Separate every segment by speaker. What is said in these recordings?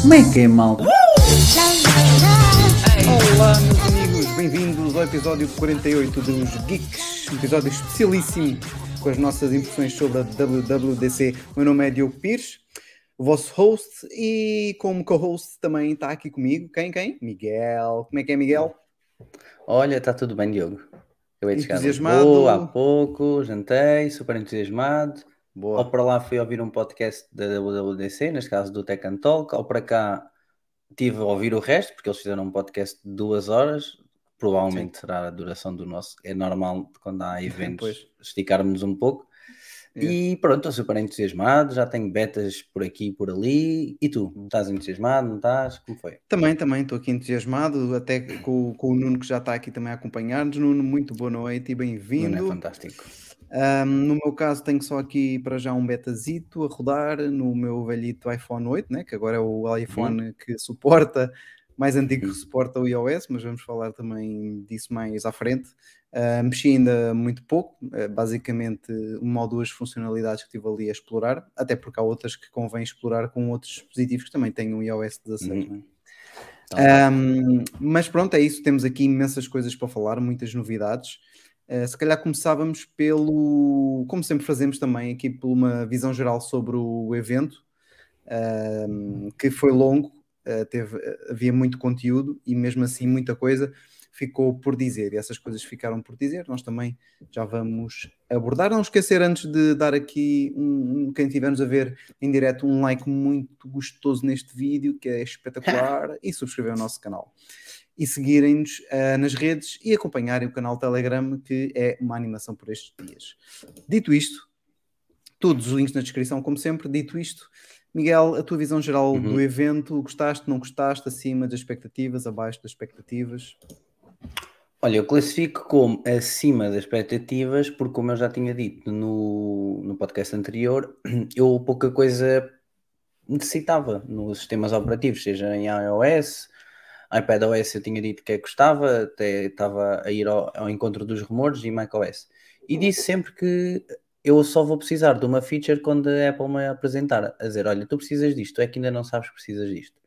Speaker 1: Como é que é, malta?
Speaker 2: Love.
Speaker 1: Olá, meus amigos, bem-vindos ao episódio 48 dos Geeks, um episódio especialíssimo com as nossas impressões sobre a WWDC. O meu nome é Diogo Pires, o vosso host, e como co-host também está aqui comigo. Quem? Quem? Miguel. Como é que é, Miguel?
Speaker 3: Olha, está tudo bem, Diogo. Eu de chegar a
Speaker 1: Entusiasmado?
Speaker 3: Lisboa há pouco, jantei, super entusiasmado.
Speaker 1: Boa.
Speaker 3: Ao para lá fui ouvir um podcast da WWDC, neste caso do Tech and Talk. Ao para cá tive a ouvir o resto, porque eles fizeram um podcast de duas horas. Provavelmente será a duração do nosso. É normal quando há eventos esticarmos um pouco.
Speaker 1: É.
Speaker 3: E pronto, estou super entusiasmado. Já tenho betas por aqui e por ali. E tu? Estás entusiasmado? Não estás? Como foi?
Speaker 1: Também, também, estou aqui entusiasmado, até com, com o Nuno que já está aqui também a acompanhar-nos. Nuno, muito boa noite e
Speaker 3: Não é
Speaker 1: bem-vindo.
Speaker 3: fantástico?
Speaker 1: Ahm, no meu caso, tenho só aqui para já um betazito a rodar no meu velhito iPhone 8, né? que agora é o iPhone que suporta, mais antigo que suporta o iOS, mas vamos falar também disso mais à frente. Ah, mexi ainda muito pouco, ah, basicamente uma ou duas funcionalidades que estive ali a explorar, até porque há outras que convém explorar com outros dispositivos que também têm um iOS 16.
Speaker 3: Uhum.
Speaker 1: né?
Speaker 3: Então,
Speaker 1: Um, mas pronto, é isso. Temos aqui imensas coisas para falar, muitas novidades. Uh, se calhar começávamos pelo, como sempre fazemos também, aqui por uma visão geral sobre o evento, um, que foi longo, teve, havia muito conteúdo e mesmo assim muita coisa ficou por dizer, e essas coisas ficaram por dizer, nós também já vamos abordar. Não esquecer antes de dar aqui, um, um- quem estiver-nos a ver em direto, um like muito gostoso neste vídeo, que é espetacular, e subscrever o nosso canal. E seguirem-nos ah, nas redes e acompanharem o canal Telegram, que é uma animação por estes dias. Dito isto, todos os links na descrição, como sempre. Dito isto, Miguel, a tua visão geral
Speaker 3: Uhum.
Speaker 1: do evento, gostaste, não gostaste, acima das expectativas, abaixo das expectativas?
Speaker 3: Olha, eu classifico como acima das expectativas, porque como eu já tinha dito no, no podcast anterior, eu pouca coisa necessitava nos sistemas operativos, seja em iOS, iPadOS eu tinha dito que é que gostava, até estava a ir ao, ao encontro dos rumores e macOS. E disse sempre que eu só vou precisar de uma feature quando a Apple me apresentar, a dizer, olha, tu precisas disto, é que ainda não sabes que precisas disto.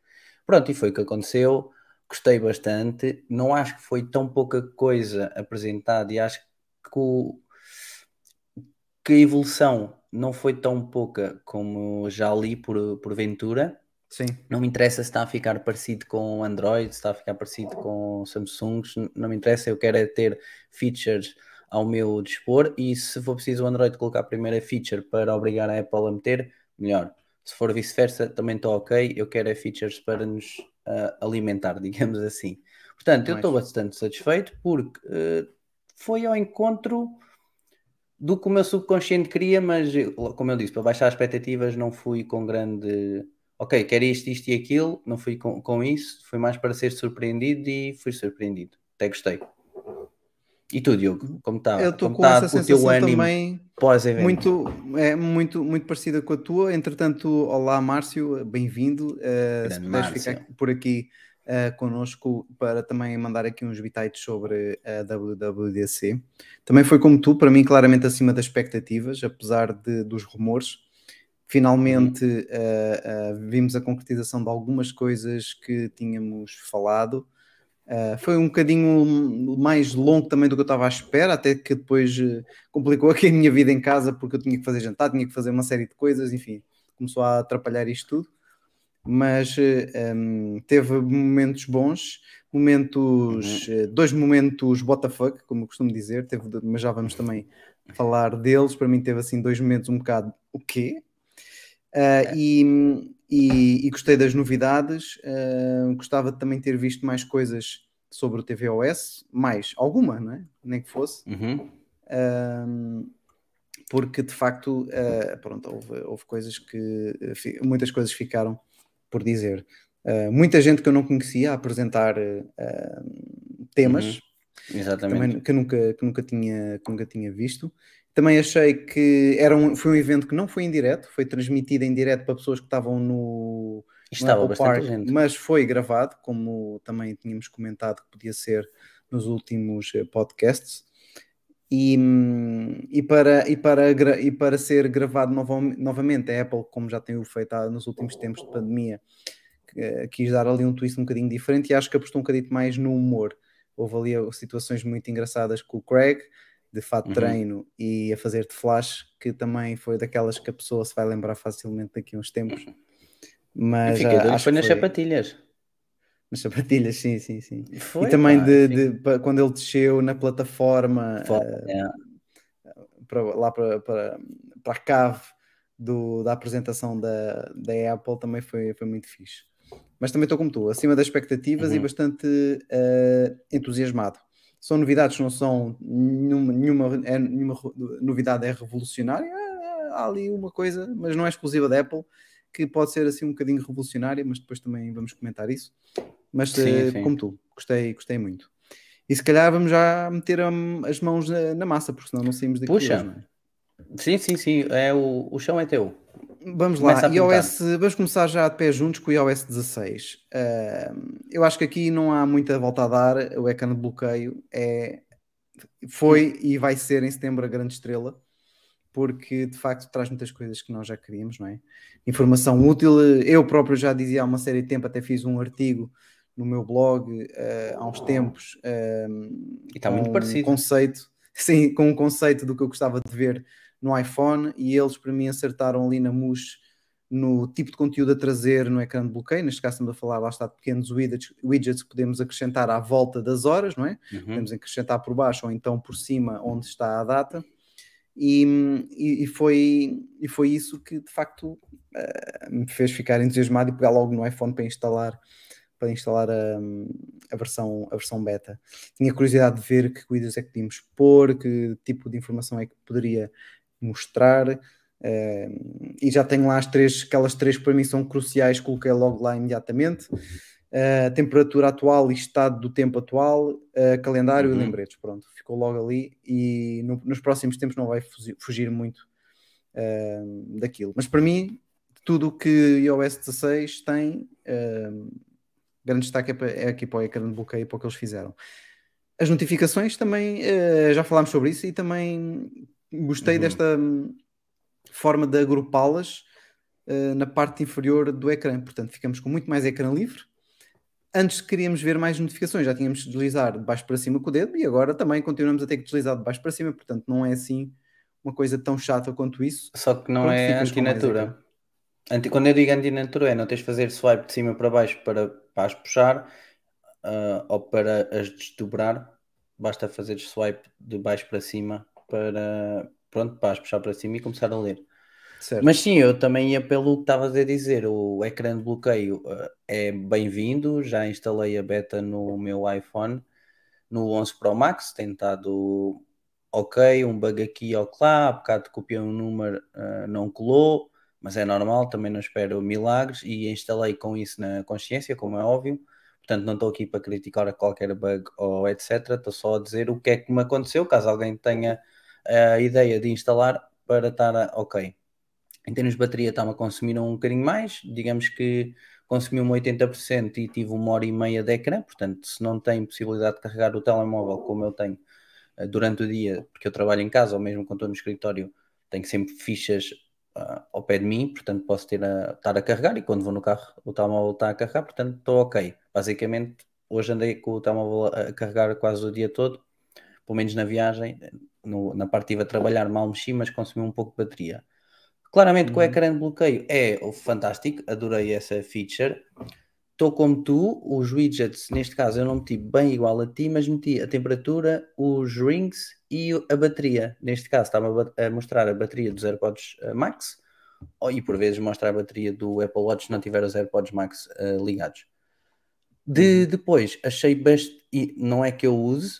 Speaker 3: Pronto, e foi o que aconteceu. Gostei bastante. Não acho que foi tão pouca coisa apresentada e acho que, o- que a evolução não foi tão pouca como já li por, por Ventura.
Speaker 1: Sim.
Speaker 3: Não me interessa se está a ficar parecido com Android, se está a ficar parecido com Samsung, não me interessa, eu quero é ter features ao meu dispor e se for preciso o Android colocar a primeira feature para obrigar a Apple a meter, melhor. Se for vice-versa, também estou ok, eu quero é features para nos ah, alimentar, digamos assim. Portanto, eu estou bastante satisfeito porque eh, foi ao encontro do que o meu subconsciente queria, mas eu- como eu disse, para baixar as expectativas não fui com grande ok, quero isto, isto e aquilo, não fui com, com isso, fui mais para ser surpreendido e fui surpreendido. Até gostei. E tu, Diogo, como está?
Speaker 1: Eu estou com
Speaker 3: está
Speaker 1: essa
Speaker 3: o teu ânimo
Speaker 1: também. Muito, é, muito, muito parecida com a tua. Entretanto, olá Márcio, bem-vindo. Uh, se puderes ficar por aqui uh, connosco para também mandar aqui uns bitites sobre a WWDC. Também foi como tu, para mim, claramente acima das expectativas, apesar de, dos rumores. Finalmente
Speaker 3: Uhum.
Speaker 1: uh, uh, vimos a concretização de algumas coisas que tínhamos falado. Uh, foi um bocadinho mais longo também do que eu estava à espera, até que depois uh, complicou aqui a minha vida em casa porque eu tinha que fazer jantar, tinha que fazer uma série de coisas, enfim, começou a atrapalhar isto tudo. Mas uh, um, teve momentos bons, momentos, uh, dois momentos WTF, como eu costumo dizer, teve, mas já vamos também falar deles. Para mim, teve assim dois momentos um bocado o quê? Uh, e, e, e gostei das novidades. uh, gostava de também ter visto mais coisas sobre o tvOS, mais alguma, não é? Nem que fosse,
Speaker 3: Uhum.
Speaker 1: um, porque de facto, uh, pronto, houve, houve coisas que muitas coisas ficaram por dizer. Uh, muita gente que eu não conhecia a apresentar uh, temas
Speaker 3: Exatamente.
Speaker 1: também, que, nunca, que, nunca tinha, que nunca tinha visto. Também achei que era um, foi um evento que não foi em direto, foi transmitido em direto para pessoas que estavam no,
Speaker 3: Estava
Speaker 1: Park,
Speaker 3: gente.
Speaker 1: mas foi gravado, como também tínhamos comentado que podia ser nos últimos eh, podcasts. E, hum, e, para, e, para, e para ser gravado novo- novamente, a Apple, como já tem o feito nos últimos tempos de pandemia, eh, quis dar ali um twist um bocadinho diferente e acho que apostou um bocadinho mais no humor. Houve ali eh, situações muito engraçadas com o Craig, de fato
Speaker 3: Uhum.
Speaker 1: treino e a fazer de flash, que também foi daquelas que a pessoa se vai lembrar facilmente daqui a uns tempos.
Speaker 3: Eu
Speaker 1: Mas
Speaker 3: fiquei
Speaker 1: ah,
Speaker 3: doido,
Speaker 1: acho
Speaker 3: foi nas
Speaker 1: foi
Speaker 3: sapatilhas.
Speaker 1: nas sapatilhas, sim, sim, sim.
Speaker 3: Foi,
Speaker 1: e também
Speaker 3: pá,
Speaker 1: de, de- quando ele desceu na plataforma
Speaker 3: Foi,
Speaker 1: eh,
Speaker 3: é.
Speaker 1: para, lá para, para, para a cave do, da apresentação da, da Apple também foi, foi muito fixe. Mas também estou como tu, acima das expectativas e
Speaker 3: Uhum.
Speaker 1: bastante eh, entusiasmado. São novidades, não são nenhuma, nenhuma, é, nenhuma novidade é revolucionária. É, Há ali uma coisa, mas não é exclusiva da Apple, que pode ser assim um bocadinho revolucionária, mas depois também vamos comentar isso. Mas
Speaker 3: Sim,
Speaker 1: eh,
Speaker 3: sim.
Speaker 1: como tu, gostei, gostei muito. E se calhar vamos já meter as mãos na, massa, porque senão não saímos daqui
Speaker 3: Puxa.
Speaker 1: hoje, é?
Speaker 3: Sim, sim, sim. É o, o chão é teu.
Speaker 1: Vamos lá, iOS, vamos começar já de pé juntos com o iOS 16. Ahm, eu acho que aqui não há muita volta a dar, o ecrã de bloqueio é, foi e vai ser em setembro a grande estrela, porque de facto traz muitas coisas que nós já queríamos, não é? Informação útil, eu próprio já dizia há uma série de tempo, até fiz um artigo no meu blog eh, há uns tempos ahm,
Speaker 3: E está muito parecido.
Speaker 1: Um conceito, sim, com um conceito do que eu gostava de ver no iPhone e eles para mim acertaram ali na mousse no tipo de conteúdo a trazer no ecrã de bloqueio, neste caso estamos a falar lá está de pequenos widgets, widgets que podemos acrescentar à volta das horas, não é?
Speaker 3: Uhum.
Speaker 1: Podemos acrescentar por baixo ou então por cima onde está a data e, e, e foi, e foi isso que de facto eh, me fez ficar entusiasmado e pegar logo no iPhone para instalar para instalar a, a versão, a versão beta. Tinha curiosidade de ver que widgets é que podíamos pôr, que tipo de informação é que poderia mostrar. eh, e já tenho lá as três, aquelas três que para mim são cruciais, coloquei logo lá imediatamente. Eh, temperatura atual e estado do tempo atual, eh, calendário
Speaker 3: Uhum.
Speaker 1: e lembretes. Pronto, ficou logo ali e no- nos próximos tempos não vai fugi- fugir muito daquilo. Mas para mim, tudo o que iOS 16 tem, grande destaque é, para- é aqui para o ecrã de bloqueio para o que eles fizeram. As notificações também, já falámos sobre isso e também gostei
Speaker 3: Uhum.
Speaker 1: desta hum, forma de agrupá-las eh, na parte inferior do ecrã. Portanto, ficamos com muito mais ecrã livre. Antes queríamos ver mais notificações, já tínhamos de deslizar de baixo para cima com o dedo e agora também continuamos a ter que deslizar de baixo para cima, portanto não é assim uma coisa tão chata quanto isso.
Speaker 3: Só que não
Speaker 1: Pronto,
Speaker 3: é antinatura. Anti, quando eu digo antinatura é não tens de fazer swipe de cima para baixo para, para as puxar ah, ou para as desdobrar. Basta fazer swipe de baixo para cima para, pronto, para as puxar para cima e começar a ler.
Speaker 1: Certo.
Speaker 3: Mas sim, eu também ia pelo que estavas a dizer. O ecrã de bloqueio ah, é bem-vindo. Já instalei a beta no meu iPhone, no 11 Pro Max. Tem estado ok. Um bug aqui ou lá. Há bocado copiei um número, ah, não colou, mas é normal. Também não espero milagres. E instalei com isso na consciência, como é óbvio. Portanto, não estou aqui para criticar qualquer bug ou etc. Estou só a dizer o que é que me aconteceu. Caso alguém tenha a ideia de instalar para estar a- ok. Em termos de bateria, está-me a consumir um bocadinho mais. Digamos que consumiu-me 80% e tive uma hora e meia de ecrã. Portanto, se não tem possibilidade de carregar o telemóvel como eu tenho eh, durante o dia, porque eu trabalho em casa ou mesmo quando estou no escritório, tenho sempre fichas ah, ao pé de mim, portanto posso ter a, estar a carregar e quando vou no carro o telemóvel está a carregar, portanto estou ok. Basicamente, hoje andei com o telemóvel a carregar quase o dia todo, pelo menos na viagem, no- na parte estive a trabalhar, mal mexi, mas consumiu um pouco de bateria. Claramente, com o
Speaker 1: Uhum.
Speaker 3: ecrã de bloqueio é fantástico, adorei essa feature. Estou como tu, os widgets, neste caso eu não meti bem igual a ti, mas meti a temperatura, os rings e a bateria. Neste caso está-me a mostrar a bateria dos AirPods eh, Max e por vezes mostra a bateria do Apple Watch se não tiver os AirPods Max eh, ligados. De, depois, achei bastante, e não é que eu use,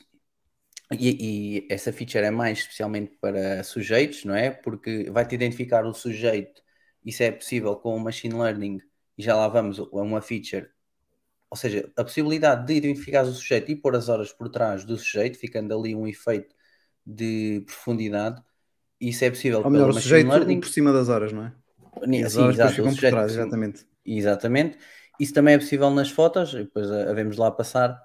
Speaker 3: e, e essa feature é mais especialmente para sujeitos, não é? Porque vai-te identificar o sujeito, isso é possível com o Machine Learning, e já lá vamos a uma feature. Ou seja, a possibilidade de identificar o sujeito e pôr as horas por trás do sujeito, ficando ali um efeito de profundidade, isso é possível
Speaker 1: Ou melhor, o
Speaker 3: Machine
Speaker 1: sujeito
Speaker 3: Learning.
Speaker 1: por cima das horas, não é? E as
Speaker 3: Sim,
Speaker 1: horas
Speaker 3: exato,
Speaker 1: ficam por trás, exatamente.
Speaker 3: Exatamente. Isso também é possível nas fotos, depois a, a vemos lá passar.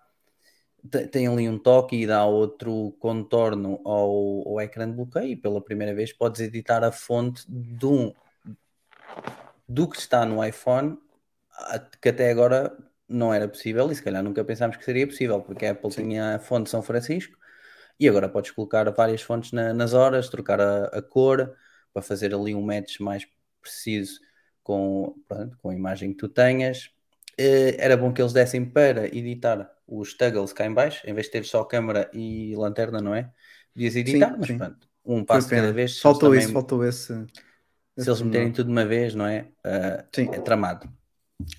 Speaker 3: Tem, ali um toque e dá outro contorno ao, ao ecrã de bloqueio e pela primeira vez podes editar a fonte um, do que está no iPhone, que até agora não era possível e se calhar nunca pensámos que seria possível, porque a Apple Sim. tinha a fonte São Francisco e agora podes colocar várias fontes na, nas horas, trocar a, a, cor para fazer ali um match mais preciso com, pronto, com a imagem que tu tenhas. Uh, era bom que eles dessem para editar os toggles cá em baixo, em vez de ter só câmera e lanterna, não é? Podias editar, sim, mas sim. pronto, um passo cada vez.
Speaker 1: Faltou também, isso, faltou esse.
Speaker 3: Se eles meterem tudo de uma vez, não é? Uh, é tramado.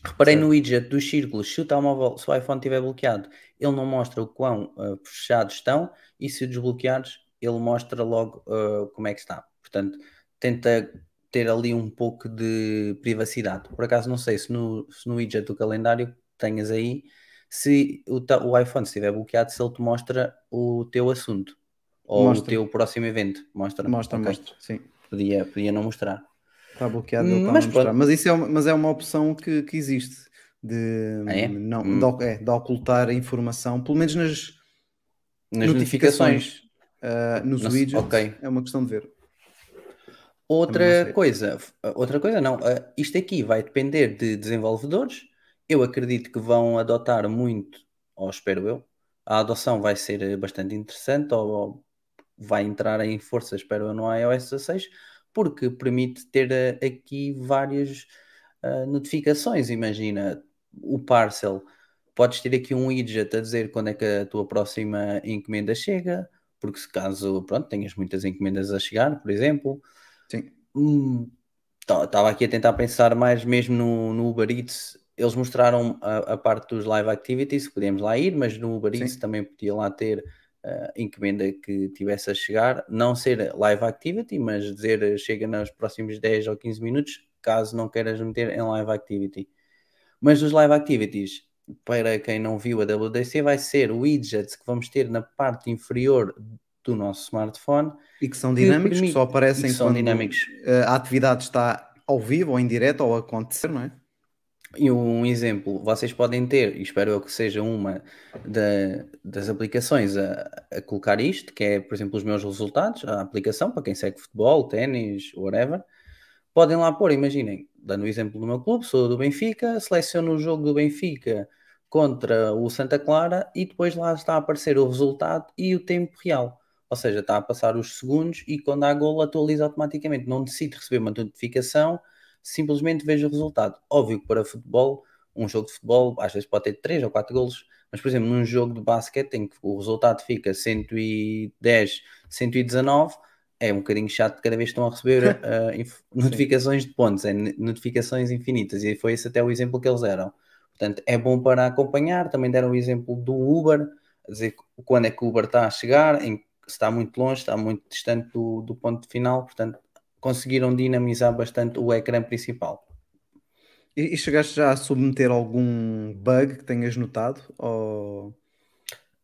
Speaker 3: Reparei certo. no widget dos círculos, se o telemóvel, se o iPhone estiver bloqueado, ele não mostra o quão uh, fechados estão e se desbloqueados, ele mostra logo uh, como é que está. Portanto, tenta ter ali um pouco de privacidade. Por acaso, não sei se no, se no widget do calendário tenhas aí, se o, o iPhone estiver bloqueado, se ele te mostra o teu assunto ou mostra. o teu próximo evento. Mostra,
Speaker 1: mostra, okay. mostra, sim.
Speaker 3: Podia, podia não mostrar.
Speaker 1: Está bloqueado, ele mas, está a mostrar. Mas isso é uma, mas é uma opção que, que existe de, ah, é? não, hum. de, é, de, ocultar a informação, pelo menos nas,
Speaker 3: nas notificações, notificações
Speaker 1: uh, nos Nossa, widgets. Okay. É uma questão de ver.
Speaker 3: Outra coisa, outra coisa não, uh, isto aqui vai depender de desenvolvedores. Eu acredito que vão adotar muito, ou espero eu, a adoção vai ser bastante interessante, ou vai entrar em força, espero eu, no iOS 16 porque permite ter uh, aqui várias uh, notificações. Imagina o parcel, podes ter aqui um widget a dizer quando é que a tua próxima encomenda chega, porque se caso pronto, tenhas muitas encomendas a chegar, por exemplo.
Speaker 1: Sim.
Speaker 3: Estava hum, aqui a tentar pensar mais mesmo no, no Uber Eats. Eles mostraram a, a, parte dos live activities, podíamos lá ir, mas no Uber Eats também podia lá ter uh, encomenda que tivesse a chegar, não ser live activity, mas dizer eh, chega nos próximos 10 ou 15 minutos, caso não queiras meter em live activity. Mas os live activities, para quem não viu a WDC, vai ser widgets que vamos ter na parte inferior do nosso smartphone.
Speaker 1: E que são dinâmicos, que, permite, que só aparecem que quando dinâmicos. Eh, a atividade está ao vivo ou em direto ou a acontecer, não é?
Speaker 3: E um exemplo, vocês podem ter, e espero eu que seja uma da, das aplicações a, a, colocar isto, que é, por exemplo, os meus resultados, a aplicação, para quem segue futebol, ténis, whatever, podem lá pôr, imaginem, dando o exemplo do meu clube, sou do Benfica, seleciono o jogo do Benfica contra o Santa Clara e depois lá está a aparecer o resultado e o tempo real. Ou seja, está a passar os segundos e quando há gol atualiza automaticamente. Não necessito receber uma notificação simplesmente vejo o resultado. Óbvio que para futebol, um jogo de futebol às vezes pode ter 3 ou 4 golos, mas por exemplo, num jogo de basquete em que o resultado fica 110, 119, é um bocadinho chato cada vez que estão a receber uh, notificações de pontos, é notificações infinitas, e foi esse até o exemplo que eles deram. Portanto, é bom para acompanhar. Também deram o exemplo do Uber, a dizer quando é que o Uber está a chegar, em, está muito longe, está muito distante do, do ponto final. Portanto, conseguiram dinamizar bastante o ecrã principal.
Speaker 1: E, e chegaste já a submeter algum bug que tenhas notado? Ou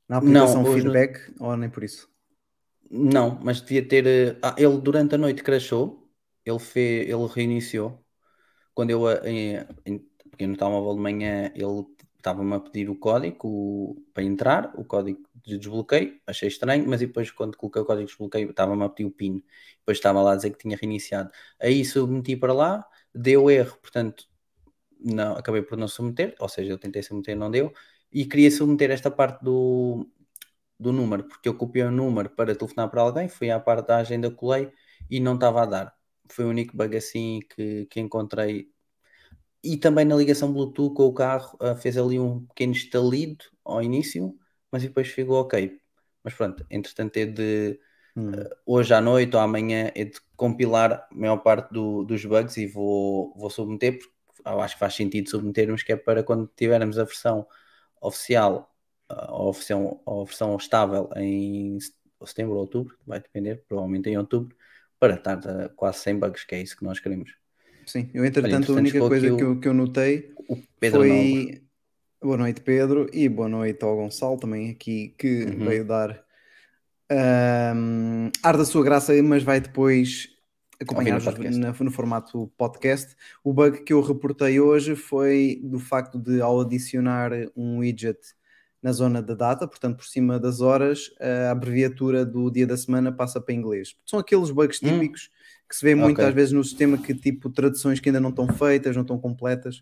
Speaker 1: na aplicação não, feedback? No... Ou nem por isso?
Speaker 3: Não, mas devia ter. Eh, ah, ele durante a noite crashou, ele, fez, ele reiniciou. Quando eu, em, eh, em, porque no telemóvel de manhã, ele estava-me a pedir o código para entrar, o código de desbloqueio, achei estranho, mas depois quando coloquei o código de desbloqueio estava-me a pedir o PIN, depois estava lá a dizer que tinha reiniciado. Aí submeti para lá, deu erro, portanto não, acabei por não submeter, ou seja, eu tentei submeter não deu, e queria submeter esta parte do, do número, porque eu copiei o número para telefonar para alguém, fui à parte da agenda, colei e não estava a dar. Foi o único bug assim que, que encontrei. E também na ligação Bluetooth com o carro, uh, fez ali um pequeno estalido ao início, mas depois ficou ok. Mas pronto, entretanto é de hum. uh, hoje à noite ou amanhã é de compilar a maior parte do, dos bugs e vou, vou submeter, porque acho que faz sentido submetermos, que é para quando tivermos a versão oficial ou a versão, a versão estável em setembro ou outubro, vai depender, provavelmente em outubro, para estar uh, quase sem bugs, que é isso que nós queremos.
Speaker 1: Sim, eu entretanto, Olha, a única coisa que eu, que eu notei foi. Boa noite, Pedro, e boa noite ao Gonçalo também aqui que uhum. veio dar um, ar da sua graça, mas vai depois acompanhados
Speaker 3: Ouvir no
Speaker 1: no formato podcast. O bug que eu reportei hoje foi do facto de, ao adicionar um widget na zona da data, portanto, por cima das horas, a abreviatura do dia da semana passa para inglês. São aqueles bugs
Speaker 3: Hum.
Speaker 1: típicos que se vê muito
Speaker 3: Ok.
Speaker 1: às vezes no sistema que tipo traduções que ainda não estão feitas, não estão completas.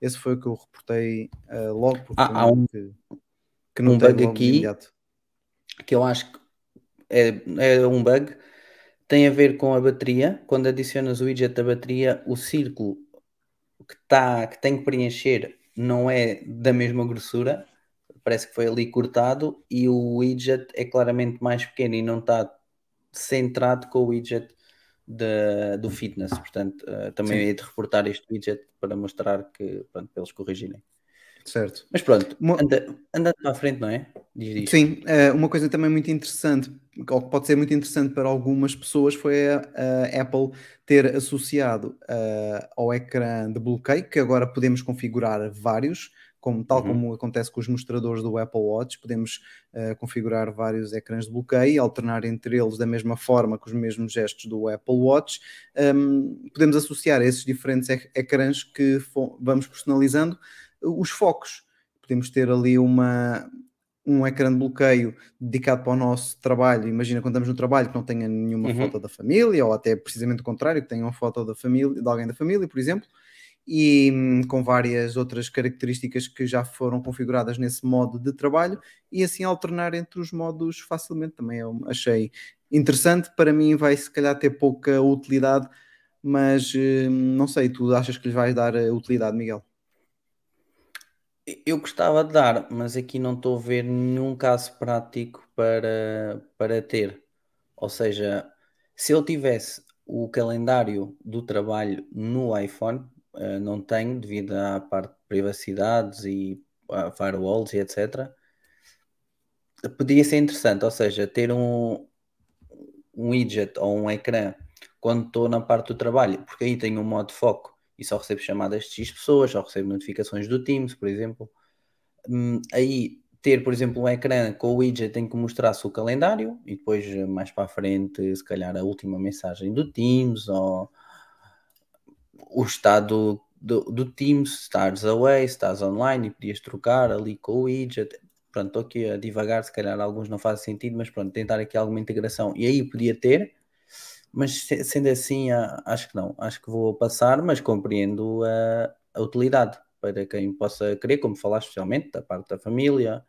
Speaker 1: Esse foi o que eu reportei ah, logo, porque
Speaker 3: Há-
Speaker 1: foi
Speaker 3: há
Speaker 1: um que, que não
Speaker 3: um
Speaker 1: tem
Speaker 3: bug aqui
Speaker 1: imediato.
Speaker 3: que eu acho que é, é um bug, tem a ver com a bateria. Quando adicionas o widget da bateria, o círculo que, tá, que tem que preencher não é da mesma grossura, parece que foi ali cortado, e o widget é claramente mais pequeno e não está centrado com o widget da- do fitness. Portanto, eh, também
Speaker 1: Sim.
Speaker 3: é de reportar este widget para mostrar que, pronto, para eles corrigirem.
Speaker 1: Certo.
Speaker 3: Mas pronto, anda, anda para a frente, não é? Diz isto.
Speaker 1: Sim, eh, uma coisa também muito interessante, ou que pode ser muito interessante para algumas pessoas, foi a, a Apple ter associado eh, ao ecrã de bloqueio, que agora podemos configurar vários, como, tal
Speaker 3: Uhum.
Speaker 1: como acontece com os mostradores do Apple Watch, podemos eh, configurar vários ecrãs de bloqueio e alternar entre eles da mesma forma, com os mesmos gestos do Apple Watch. Um, podemos associar a esses diferentes ec- ecrãs que vamos personalizando os focos. Podemos ter ali uma, um ecrã de bloqueio dedicado para o nosso trabalho. Imagina quando estamos no trabalho que não tenha nenhuma
Speaker 3: Uhum.
Speaker 1: foto da família, ou até precisamente o contrário, que tenha uma foto da família, de alguém da família, por exemplo, e hum, com várias outras características que já foram configuradas nesse modo de trabalho, e assim alternar entre os modos facilmente. Também eu achei interessante. Para mim, vai se calhar ter pouca utilidade, mas hum, não sei, tu achas que lhes vais dar a utilidade, Miguel?
Speaker 3: Eu gostava de dar, mas aqui não estou a ver nenhum caso prático para, para ter. Ou seja, se eu tivesse o calendário do trabalho no iPhone, eh, não tenho, devido à parte de privacidades e a firewalls e etc. Podia ser interessante, ou seja, ter um, um widget ou um ecrã quando estou na parte do trabalho, porque aí tenho um modo de foco e só recebo chamadas de X pessoas, só recebo notificações do Teams, por exemplo. Hum, aí ter, por exemplo, um ecrã com o widget tem que mostrar-se o calendário e depois eh, mais para a frente, se calhar a última mensagem do Teams ou o estado do, do Teams, se estás away, se estás online e podias trocar ali com o widget. Pronto, estou aqui a divagar, se calhar alguns não fazem sentido, mas pronto, tentar aqui alguma integração. E aí podia ter, mas se- sendo assim, acho que não. Acho que vou passar, mas compreendo a, a utilidade para quem possa querer, como falaste, especialmente da parte da família,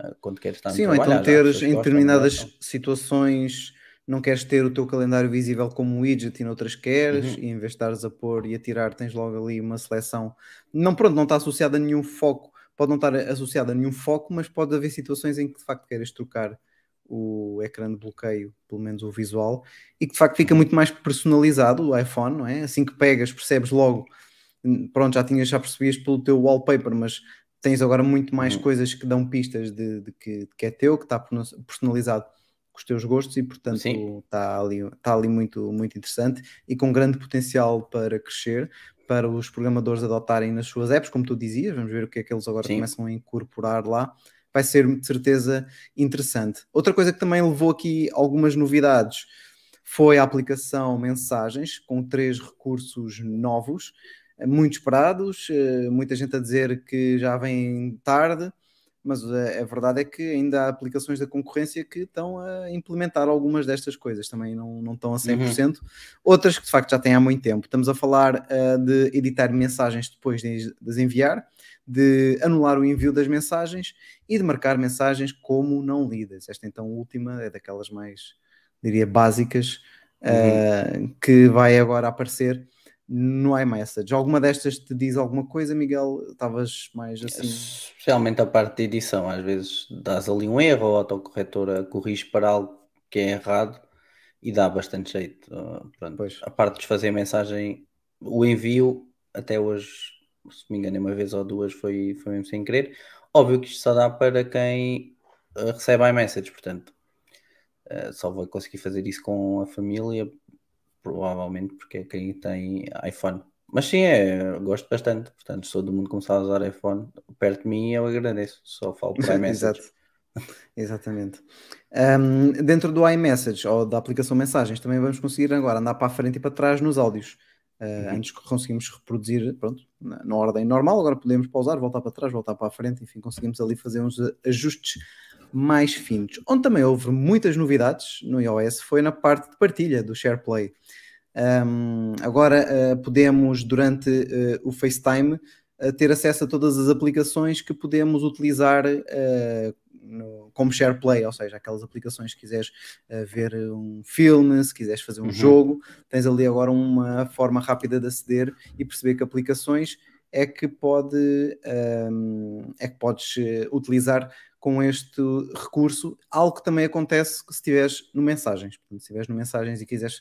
Speaker 3: eh, quando queres estar no
Speaker 1: Sim, ou
Speaker 3: trabalho.
Speaker 1: então teres em determinadas
Speaker 3: gostam.
Speaker 1: situações não queres ter o teu calendário visível como um widget e noutras queres,
Speaker 3: Uhum.
Speaker 1: e em vez de estares a pôr e a tirar, tens logo ali uma seleção. Não, pronto, não está associada a nenhum foco, pode não estar associada a nenhum foco, mas pode haver situações em que de facto queres trocar o ecrã de bloqueio, pelo menos o visual, e que de facto fica muito mais personalizado o iPhone, não é? Assim que pegas, percebes logo, hum, pronto, já tinhas, já percebias pelo teu wallpaper, mas tens agora muito mais
Speaker 3: Uhum.
Speaker 1: coisas que dão pistas de, de que, de que é teu, que está personalizado com os teus gostos e portanto
Speaker 3: Sim.
Speaker 1: está ali, está ali muito, muito interessante e com grande potencial para crescer, para os programadores adotarem nas suas apps, como tu dizias, vamos ver o que é que eles agora
Speaker 3: Sim.
Speaker 1: começam a incorporar lá. Vai ser de certeza interessante. Outra coisa que também levou aqui algumas novidades foi a aplicação Mensagens, com três recursos novos, eh, muito esperados, eh, muita gente a dizer que já vem tarde, mas a, a verdade é que ainda há aplicações da concorrência que estão a implementar algumas destas coisas, também não, não estão a 100%, outras que de facto já têm há muito tempo. Estamos a falar eh, de editar mensagens depois de, de as enviar, de anular o envio das mensagens e de marcar mensagens como não lidas. Esta então última é daquelas mais, diria, básicas uh, que vai agora aparecer no iMessage. Alguma destas te diz alguma coisa, Miguel? Estavas mais assim.
Speaker 3: Especialmente a parte de edição, às vezes dás ali um erro, ou a autocorretora corrige para algo que é errado e dá bastante jeito.
Speaker 1: Pois.
Speaker 3: A parte de fazer a mensagem, o envio, até hoje, se me engano, uma vez ou duas foi, foi mesmo sem querer. Óbvio que isto só dá para quem uh, recebe iMessage, portanto, uh, só vou conseguir fazer isso com a família, provavelmente porque é quem tem iPhone. Mas sim, é, gosto bastante. Portanto, sou do mundo começar a usar iPhone perto de mim eu agradeço. Só falo iMessage.
Speaker 1: Exato. Exatamente. Um, dentro do iMessage ou da aplicação Mensagens também vamos conseguir agora andar para a frente e para trás nos áudios. Uh, uhum. Antes conseguimos reproduzir pronto, na, na, ordem normal, agora podemos pausar, voltar para trás, voltar para a frente, enfim, conseguimos ali fazer uns ajustes mais finos. Onde também houve muitas novidades no iOS foi na parte de partilha do SharePlay. Um, agora uh, podemos, durante uh, o FaceTime, uh, ter acesso a todas as aplicações que podemos utilizar no, como SharePlay, ou seja, aquelas aplicações que quiseres ver um filme, se quiseres fazer um uhum. jogo, tens ali agora uma forma rápida de aceder e perceber que aplicações é que pode um, é que podes utilizar com este recurso, algo que também acontece se estiveres no Mensagens. Portanto, se estiveres no Mensagens e quiseres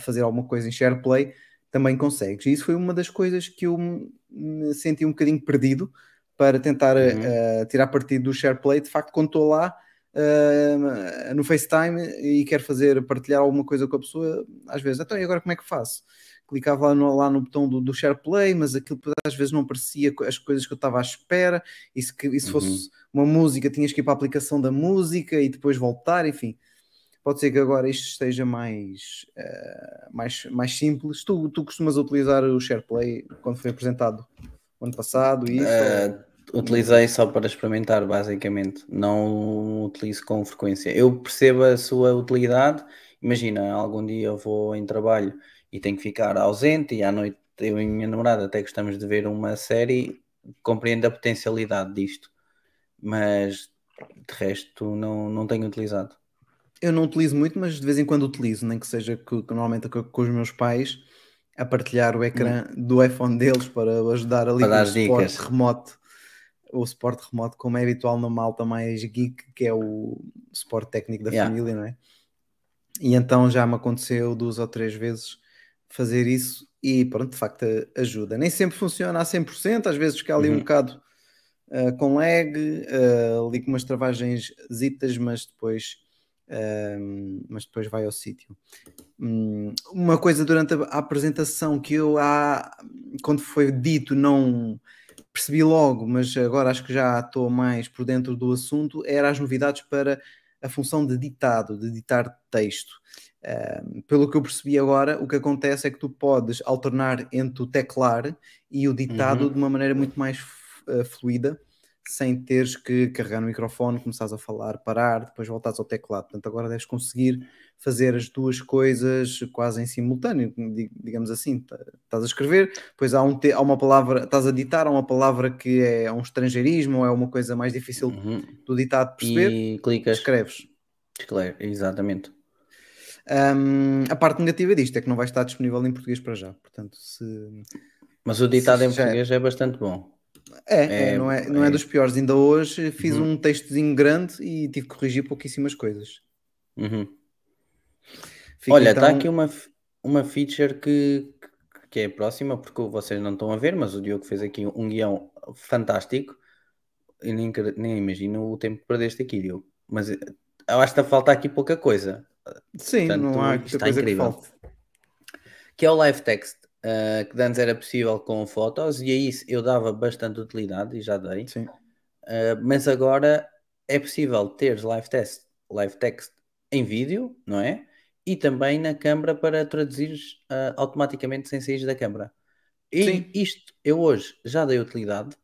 Speaker 1: fazer alguma coisa em SharePlay, também consegues. E isso foi uma das coisas que eu me senti um bocadinho perdido para tentar uhum. uh, tirar partido do SharePlay. De facto, quando estou lá uh, no FaceTime e quero fazer, partilhar alguma coisa com a pessoa, às vezes, então e agora como é que faço? Clicava lá no, lá no botão do, do SharePlay, mas aquilo às vezes não parecia as coisas que eu estava à espera, e se, e se uhum. fosse uma música tinhas que ir para a aplicação da música e depois voltar, enfim. Pode ser que agora isto esteja mais, uh, mais, mais simples. Tu, tu costumas utilizar o SharePlay quando foi apresentado ano passado? Isso, uh,
Speaker 3: ou... Utilizei só para experimentar, basicamente. Não utilizo com frequência. Eu percebo a sua utilidade. Imagina, algum dia eu vou em trabalho e tenho que ficar ausente e à noite eu e minha namorada até gostamos de ver uma série, compreendo a potencialidade disto, mas de resto não, não tenho utilizado.
Speaker 1: Eu não utilizo muito, mas de vez em quando utilizo, nem que seja que, que normalmente com, com, os meus pais a partilhar o ecrã hum. do iPhone deles para ajudar ali
Speaker 3: para
Speaker 1: o suporte remoto, o suporte remoto, como é habitual na malta mais geek, que é o suporte técnico da yeah. família, não é? E então já me aconteceu duas ou três vezes fazer isso e pronto, de facto ajuda. Nem sempre funciona a 100%, às vezes fica ali uhum. um bocado uh, com lag, uh, ali com umas travagens zitas, mas depois, uh, mas depois vai ao sítio. Um, uma coisa durante a, a, apresentação que eu há, quando foi dito não percebi logo, mas agora acho que já estou mais por dentro do assunto, era as novidades para a função de ditado, de ditar texto. Uh, pelo que eu percebi agora, o que acontece é que tu podes alternar entre o teclar e o ditado uhum. de uma maneira muito mais uh, fluida, sem teres que carregar no microfone, começares a falar, parar, depois voltares ao teclado. Portanto, agora deves conseguir fazer as duas coisas quase em simultâneo, digamos assim. Estás a escrever, depois há, um há uma palavra, estás a ditar, há uma palavra que é um estrangeirismo ou é uma coisa mais difícil uhum. do ditado perceber,
Speaker 3: e clicas.
Speaker 1: escreves.
Speaker 3: Claro, exatamente.
Speaker 1: Um, a parte negativa disto é que não vai estar disponível em português para já. Portanto, se.
Speaker 3: Mas o ditado em português é bastante bom.
Speaker 1: É, é, é não, é, não é, é, dos piores. Ainda hoje fiz uhum. um textozinho grande e tive que corrigir pouquíssimas coisas.
Speaker 3: Uhum. Olha, está então... aqui uma, uma feature que, que é próxima, porque vocês não estão a ver, mas o Diogo fez aqui um guião fantástico. Eu nem, nem imagino o tempo que perdeste aqui, Diogo. Mas eu acho que falta aqui pouca coisa.
Speaker 1: Sim, Portanto, não há está incrível. Que,
Speaker 3: que, é o live text, uh, que antes era possível com fotos, e a isso eu dava bastante utilidade e já dei.
Speaker 1: Sim.
Speaker 3: Uh, mas agora é possível ter live text, live text em vídeo, não é? E também na câmara para traduzir uh, automaticamente sem sair da câmara. E Sim. isto eu hoje já dei utilidade.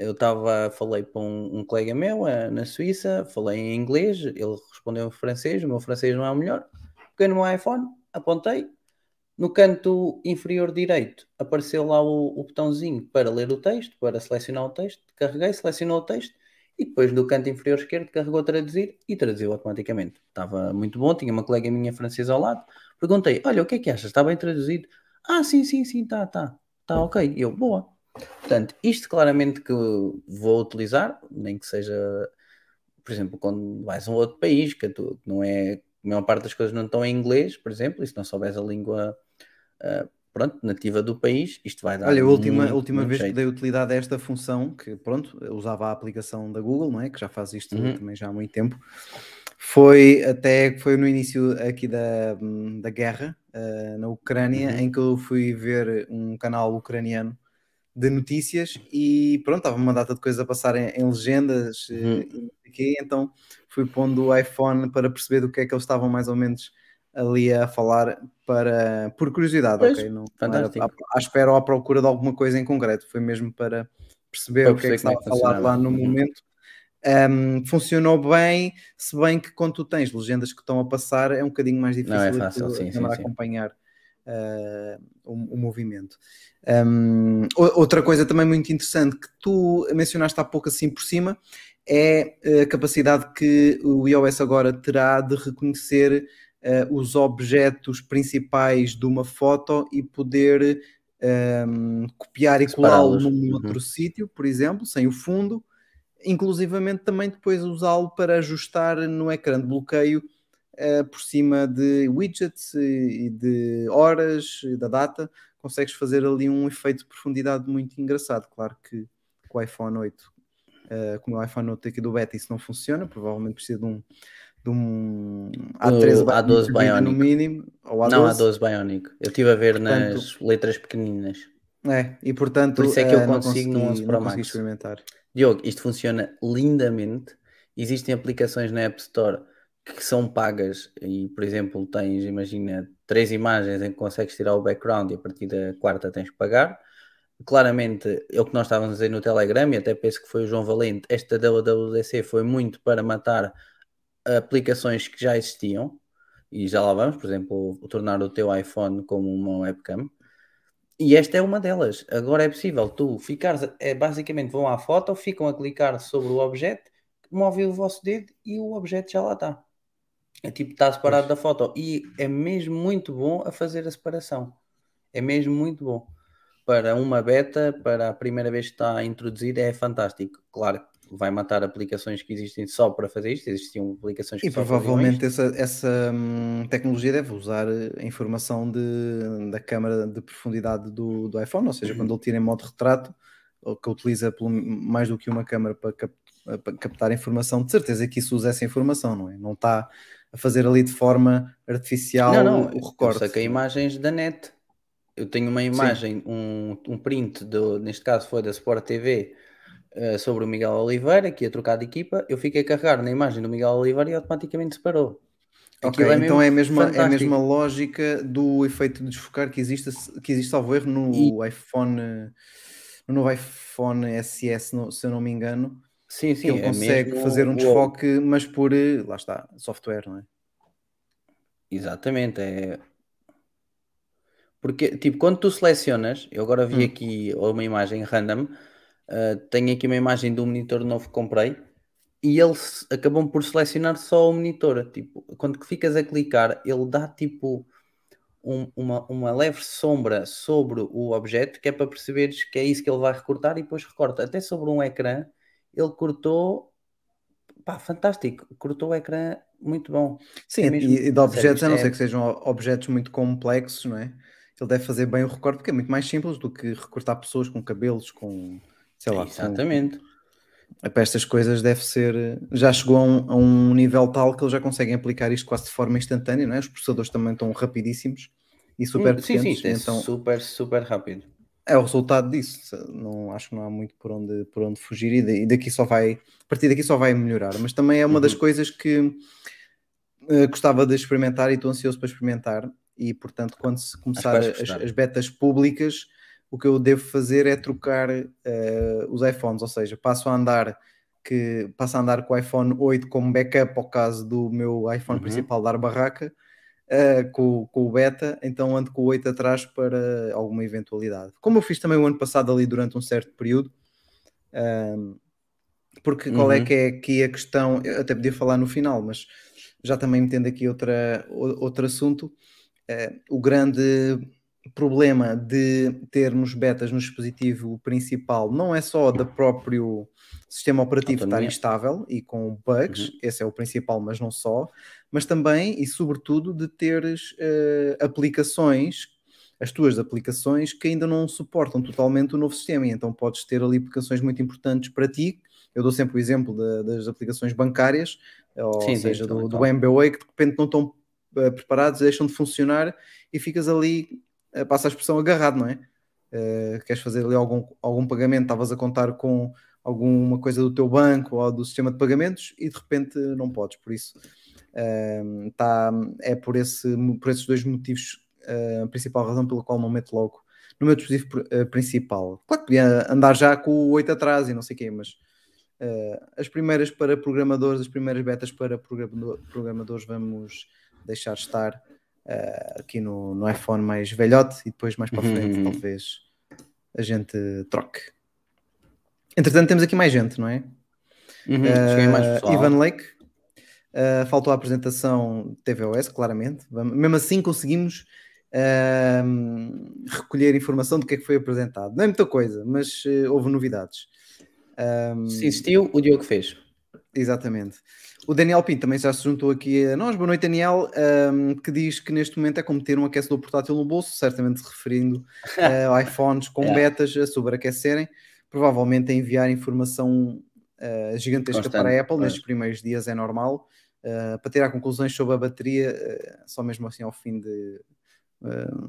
Speaker 3: Eu estava, falei para um, um colega meu uh, na Suíça, falei em inglês, ele respondeu em francês, o meu francês não é o melhor. Peguei no meu iPhone, apontei, no canto inferior direito apareceu lá o, o botãozinho para ler o texto, para selecionar o texto, carreguei, selecionou o texto e depois do canto inferior esquerdo carregou traduzir e traduziu automaticamente. Estava muito bom, tinha uma colega minha francesa ao lado. Perguntei: Olha, o que é que achas? Está bem traduzido? Ah, sim, sim, sim, está, está. Está ok. E eu, boa. Portanto, isto claramente que vou utilizar, nem que seja, por exemplo, quando vais a um outro país, que tu, não é, a maior parte das coisas não estão em inglês, por exemplo, e se não souberes a língua uh, pronto, nativa do país, isto vai dar.
Speaker 1: Olha, a última, muito, última vez jeito. que dei utilidade a esta função, que pronto, usava a aplicação da Google, não é? Que já faz isto uhum. também já há muito tempo. Foi até foi no início aqui da, da guerra uh, na Ucrânia, uhum. em que eu fui ver um canal ucraniano de notícias e pronto, estava uma data de coisas a passar em, em legendas eh,
Speaker 3: Uhum.
Speaker 1: e não então fui pondo o iPhone para perceber do que é que eles estavam mais ou menos ali a falar para, por curiosidade,
Speaker 3: Pois,
Speaker 1: ok? Não, não
Speaker 3: fantástico.
Speaker 1: era à, à espera ou à procura de alguma coisa em concreto, foi mesmo para perceber
Speaker 3: Para
Speaker 1: o que é que estava a falar lá no
Speaker 3: Uhum.
Speaker 1: momento. Um, funcionou bem, se bem que quando tu tens legendas que estão a passar é um bocadinho mais difícil
Speaker 3: Não é
Speaker 1: de
Speaker 3: fácil,
Speaker 1: tu
Speaker 3: sim, sim,
Speaker 1: andar a
Speaker 3: sim.
Speaker 1: Uh, o, o movimento. Um, outra coisa também muito interessante que tu mencionaste há pouco assim por cima é a capacidade que o iOS agora terá de reconhecer uh, os objetos principais de uma foto e poder um, copiar e colá-lo num
Speaker 3: Uhum.
Speaker 1: outro sítio, por exemplo, sem o fundo, inclusivamente também depois usá-lo para ajustar no ecrã de bloqueio uh, por cima de widgets e e de horas e da data, consegues fazer ali um efeito de profundidade muito engraçado. Claro que com o iPhone 8, uh, com o iPhone 8 aqui do beta, isso não funciona, provavelmente precisa de um, de um A13
Speaker 3: O A12
Speaker 1: de vida no
Speaker 3: Bionic.
Speaker 1: mínimo, ou A12.
Speaker 3: Não, A12 Bionic. Eu estive a ver
Speaker 1: Portanto-
Speaker 3: nas letras pequeninas.
Speaker 1: É, e portanto
Speaker 3: Por isso é que eu
Speaker 1: não
Speaker 3: consigo no
Speaker 1: consegui-
Speaker 3: 11
Speaker 1: não
Speaker 3: Pro Max.
Speaker 1: experimentar.
Speaker 3: Diogo, isto funciona lindamente. Existem aplicações na App Store que são pagas e, por exemplo, tens, imagina, três imagens em que consegues tirar o background e a partir da quarta tens que pagar. Claramente, é o que nós estávamos a dizer no Telegram e até penso que foi o João Valente. Esta WWDC foi muito para matar aplicações que já existiam e já lá vamos, por exemplo, tornar o teu iPhone como uma webcam. E esta é uma delas. Agora é possível tu ficares, é, basicamente vão à foto, ficam a clicar sobre o objeto, movem o vosso dedo e o objeto já lá está. É tipo, está separado da foto. E é mesmo muito bom a fazer a separação. É mesmo muito bom. Para uma beta, para a primeira vez que está a introduzir, é fantástico. Claro, vai matar aplicações que existem só para fazer isto. Existiam aplicações que
Speaker 1: E provavelmente essa, essa hum, tecnologia deve usar eh, a informação de, da câmara de profundidade do, do iPhone, ou seja, quando ele tira em modo retrato, ou que utiliza pelo- mais do que uma câmara para, cap- para captar informação, de certeza que isso usa essa informação, não é? Não está a fazer ali de forma artificial
Speaker 3: Não, não,
Speaker 1: o
Speaker 3: eu
Speaker 1: recorte.
Speaker 3: saquei imagens da net. Eu tenho uma imagem, um, um print, do, neste caso foi da Sport TV, eh, sobre o Miguel Oliveira, que ia trocar de equipa. Eu fiquei a carregar na imagem do Miguel Oliveira e automaticamente separou.
Speaker 1: Ok,
Speaker 3: Aquilo
Speaker 1: então é a, mesma, é a mesma lógica do efeito de desfocar que existe, que existe salvo erro no iPhone, eh, no novo iPhone SS, no- se eu não me engano,
Speaker 3: Sim, sim,
Speaker 1: ele
Speaker 3: é
Speaker 1: consegue fazer um
Speaker 3: o-
Speaker 1: desfoque, mas por, eh, lá está, software, não é?
Speaker 3: Exatamente, é. Porque, tipo, quando tu selecionas, eu agora vi
Speaker 1: Hum.
Speaker 3: aqui uma imagem random, uh, tenho aqui uma imagem do monitor novo que comprei e eles acabam por selecionar só o monitor. Tipo, quando ficas a clicar, ele dá tipo um- uma, uma leve sombra sobre o objeto que é para perceberes que é isso que ele vai recortar e depois recorta. Até sobre um ecrã, ele cortou, pá, fantástico, cortou o ecrã muito bom.
Speaker 1: Sim,
Speaker 3: É mesmo-
Speaker 1: e, de objetos, a não
Speaker 3: é-
Speaker 1: ser que sejam objetos muito complexos, não é? Ele deve fazer bem o recorte, porque é muito mais simples do que recortar pessoas com cabelos, com, sei lá, com-
Speaker 3: Exatamente.
Speaker 1: para estas coisas deve ser, já chegou a um, a um nível tal que eles já conseguem aplicar isto quase de forma instantânea, não é? Os processadores também estão rapidíssimos e super
Speaker 3: Hum, sim, sim, é
Speaker 1: então
Speaker 3: super, super rápido.
Speaker 1: É o resultado disso. Não, acho que não há muito por onde, por onde fugir e, da- daqui só vai, a partir daqui só vai melhorar. Mas também é uma das
Speaker 3: Uhum.
Speaker 1: coisas que eh, gostava de experimentar e estou ansioso para experimentar. E portanto, quando se começar as, as betas públicas, o que eu devo fazer é trocar eh, os iPhones, ou seja, passo a andar que passo a andar com o iPhone 8 como backup ao caso do meu iPhone
Speaker 3: Uhum.
Speaker 1: principal dar barraca eh, com, com o beta, então ando com o 8 atrás para alguma eventualidade. Como eu fiz também o ano passado ali durante um certo período, ahm, porque qual é
Speaker 3: Uhum.
Speaker 1: que é aqui a questão? Eu até podia falar no final, mas já também metendo aqui outra, outro assunto. eh, o grande problema de termos betas no dispositivo principal não é só do próprio sistema operativo estar instável e com bugs,
Speaker 3: Uhum.
Speaker 1: esse é o principal, mas não só, mas também e sobretudo de teres eh, aplicações, as tuas aplicações que ainda não suportam totalmente o novo sistema, e então podes ter ali aplicações muito importantes para ti. Eu dou sempre o exemplo da- das aplicações bancárias, ou
Speaker 3: Sim, sim,
Speaker 1: seja, do,
Speaker 3: então,
Speaker 1: do
Speaker 3: então.
Speaker 1: MBWay, que de repente não estão eh, preparados, deixam de funcionar e ficas ali, eh, passa a expressão, agarrado, não é? uh, queres fazer ali algum, algum pagamento, estavas a contar com alguma coisa do teu banco ou do sistema de pagamentos e de repente não podes, por isso uh, tá, é por, esse, por esses dois motivos a principal razão pela qual não meto logo no meu dispositivo principal. Claro que podia andar já com o 8 atrás e não sei o quê, mas Uh, as primeiras para programadores, as primeiras betas para programadores vamos deixar estar uh, aqui no, no iPhone mais velhote e depois mais para frente uhum. talvez a gente troque. Entretanto temos aqui mais gente, não é?
Speaker 3: Uhum, uh,
Speaker 1: Ivan Lake uh, faltou a apresentação TVOS, claramente. Mesmo assim conseguimos recolher informação do que é que foi apresentado. Não é muita coisa, mas houve novidades.
Speaker 3: Um, Se existiu, o Diogo fez.
Speaker 1: Exatamente. O Daniel Pinto também já se juntou aqui a nós. Boa noite, Daniel, um, que diz que neste momento é como ter um aquecedor portátil no bolso, certamente referindo uh, a iPhones com é. betas a sobreaquecerem, provavelmente a enviar informação uh, gigantesca Constante, para a Apple. É. Nestes primeiros dias é normal. Uh, para tirar conclusões sobre a bateria, só mesmo assim ao fim de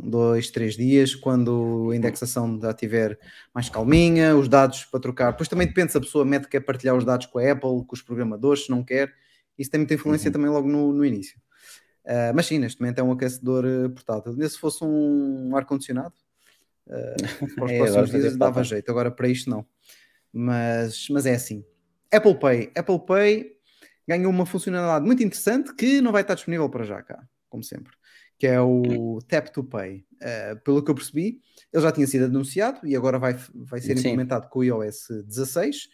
Speaker 1: dois, três dias, quando a indexação já estiver mais calminha, os dados para trocar. Depois também depende se a pessoa mete que quer partilhar os dados com a Apple, com os programadores, se não quer. Isso tem muita influência uhum. também logo no, no início. Uh, mas sim, neste momento é um aquecedor uh, portátil. Se fosse um ar-condicionado, uh, para os é, próximos dias dava jeito. Agora para isto não. Mas, mas é assim. Apple Pay. Apple Pay ganhou uma funcionalidade muito interessante que não vai estar disponível para já cá, como sempre que é o Tap to Pay. Uh, pelo que eu percebi, ele já tinha sido anunciado e agora vai, vai ser Sim. implementado com o iOS 16. Uh,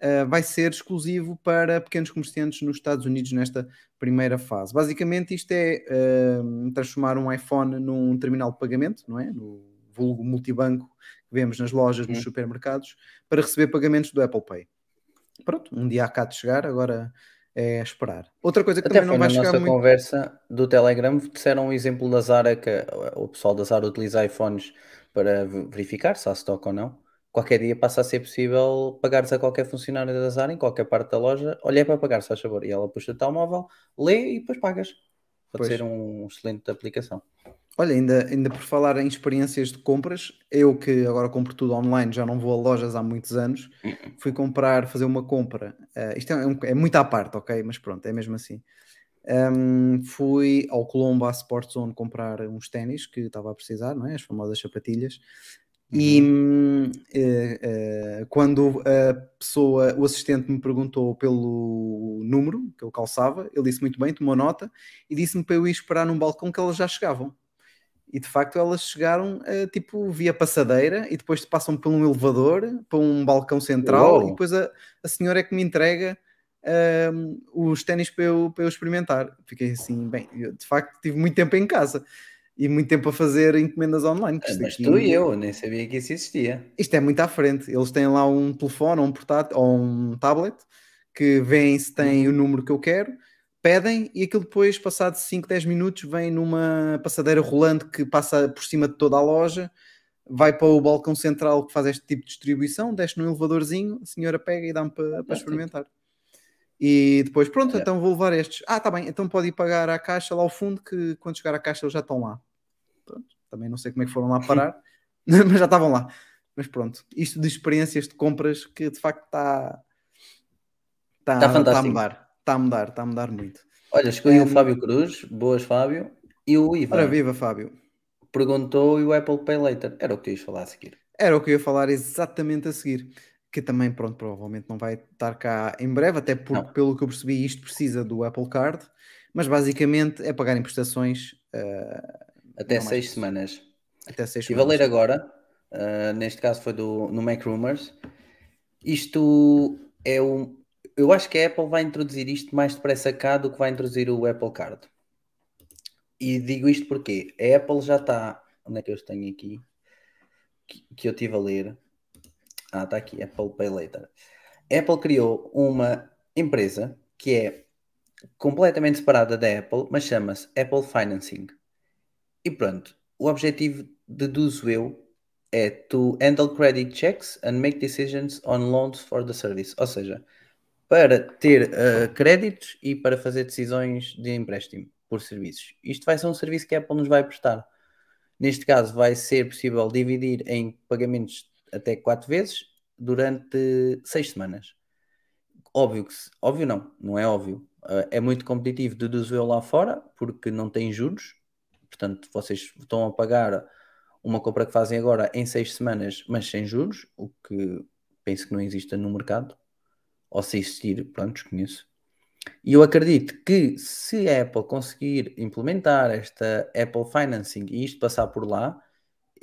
Speaker 1: eh, vai ser exclusivo para pequenos comerciantes nos Estados Unidos nesta primeira fase. Basicamente, isto é uh, transformar um iPhone num terminal de pagamento, não é? No vulgo multibanco que vemos nas lojas, nos supermercados, para receber pagamentos do Apple Pay. Pronto, um dia há cá de chegar, agora é esperar. Outra coisa que
Speaker 3: Até
Speaker 1: também não vai
Speaker 3: chegar
Speaker 1: na nossa
Speaker 3: muito... conversa do Telegram disseram um exemplo da Zara que o pessoal da Zara utiliza iPhones para verificar se há stock ou não. Qualquer dia passa a ser possível pagares a qualquer funcionário da Zara em qualquer parte da loja. Olha, é para pagar, se faz favor. E ela puxa o telemóvel, lê e depois pagas. Pode pois. ser um excelente aplicação.
Speaker 1: Olha, ainda, ainda por falar em experiências de compras, eu que agora compro tudo online, já não vou a lojas há muitos anos, fui comprar, fazer uma compra. Uh, isto é, um, é muito à parte, ok? Mas pronto, é mesmo assim. Um, fui ao Colombo, à Sport Zone, comprar uns ténis que estava a precisar, não é? As famosas sapatilhas. E uh, uh, quando a pessoa, o assistente me perguntou pelo número que eu calçava, ele disse muito bem, tomou nota e disse-me para eu ir esperar num balcão que elas já chegavam. E de facto elas chegaram uh, tipo via passadeira e depois passam por um elevador, para um balcão central Uou. e depois a, a senhora é que me entrega uh, os ténis para eu, para eu experimentar. Fiquei assim, bem, eu, de facto tive muito tempo em casa e muito tempo a fazer encomendas online.
Speaker 3: Ah, mas aqui, tu e eu, nem sabia que isso existia.
Speaker 1: Isto é muito à frente. Eles têm lá um telefone, ou um portátil, ou um tablet que vêem se tem uhum. o número que eu quero pedem e aquilo depois, passado 5, 10 minutos, vem numa passadeira rolante que passa por cima de toda a loja, vai para o balcão central que faz este tipo de distribuição, desce num elevadorzinho, a senhora pega e dá-me para, para experimentar. E depois, pronto, é. então vou levar estes. Ah, tá bem, então pode ir pagar à caixa lá ao fundo, que quando chegar à caixa eles já estão lá. Pronto, também não sei como é que foram lá parar, mas já estavam lá. Mas pronto, isto de experiências de compras que de facto está
Speaker 3: está, está,
Speaker 1: está a mudar. Está a mudar, está a mudar muito.
Speaker 3: Olha, escolhi um... o Fábio Cruz, boas Fábio, e o Ivan.
Speaker 1: Ora viva, Fábio.
Speaker 3: Perguntou e o Apple Pay Later. Era o que tu ias falar a seguir.
Speaker 1: Era o que eu ia falar exatamente a seguir. Que também, pronto, provavelmente não vai estar cá em breve, até porque, não. pelo que eu percebi, isto precisa do Apple Card, mas basicamente é pagar em prestações. Uh,
Speaker 3: até seis semanas.
Speaker 1: Até seis
Speaker 3: Estive semanas. a ler agora, uh, neste caso foi do, no Mac Rumors. Isto é um, eu acho que a Apple vai introduzir isto mais depressa cá do que vai introduzir o Apple Card. E digo isto porque a Apple já está. Onde é que eu tenho aqui? Que, que eu estive a ler. Ah, está aqui, Apple Pay Later. A Apple criou uma empresa que é completamente separada da Apple, mas chama-se Apple Financing. E pronto, o objetivo, deduzo eu, é to handle credit checks and make decisions on loans for the service. Ou seja, para ter uh, créditos e para fazer decisões de empréstimo por serviços. Isto vai ser um serviço que a Apple nos vai prestar. Neste caso, vai ser possível dividir em pagamentos até quatro vezes durante seis semanas. Óbvio que, óbvio não, não é óbvio. Uh, é muito competitivo deduzi-o lá fora porque não tem juros. Portanto, vocês estão a pagar uma compra que fazem agora em seis semanas, mas sem juros, o que penso que não exista no mercado. Ou se existir, pronto, desconheço. E eu acredito que se a Apple conseguir implementar esta Apple Financing e isto passar por lá,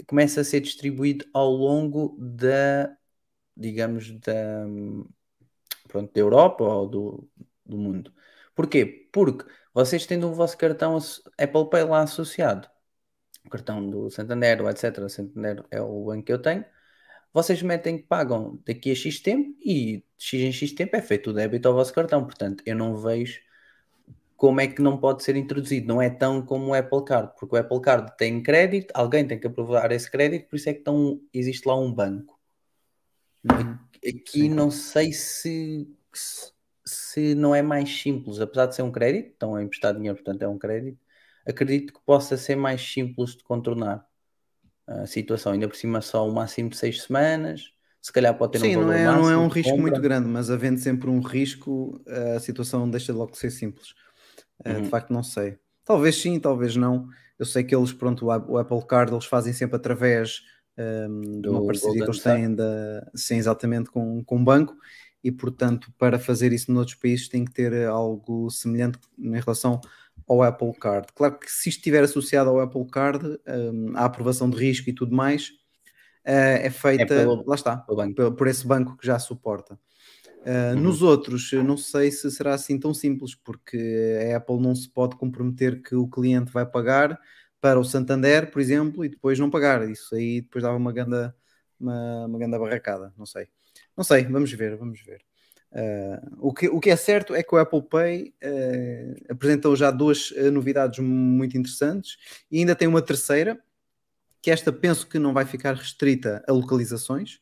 Speaker 3: começa a ser distribuído ao longo da, digamos, da, pronto, da Europa ou do, do mundo. Porquê? Porque vocês tendo o vosso cartão Apple Pay lá associado, o cartão do Santander, etc. Santander é o banco que eu tenho, vocês metem que pagam daqui a X tempo e X em X tempo é feito o débito ao vosso cartão. Portanto, eu não vejo como é que não pode ser introduzido. Não é tão como o Apple Card, porque o Apple Card tem crédito, alguém tem que aprovar esse crédito, por isso é que tão, existe lá um banco. Aqui Sim. não sei se, se não é mais simples, apesar de ser um crédito, estão a emprestar dinheiro, portanto é um crédito, acredito que possa ser mais simples de contornar a situação. Ainda por cima, só o máximo de seis semanas. Se calhar pode ter
Speaker 1: Sim,
Speaker 3: um valor
Speaker 1: não é,
Speaker 3: máximo
Speaker 1: não é um risco
Speaker 3: compra.
Speaker 1: muito grande, mas havendo sempre um risco, a situação deixa logo de ser simples. Uh,
Speaker 3: Uhum.
Speaker 1: De facto, não sei. Talvez sim, talvez não. Eu sei que eles, pronto, o o Apple Card eles fazem sempre através um, de uma parceria que
Speaker 3: Golden
Speaker 1: eles têm da, sim, exatamente com, com um banco e, portanto, para fazer isso noutros países tem que ter algo semelhante em relação ao Apple Card. Claro que se estiver associado ao Apple Card, um, a aprovação de risco e tudo mais eh, é feita,
Speaker 3: pelo-
Speaker 1: lá está,
Speaker 3: pelo banco.
Speaker 1: por, esse banco que já suporta. Uh,
Speaker 3: Uhum.
Speaker 1: Nos outros, não sei se será assim tão simples, porque a Apple não se pode comprometer que o cliente vai pagar para o Santander, por exemplo, e depois não pagar. Isso aí depois dava uma ganda, uma, uma ganda barracada, não sei. Não sei, vamos ver, vamos ver. Uh, o, que, o que é certo é que o Apple Pay uh, apresentou já duas uh, novidades muito interessantes e ainda tem uma terceira, que esta penso que não vai ficar restrita a localizações.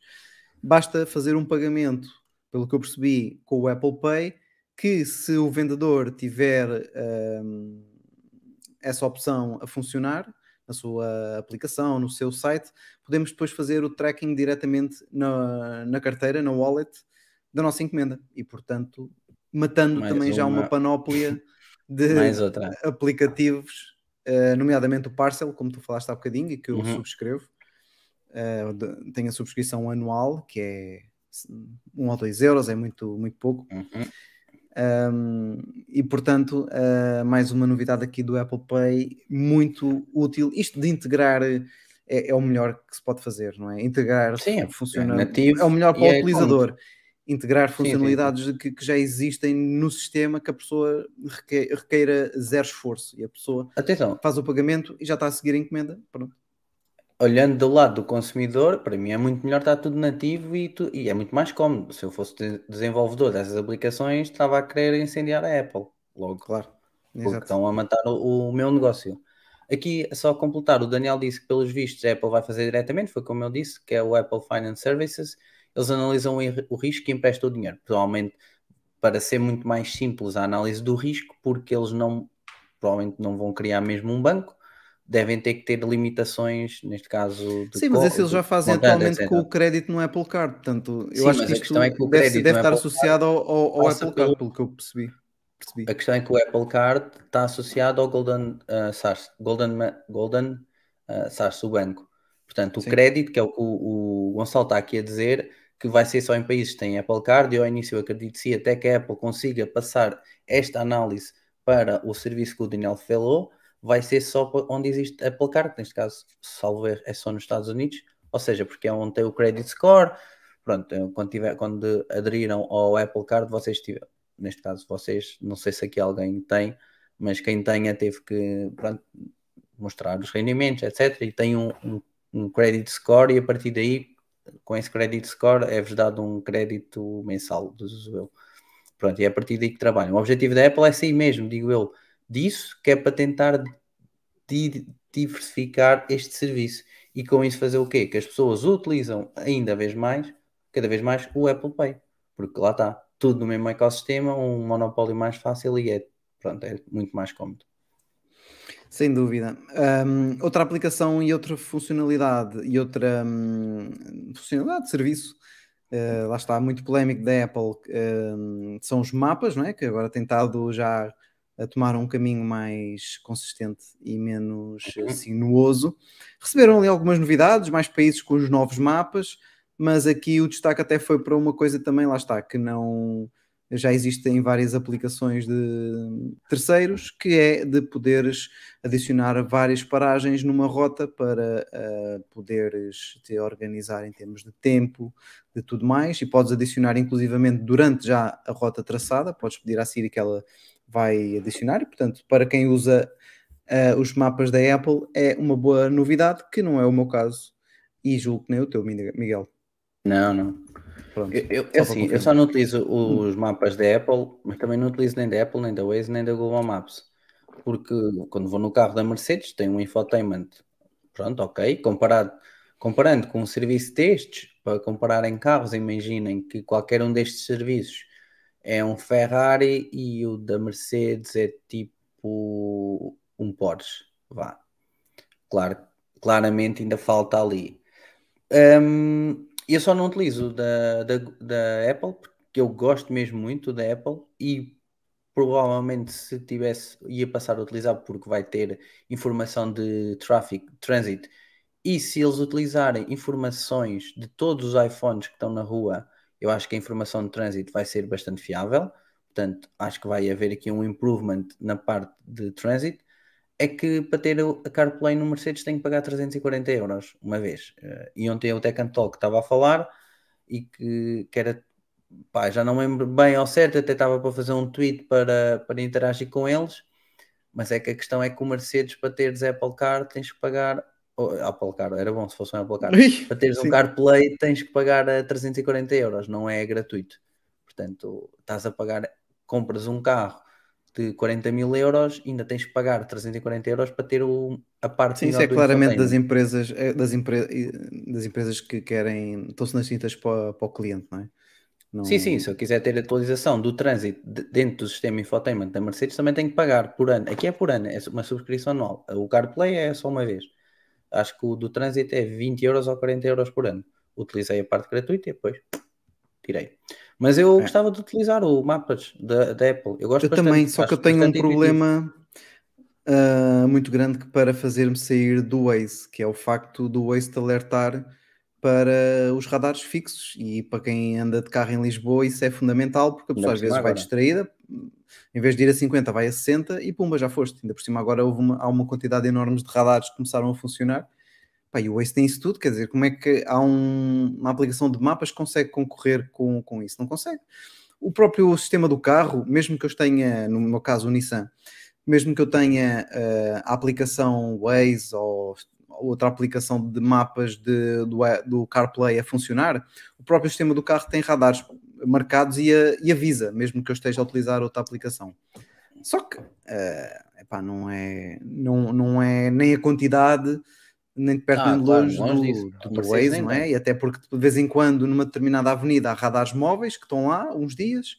Speaker 1: Basta fazer um pagamento, pelo que eu percebi, com o Apple Pay, que se o vendedor tiver essa opção a funcionar na sua aplicação, no seu site, podemos depois fazer o tracking diretamente na, na carteira, na wallet da nossa encomenda e, portanto, matando
Speaker 3: Mais
Speaker 1: também já
Speaker 3: uma-
Speaker 1: uma panóplia de aplicativos, eh, nomeadamente o Parcel, como tu falaste há bocadinho e que eu
Speaker 3: Uhum.
Speaker 1: subscrevo. De- tenho a subscrição anual, que é um ou dois euros, é muito, muito pouco.
Speaker 3: Uhum.
Speaker 1: Um, e portanto, uh, mais uma novidade aqui do Apple Pay, muito útil. Isto de integrar é, é o melhor que se pode fazer, não é? Integrar
Speaker 3: Sim, é-
Speaker 1: funciona,
Speaker 3: é nativo
Speaker 1: é o melhor para o
Speaker 3: é
Speaker 1: utilizador. Integrar
Speaker 3: sim,
Speaker 1: funcionalidades Que, que já existem no sistema que a pessoa reque- requeira zero esforço e a pessoa
Speaker 3: Atenção,
Speaker 1: faz o pagamento e já está a seguir a encomenda. Pronto.
Speaker 3: olhando do lado do consumidor, para mim é muito melhor estar tudo nativo e, tu- e é muito mais cómodo. Se eu fosse de- desenvolvedor dessas aplicações, estava a querer incendiar a Apple logo.
Speaker 1: Claro.
Speaker 3: porque
Speaker 1: Exato.
Speaker 3: estão a matar o, o meu negócio. Aqui, só completar, o Daniel disse que pelos vistos a Apple vai fazer diretamente, foi como eu disse, que é o Apple Finance Services. Eles analisam o risco e emprestam o dinheiro. Provavelmente para ser muito mais simples a análise do risco, porque eles não provavelmente não vão criar mesmo um banco, devem ter que ter limitações, neste caso
Speaker 1: Sim, mas esse eles já fazem atualmente
Speaker 3: etc.
Speaker 1: com o crédito no Apple Card. Portanto, eu
Speaker 3: Sim,
Speaker 1: acho que isto
Speaker 3: é que o
Speaker 1: deve,
Speaker 3: crédito
Speaker 1: deve
Speaker 3: no
Speaker 1: estar
Speaker 3: Apple
Speaker 1: associado ao, ao- Apple Card, pelo que eu percebi. percebi.
Speaker 3: A questão é que o Apple Card está associado ao Golden uh, SARS, Golden, Golden uh, SARS, o banco. Portanto, o
Speaker 1: Sim.
Speaker 3: crédito, que é o que o, o Gonçalo está aqui a dizer, que vai ser só em países que têm Apple Card, e ao início eu acredito sim, até que a Apple consiga passar esta análise para o serviço que o Daniel falou, vai ser só onde existe Apple Card, neste caso, salvo erro, é só nos Estados Unidos, ou seja, porque é onde tem o credit score, pronto, quando, tiver, quando aderiram ao Apple Card, vocês tiveram, neste caso vocês, não sei se aqui alguém tem, mas quem tenha teve que pronto, mostrar os rendimentos, etc. E tem um, um, um credit score e a partir daí, com esse credit score, é-vos dado um crédito mensal, deduzo eu. Pronto, e é a partir daí que trabalham. O objetivo da Apple é sair mesmo, digo eu, disso, que é para tentar di- diversificar este serviço. E com isso fazer o quê? Que as pessoas utilizam ainda vez mais, cada vez mais, o Apple Pay. Porque lá está, tudo no mesmo ecossistema, um monopólio mais fácil e é, pronto, é muito mais cómodo.
Speaker 1: Sem dúvida. Um, outra aplicação e outra funcionalidade e outra um, funcionalidade de serviço, uh, lá está, muito polémico da Apple, um, são os mapas, não é? que agora tem estado já a tomar um caminho mais consistente e menos
Speaker 3: Uhum.
Speaker 1: sinuoso. Receberam ali algumas novidades, mais países com os novos mapas, mas aqui o destaque até foi para uma coisa também, lá está, que não já existem várias aplicações de terceiros, que é de poderes adicionar várias paragens numa rota para uh, poderes te organizar em termos de tempo, de tudo mais, e podes adicionar inclusivamente durante já a rota traçada, podes pedir à Siri que ela vai adicionar, e portanto, para quem usa uh, os mapas da Apple, é uma boa novidade, que não é o meu caso, e julgo que nem o teu, Miguel.
Speaker 3: Não, não.
Speaker 1: Pronto,
Speaker 3: Eu, eu,
Speaker 1: só para
Speaker 3: assim, eu só não utilizo os mapas da Apple, mas também não utilizo nem da Apple, nem da Waze, nem da Google Maps. Porque quando vou no carro da Mercedes tem um infotainment. Pronto, ok. Comparado, comparando com um serviço destes, para comparar em carros, imaginem que qualquer um destes serviços é um Ferrari e o da Mercedes é tipo um Porsche. Vá. Claro, claramente ainda falta ali. Hum, eu só não utilizo da, da, da Apple porque eu gosto mesmo muito da Apple e provavelmente se tivesse ia passar a utilizar porque vai ter informação de traffic, transit e se eles utilizarem informações de todos os iPhones que estão na rua, eu acho que a informação de trânsito vai ser bastante fiável. Portanto, acho que vai haver aqui um improvement na parte de trânsito. É que para ter a CarPlay no Mercedes tem que pagar 340 euros uma vez. Eh, E ontem o Tech and Talk estava a falar e que, que era pá, já não lembro bem ao certo, até estava para fazer um tweet para, para interagir com eles, mas é que a questão é que o Mercedes para teres Apple Car tens que pagar oh, Apple Car, era bom se fosse um Apple Car para teres um
Speaker 1: sim.
Speaker 3: CarPlay tens que pagar a 340 euros, não é gratuito. Portanto, estás a pagar, compras um carro de 40 mil euros, ainda tens que pagar 340 euros para ter o, a parte
Speaker 1: Sim, isso é claramente das empresas, é das, empre- das empresas que querem, estão-se nas cintas para, para o cliente, não é? Não-
Speaker 3: Sim, sim, se eu quiser ter atualização do trânsito de- dentro do sistema infotainment da Mercedes, também tenho que pagar por ano. Aqui é por ano, é uma subscrição anual. O CarPlay é só uma vez. Acho que o do trânsito é 20 euros ou 40 euros por ano. Utilizei a parte gratuita e depois tirei. Mas eu
Speaker 1: É.
Speaker 3: gostava de utilizar o Mapas da, da Apple. Eu gosto
Speaker 1: Eu
Speaker 3: bastante,
Speaker 1: também, só que eu tenho um problema ah, muito grande para fazer-me sair do Waze, que é o facto do Waze te alertar para os radares fixos e para quem anda de carro em Lisboa isso é fundamental porque a pessoa às vezes
Speaker 3: cima
Speaker 1: vai
Speaker 3: agora.
Speaker 1: distraída, em vez de ir a 50 vai a 60 e pumba, já foste. Ainda por cima agora houve uma, há uma quantidade enorme de radares que começaram a funcionar. Pá, e o Waze tem isso tudo, quer dizer, como é que há um- uma aplicação de mapas que consegue concorrer com, com isso? Não consegue. O próprio sistema do carro, mesmo que eu tenha, no meu caso, o Nissan, mesmo que eu tenha eh, a aplicação Waze ou outra aplicação de mapas de- do, do CarPlay a funcionar, o próprio sistema do carro tem radares marcados e, a- e avisa, mesmo que eu esteja a utilizar outra aplicação. Só que eh, epá, não, é, não, não é nem a quantidade, nem de perto
Speaker 3: Ah,
Speaker 1: nem de
Speaker 3: claro,
Speaker 1: longe
Speaker 3: longe
Speaker 1: do,
Speaker 3: disso.
Speaker 1: do Waze, não é? E até porque de vez em quando, numa determinada avenida, há radares móveis que estão lá uns dias,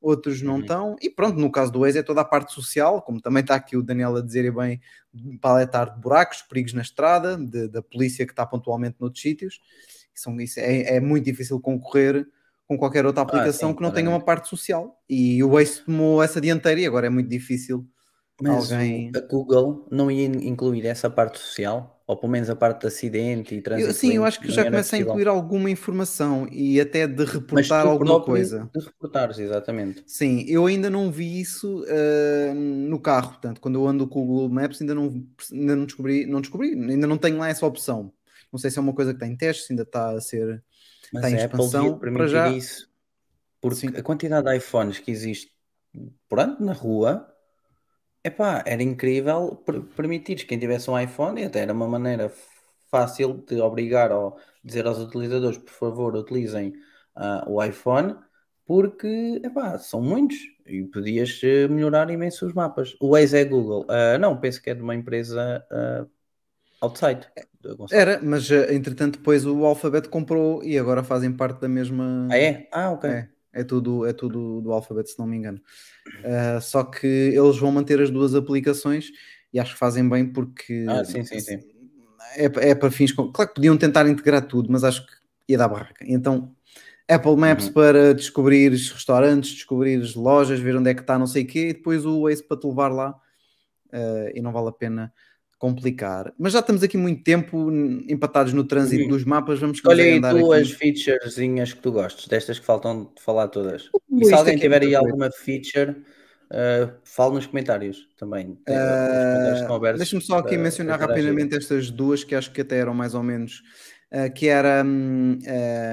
Speaker 1: outros não
Speaker 3: Uhum.
Speaker 1: estão. E pronto, no caso do Waze é toda a parte social, como também está aqui o Daniel a dizer bem, para alertar de buracos, perigos na estrada, de- da polícia que está pontualmente noutros sítios. São, isso é, é muito difícil concorrer com qualquer outra aplicação
Speaker 3: Ah, sim,
Speaker 1: que não tenha uma parte social. E o Waze tomou essa dianteira e agora é muito difícil
Speaker 3: Mas
Speaker 1: alguém.
Speaker 3: a Google não ia incluir essa parte social? Ou pelo menos a parte de acidente e
Speaker 1: Eu,
Speaker 3: trânsito
Speaker 1: sim, eu acho que já
Speaker 3: era
Speaker 1: começa a incluir alguma informação e até de reportar alguma coisa.
Speaker 3: de reportares, exatamente.
Speaker 1: Sim, eu ainda não vi isso ah, no carro, portanto, quando eu ando com o Google Maps ainda não, ainda não descobri, não descobri, ainda não tenho lá essa opção. Não sei se é uma coisa que está em teste, se ainda está a ser,
Speaker 3: Mas
Speaker 1: está em expansão. Para já,
Speaker 3: isso, porque
Speaker 1: sim.
Speaker 3: a quantidade de iPhones que existe por ano na rua, epá, era incrível per permitires quem tivesse um iPhone, e até era uma maneira fácil de obrigar ou dizer aos utilizadores, por favor, utilizem ah, o iPhone, porque epá, são muitos e podias eh, melhorar imenso os mapas. O Waze é Google. Ah, não, penso que é de uma empresa ah, outside. Gonçalo.
Speaker 1: Era, mas ah, entretanto depois o Alphabet comprou e agora fazem parte da mesma.
Speaker 3: Ah, é? Ah, ok.
Speaker 1: É, é tudo, é tudo do Alphabet, se não me engano. Uh, só que eles vão manter as duas aplicações e acho que fazem bem porque
Speaker 3: Ah, sim, sim, sim.
Speaker 1: é, é para fins. com- Claro que podiam tentar integrar tudo, mas acho que ia dar barraca. Então, Apple Maps
Speaker 3: Uhum.
Speaker 1: para descobrir restaurantes, descobrir lojas, ver onde é que está, não sei o quê, e depois o Waze para te levar lá. eh, e não vale a pena complicar. Mas já estamos aqui muito tempo empatados no trânsito
Speaker 3: Uhum.
Speaker 1: dos mapas. Vamos
Speaker 3: Escolhe
Speaker 1: começar a
Speaker 3: aí
Speaker 1: andar
Speaker 3: tu
Speaker 1: aqui.
Speaker 3: as featurezinhas que tu gostes, destas que faltam de falar todas. E
Speaker 1: Isto
Speaker 3: se alguém tiver aí alguma feature, uh, fale nos comentários também. Abertos
Speaker 1: Deixa-me só aqui
Speaker 3: para
Speaker 1: mencionar rapidamente estas duas que acho que até eram mais ou menos. Ah, que era hum,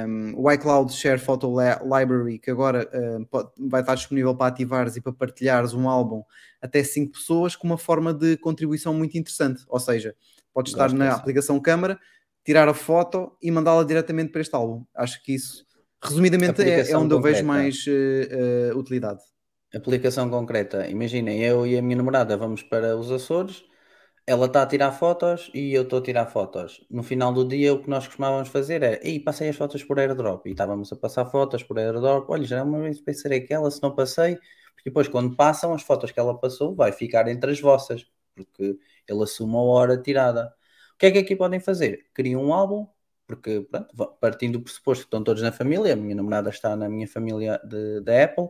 Speaker 1: hum, o iCloud Share Photo Li- Library, que agora hum, pode- vai estar disponível para ativares e para partilhares um álbum até 5 pessoas com uma forma de contribuição muito interessante. Ou seja, podes estar
Speaker 3: Gosto
Speaker 1: na
Speaker 3: dessa.
Speaker 1: aplicação câmara, tirar a foto e mandá-la diretamente para este álbum. Acho que isso, resumidamente, é, é onde eu vejo
Speaker 3: concreta.
Speaker 1: mais eh, eh, utilidade.
Speaker 3: Aplicação concreta. Imaginem, eu e a minha namorada vamos para os Açores, ela está a tirar fotos e eu estou a tirar fotos. No final do dia, o que nós costumávamos fazer era, ei, passei as fotos por airdrop. E estávamos a passar fotos por airdrop. Olha, já é uma vez pensei se não passei. Porque depois, quando passam as fotos que ela passou, vai ficar entre as vossas. Porque ele assume a hora tirada. O que é que aqui podem fazer? Criam um álbum, porque pronto, partindo do pressuposto que estão todos na família, a minha namorada está na minha família da Apple,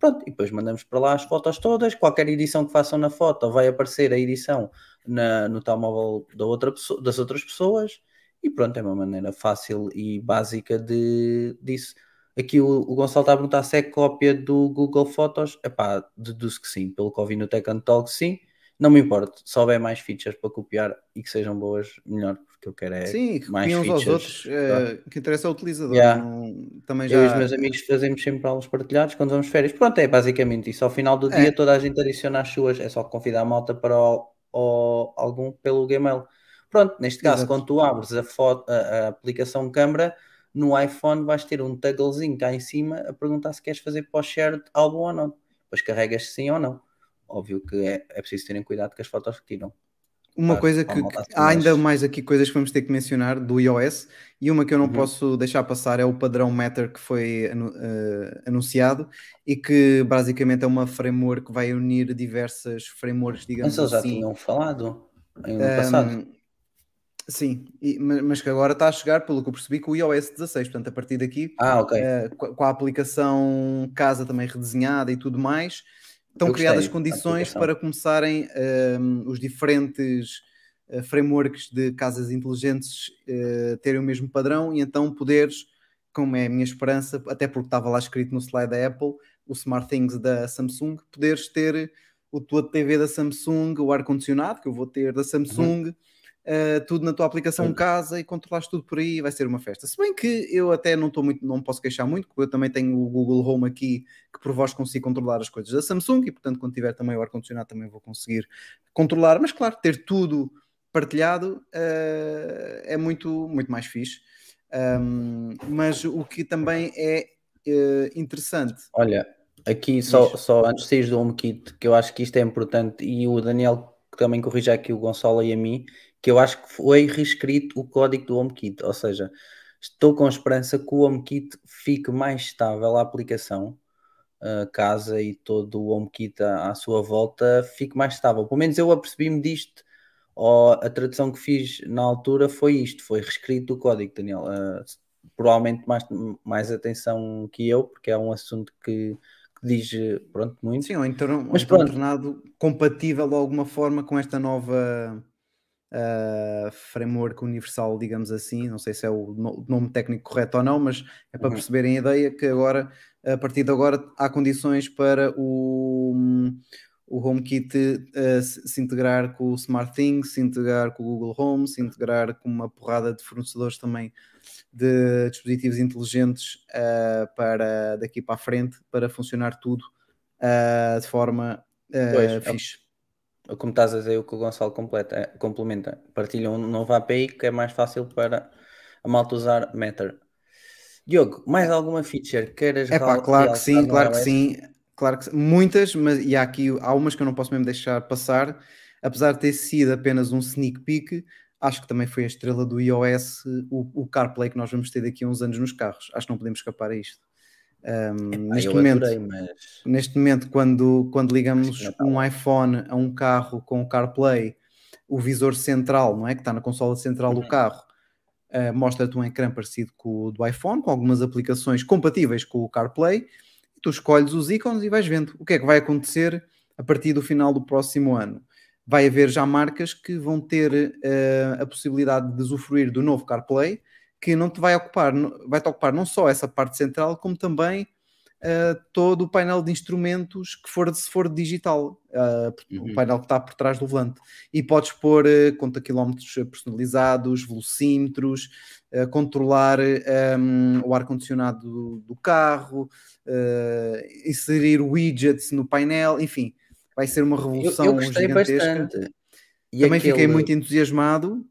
Speaker 3: pronto, e depois mandamos para lá as fotos todas, qualquer edição que façam na foto vai aparecer a edição na- no telemóvel da outra pessoa- das outras pessoas, e pronto, é uma maneira fácil e básica de, disso. Aqui o, o Gonçalo está a perguntar se é cópia do Google Fotos. Epá, deduzo que sim, pelo que ouvi no Tech Talk, sim. Não me importa, se houver mais features para copiar e que sejam boas, melhor, porque eu quero é
Speaker 1: Sim, que
Speaker 3: mais
Speaker 1: uns aos
Speaker 3: features.
Speaker 1: outros, eh, que interessa ao utilizador.
Speaker 3: Yeah.
Speaker 1: não- também
Speaker 3: Eu e
Speaker 1: já.
Speaker 3: os meus amigos fazemos sempre aulas partilhados quando vamos férias. Pronto, é basicamente isso. Ao final do
Speaker 1: É.
Speaker 3: dia, toda a gente adiciona as suas. É só convidar a malta para o- o- algum pelo Gmail. Pronto, neste caso,
Speaker 1: Exato.
Speaker 3: quando tu abres a, foto, a, a aplicação câmara, no iPhone vais ter um togglezinho cá em cima a perguntar se queres fazer pós-share álbum ou não. Depois carregas sim ou não. Óbvio que é, é preciso terem cuidado com as fotos que tiram.
Speaker 1: Uma coisa que, que- há ainda mais aqui coisas que vamos ter que mencionar do iOS e uma que eu não
Speaker 3: Uhum.
Speaker 1: posso deixar passar é o padrão Matter que foi eh, anunciado e que basicamente é uma framework que vai unir diversas frameworks, digamos
Speaker 3: Mas eles já
Speaker 1: assim.
Speaker 3: tinham falado no
Speaker 1: Ahm,
Speaker 3: passado.
Speaker 1: sim, e- ma- mas que agora está a chegar, pelo que eu percebi, com o iOS 16. Portanto, a partir daqui,
Speaker 3: Ah, ok.
Speaker 1: eh, com com a aplicação casa também redesenhada e tudo mais, estão criadas condições para começarem ehm, os diferentes eh, frameworks de casas inteligentes eh, terem o mesmo padrão e então poderes, como é a minha esperança, até porque estava lá escrito no slide da Apple, o SmartThings da Samsung, poderes ter o tua TV da Samsung, o ar-condicionado que eu vou ter da Samsung, eh, tudo na tua aplicação
Speaker 3: Tudo.
Speaker 1: casa e controlares tudo por aí, vai ser uma festa. Se bem que eu até não estou muito, não posso queixar muito, porque eu também tenho o Google Home aqui que por voz consigo controlar as coisas da Samsung e portanto quando tiver também o ar-condicionado também vou conseguir controlar, mas claro, ter tudo partilhado eh, é muito, muito mais fixe. Um, mas o que também é eh, interessante,
Speaker 3: Olha, aqui só,
Speaker 1: Diz.
Speaker 3: só antes de sair do HomeKit, que eu acho que isto é importante, e o Daniel que também corrija aqui o Gonçalo e a mim, que eu acho que foi reescrito o código do HomeKit, ou seja, estou com esperança que o HomeKit fique mais estável a aplicação, a casa e todo o HomeKit à, à sua volta fique mais estável. Pelo menos eu apercebi-me disto, ou a tradução que fiz na altura foi isto, foi reescrito o código, Daniel. Ah, provavelmente mais, mais atenção que eu, porque é um assunto que, que diz, pronto, muito.
Speaker 1: sim, ou então, ou
Speaker 3: Mas
Speaker 1: então
Speaker 3: pronto.
Speaker 1: tornado compatível de alguma forma com esta nova uh, framework universal, digamos assim. Não sei se é o no- nome técnico correto ou não, mas é para
Speaker 3: Uhum.
Speaker 1: perceberem a ideia que agora, a partir de agora, há condições para o, o HomeKit uh, se integrar com o SmartThings, se integrar com o Google Home, se integrar com uma porrada de fornecedores também de dispositivos inteligentes uh, para daqui para a frente para funcionar tudo uh, de forma uh,
Speaker 3: Pois,
Speaker 1: fixe.
Speaker 3: Como estás a dizer, o que o Gonçalo completa, é- complementa, partilha um novo API que é mais fácil para a malta usar Matter. Diogo, mais alguma feature queiras
Speaker 1: É pá, claro que sim, claro que sim, claro que. Muitas, mas e há aqui há umas que eu não posso mesmo deixar passar, apesar de ter sido apenas um sneak peek, acho que também foi a estrela do iOS, o, o CarPlay que nós vamos ter daqui a uns anos nos carros. Acho que não podemos escapar a isto. Um, neste, momento,
Speaker 3: adorei, mas
Speaker 1: neste momento, quando, quando ligamos
Speaker 3: tá
Speaker 1: um iPhone a um carro com CarPlay, o visor central, não é? Que está na consola central do
Speaker 3: Uhum.
Speaker 1: carro, uh, mostra-te um ecrã parecido com o do iPhone, com algumas aplicações compatíveis com o CarPlay, e tu escolhes os ícones e vais vendo o que é que vai acontecer a partir do final do próximo ano. Vai haver já marcas que vão ter uh, a possibilidade de usufruir do novo CarPlay, que não te vai ocupar, vai-te ocupar não só essa parte central, como também uh, todo o painel de instrumentos que for, se for digital, uh,
Speaker 3: Uhum.
Speaker 1: o painel que está por trás do volante. E podes pôr uh, conta quilómetros personalizados, velocímetros, controlar um, o ar-condicionado do, do carro, inserir widgets no painel, enfim, vai ser uma revolução
Speaker 3: eu, eu
Speaker 1: gigantesca.
Speaker 3: bastante. E
Speaker 1: Também
Speaker 3: aquele,
Speaker 1: fiquei muito entusiasmado.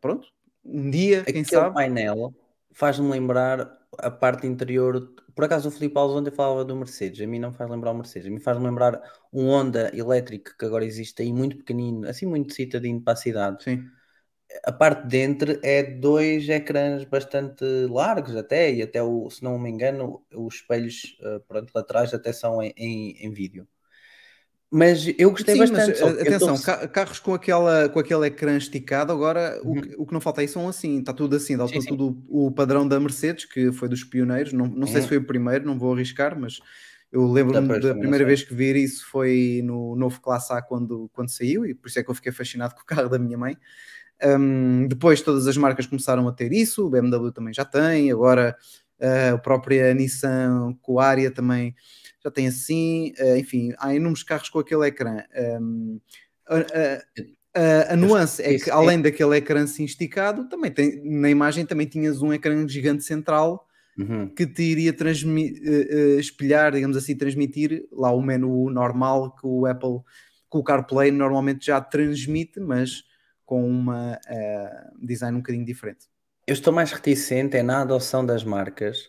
Speaker 1: Pronto, um dia, quem
Speaker 3: aquele
Speaker 1: sabe.
Speaker 3: painel faz-me lembrar a parte interior. Por acaso o Filipe Alves ontem falava do Mercedes, a mim não faz lembrar o Mercedes, a mim faz-me lembrar um Honda elétrico que agora existe aí muito pequenino, assim muito citadinho para a cidade.
Speaker 1: Sim.
Speaker 3: A parte de dentro é dois ecrãs bastante largos até, e até o, se não me engano, os espelhos uh, pronto, laterais até são em, em, em vídeo. Mas eu gostei
Speaker 1: Sim,
Speaker 3: bastante.
Speaker 1: mas, atenção,
Speaker 3: tô-
Speaker 1: ca- carros com, aquela, com aquele ecrã esticado, agora o,
Speaker 3: Uhum.
Speaker 1: que, o que não falta aí são assim, está tudo assim,
Speaker 3: sim.
Speaker 1: tudo o padrão da Mercedes, que foi dos pioneiros, não, não sei
Speaker 3: Uhum.
Speaker 1: se foi o primeiro, não vou arriscar, mas eu lembro-me da
Speaker 3: não
Speaker 1: primeira
Speaker 3: sei.
Speaker 1: vez que vi isso foi no novo Classe A quando, quando saiu, e por isso é que eu fiquei fascinado com o carro da minha mãe. Um, depois todas as marcas começaram a ter isso, o BMW também já tem, agora a própria Nissan com a Aria também já tem assim, uh, enfim, há inúmeros carros com aquele ecrã. Um, a, a- nuance é que
Speaker 3: é-
Speaker 1: além daquele ecrã assim esticado, também tem, na imagem também tinhas um ecrã gigante central
Speaker 3: Uhum.
Speaker 1: que te iria transmi- eh, eh, espelhar, digamos assim, transmitir lá o menu normal que o Apple, que o CarPlay normalmente já transmite, mas com uma eh, design um bocadinho diferente.
Speaker 3: Eu estou mais reticente é na adoção das marcas,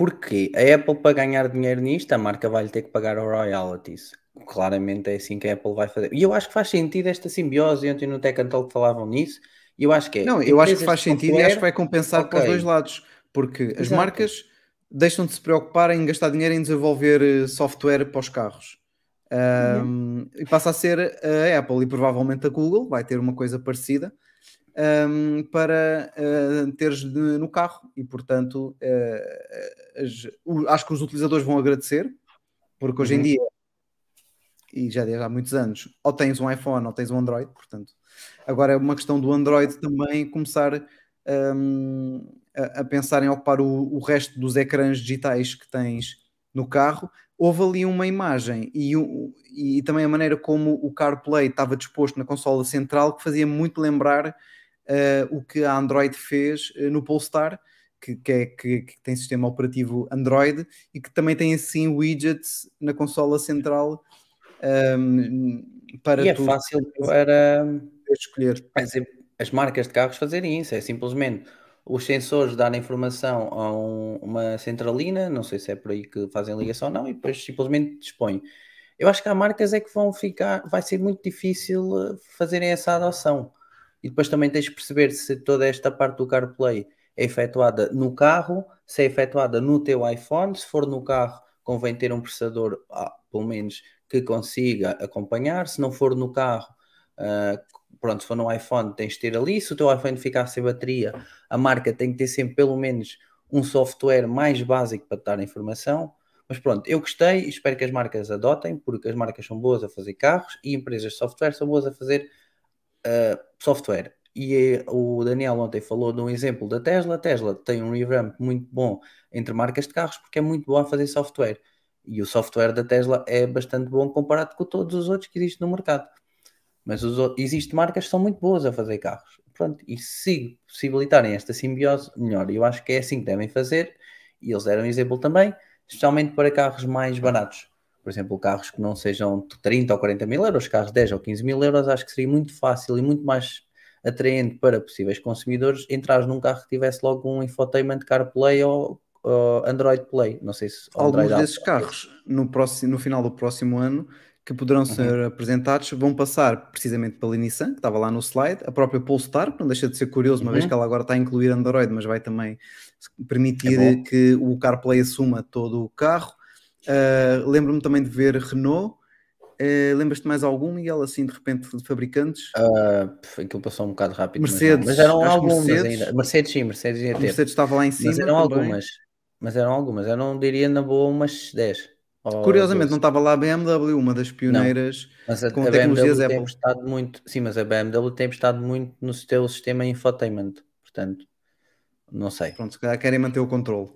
Speaker 3: porque a Apple, para ganhar dinheiro nisto, a marca vai ter que pagar o royalties. Claramente é assim que a Apple vai fazer. E eu acho que faz sentido esta simbiose. Ontem no Tech Talk falavam nisso, e eu acho que é.
Speaker 1: Não, eu acho que faz sentido e acho que vai
Speaker 3: software,
Speaker 1: compensar para os dois lados, porque as
Speaker 3: Exato.
Speaker 1: marcas deixam de se preocupar em gastar dinheiro em desenvolver eh, software para os carros. Um, e passa a ser a Apple e provavelmente a Google, vai ter uma coisa parecida um, para uh, teres de- no carro. E portanto uh, as- o- acho que os utilizadores vão agradecer porque hoje em
Speaker 3: Uhum.
Speaker 1: dia e já desde há muitos anos ou tens um iPhone ou tens um Android portanto. Agora é uma questão do Android também começar um, a, a pensar em ocupar o, o resto dos ecrãs digitais que tens no carro. Houve ali uma imagem e, o- e também a maneira como o CarPlay estava disposto na consola central que fazia muito lembrar eh, o que a Android fez eh, no Polestar, que, que, é- que- que tem sistema operativo Android e que também tem assim widgets na consola central ehm, para
Speaker 3: E é fácil para
Speaker 1: escolher.
Speaker 3: as, as marcas de carros fazerem isso. É simplesmente os sensores darem informação a um- uma centralina, não sei se é por aí que fazem ligação ou não, e depois simplesmente dispõem. Eu acho que há marcas é que vão ficar, vai ser muito difícil eh, fazerem essa adoção. E depois também tens de perceber se toda esta parte do CarPlay é efetuada no carro, se é efetuada no teu iPhone, se for no carro, convém ter um processador, ah, pelo menos, que consiga acompanhar, se não for no carro, ah, pronto, se for no iPhone, tens de ter ali, se o teu iPhone ficar sem bateria, a marca tem que ter sempre pelo menos um software mais básico para te dar a informação. Mas pronto, eu gostei e espero que as marcas adotem, porque as marcas são boas a fazer carros e empresas de software são boas a fazer software. E eh, o Daniel ontem falou de um exemplo da Tesla. A Tesla tem um revamp muito bom entre marcas de carros porque é muito boa a fazer software. E o software da Tesla é bastante bom comparado com todos os outros que existem no mercado. Mas os, existem marcas que são muito boas a fazer carros. Pronto, e se possibilitarem esta simbiose, melhor. Eu acho que é assim que devem fazer. E eles deram um exemplo também, especialmente para carros mais baratos. Por exemplo, carros que não sejam 30 ou 40 mil euros, carros de 10 ou 15 mil euros, acho que seria muito fácil e muito mais atraente para possíveis consumidores entrar num carro que tivesse logo um infotainment CarPlay ou, ou Android Play. Não sei se
Speaker 1: Alguns
Speaker 3: Android
Speaker 1: desses
Speaker 3: Auto.
Speaker 1: carros no, próximo, no final do próximo ano que poderão ser apresentados vão passar precisamente pela Nissan, que estava lá no slide, a própria Polestar, que não deixa de ser curioso, uma vez
Speaker 3: Uhum.
Speaker 1: que ela agora está a incluir Android, mas vai também permitir
Speaker 3: É
Speaker 1: que o CarPlay assuma todo o carro. Uh, Lembro-me também de ver Renault. Uh, Lembras-te mais algum, Miguel, assim, de repente, de fabricantes?
Speaker 3: Pff, aquilo passou um bocado rápido. mas não.
Speaker 1: Mercedes,
Speaker 3: mas, eram algumas
Speaker 1: Mercedes-
Speaker 3: ainda. Mercedes sim, Mercedes ia ter.
Speaker 1: Mercedes estava lá em cima
Speaker 3: Mas eram
Speaker 1: também.
Speaker 3: algumas. Mas eram algumas. Eu não diria na boa umas 10. ou
Speaker 1: Curiosamente, não
Speaker 3: 12.
Speaker 1: estava lá a BMW, uma das pioneiras.
Speaker 3: Mas a,
Speaker 1: com
Speaker 3: a
Speaker 1: tecnologias
Speaker 3: BMW tem
Speaker 1: Apple.
Speaker 3: apostado muito. Sim, mas a BMW tem apostado muito no seu sistema infotainment. Portanto, não sei.
Speaker 1: Pronto, se calhar querem manter o controle.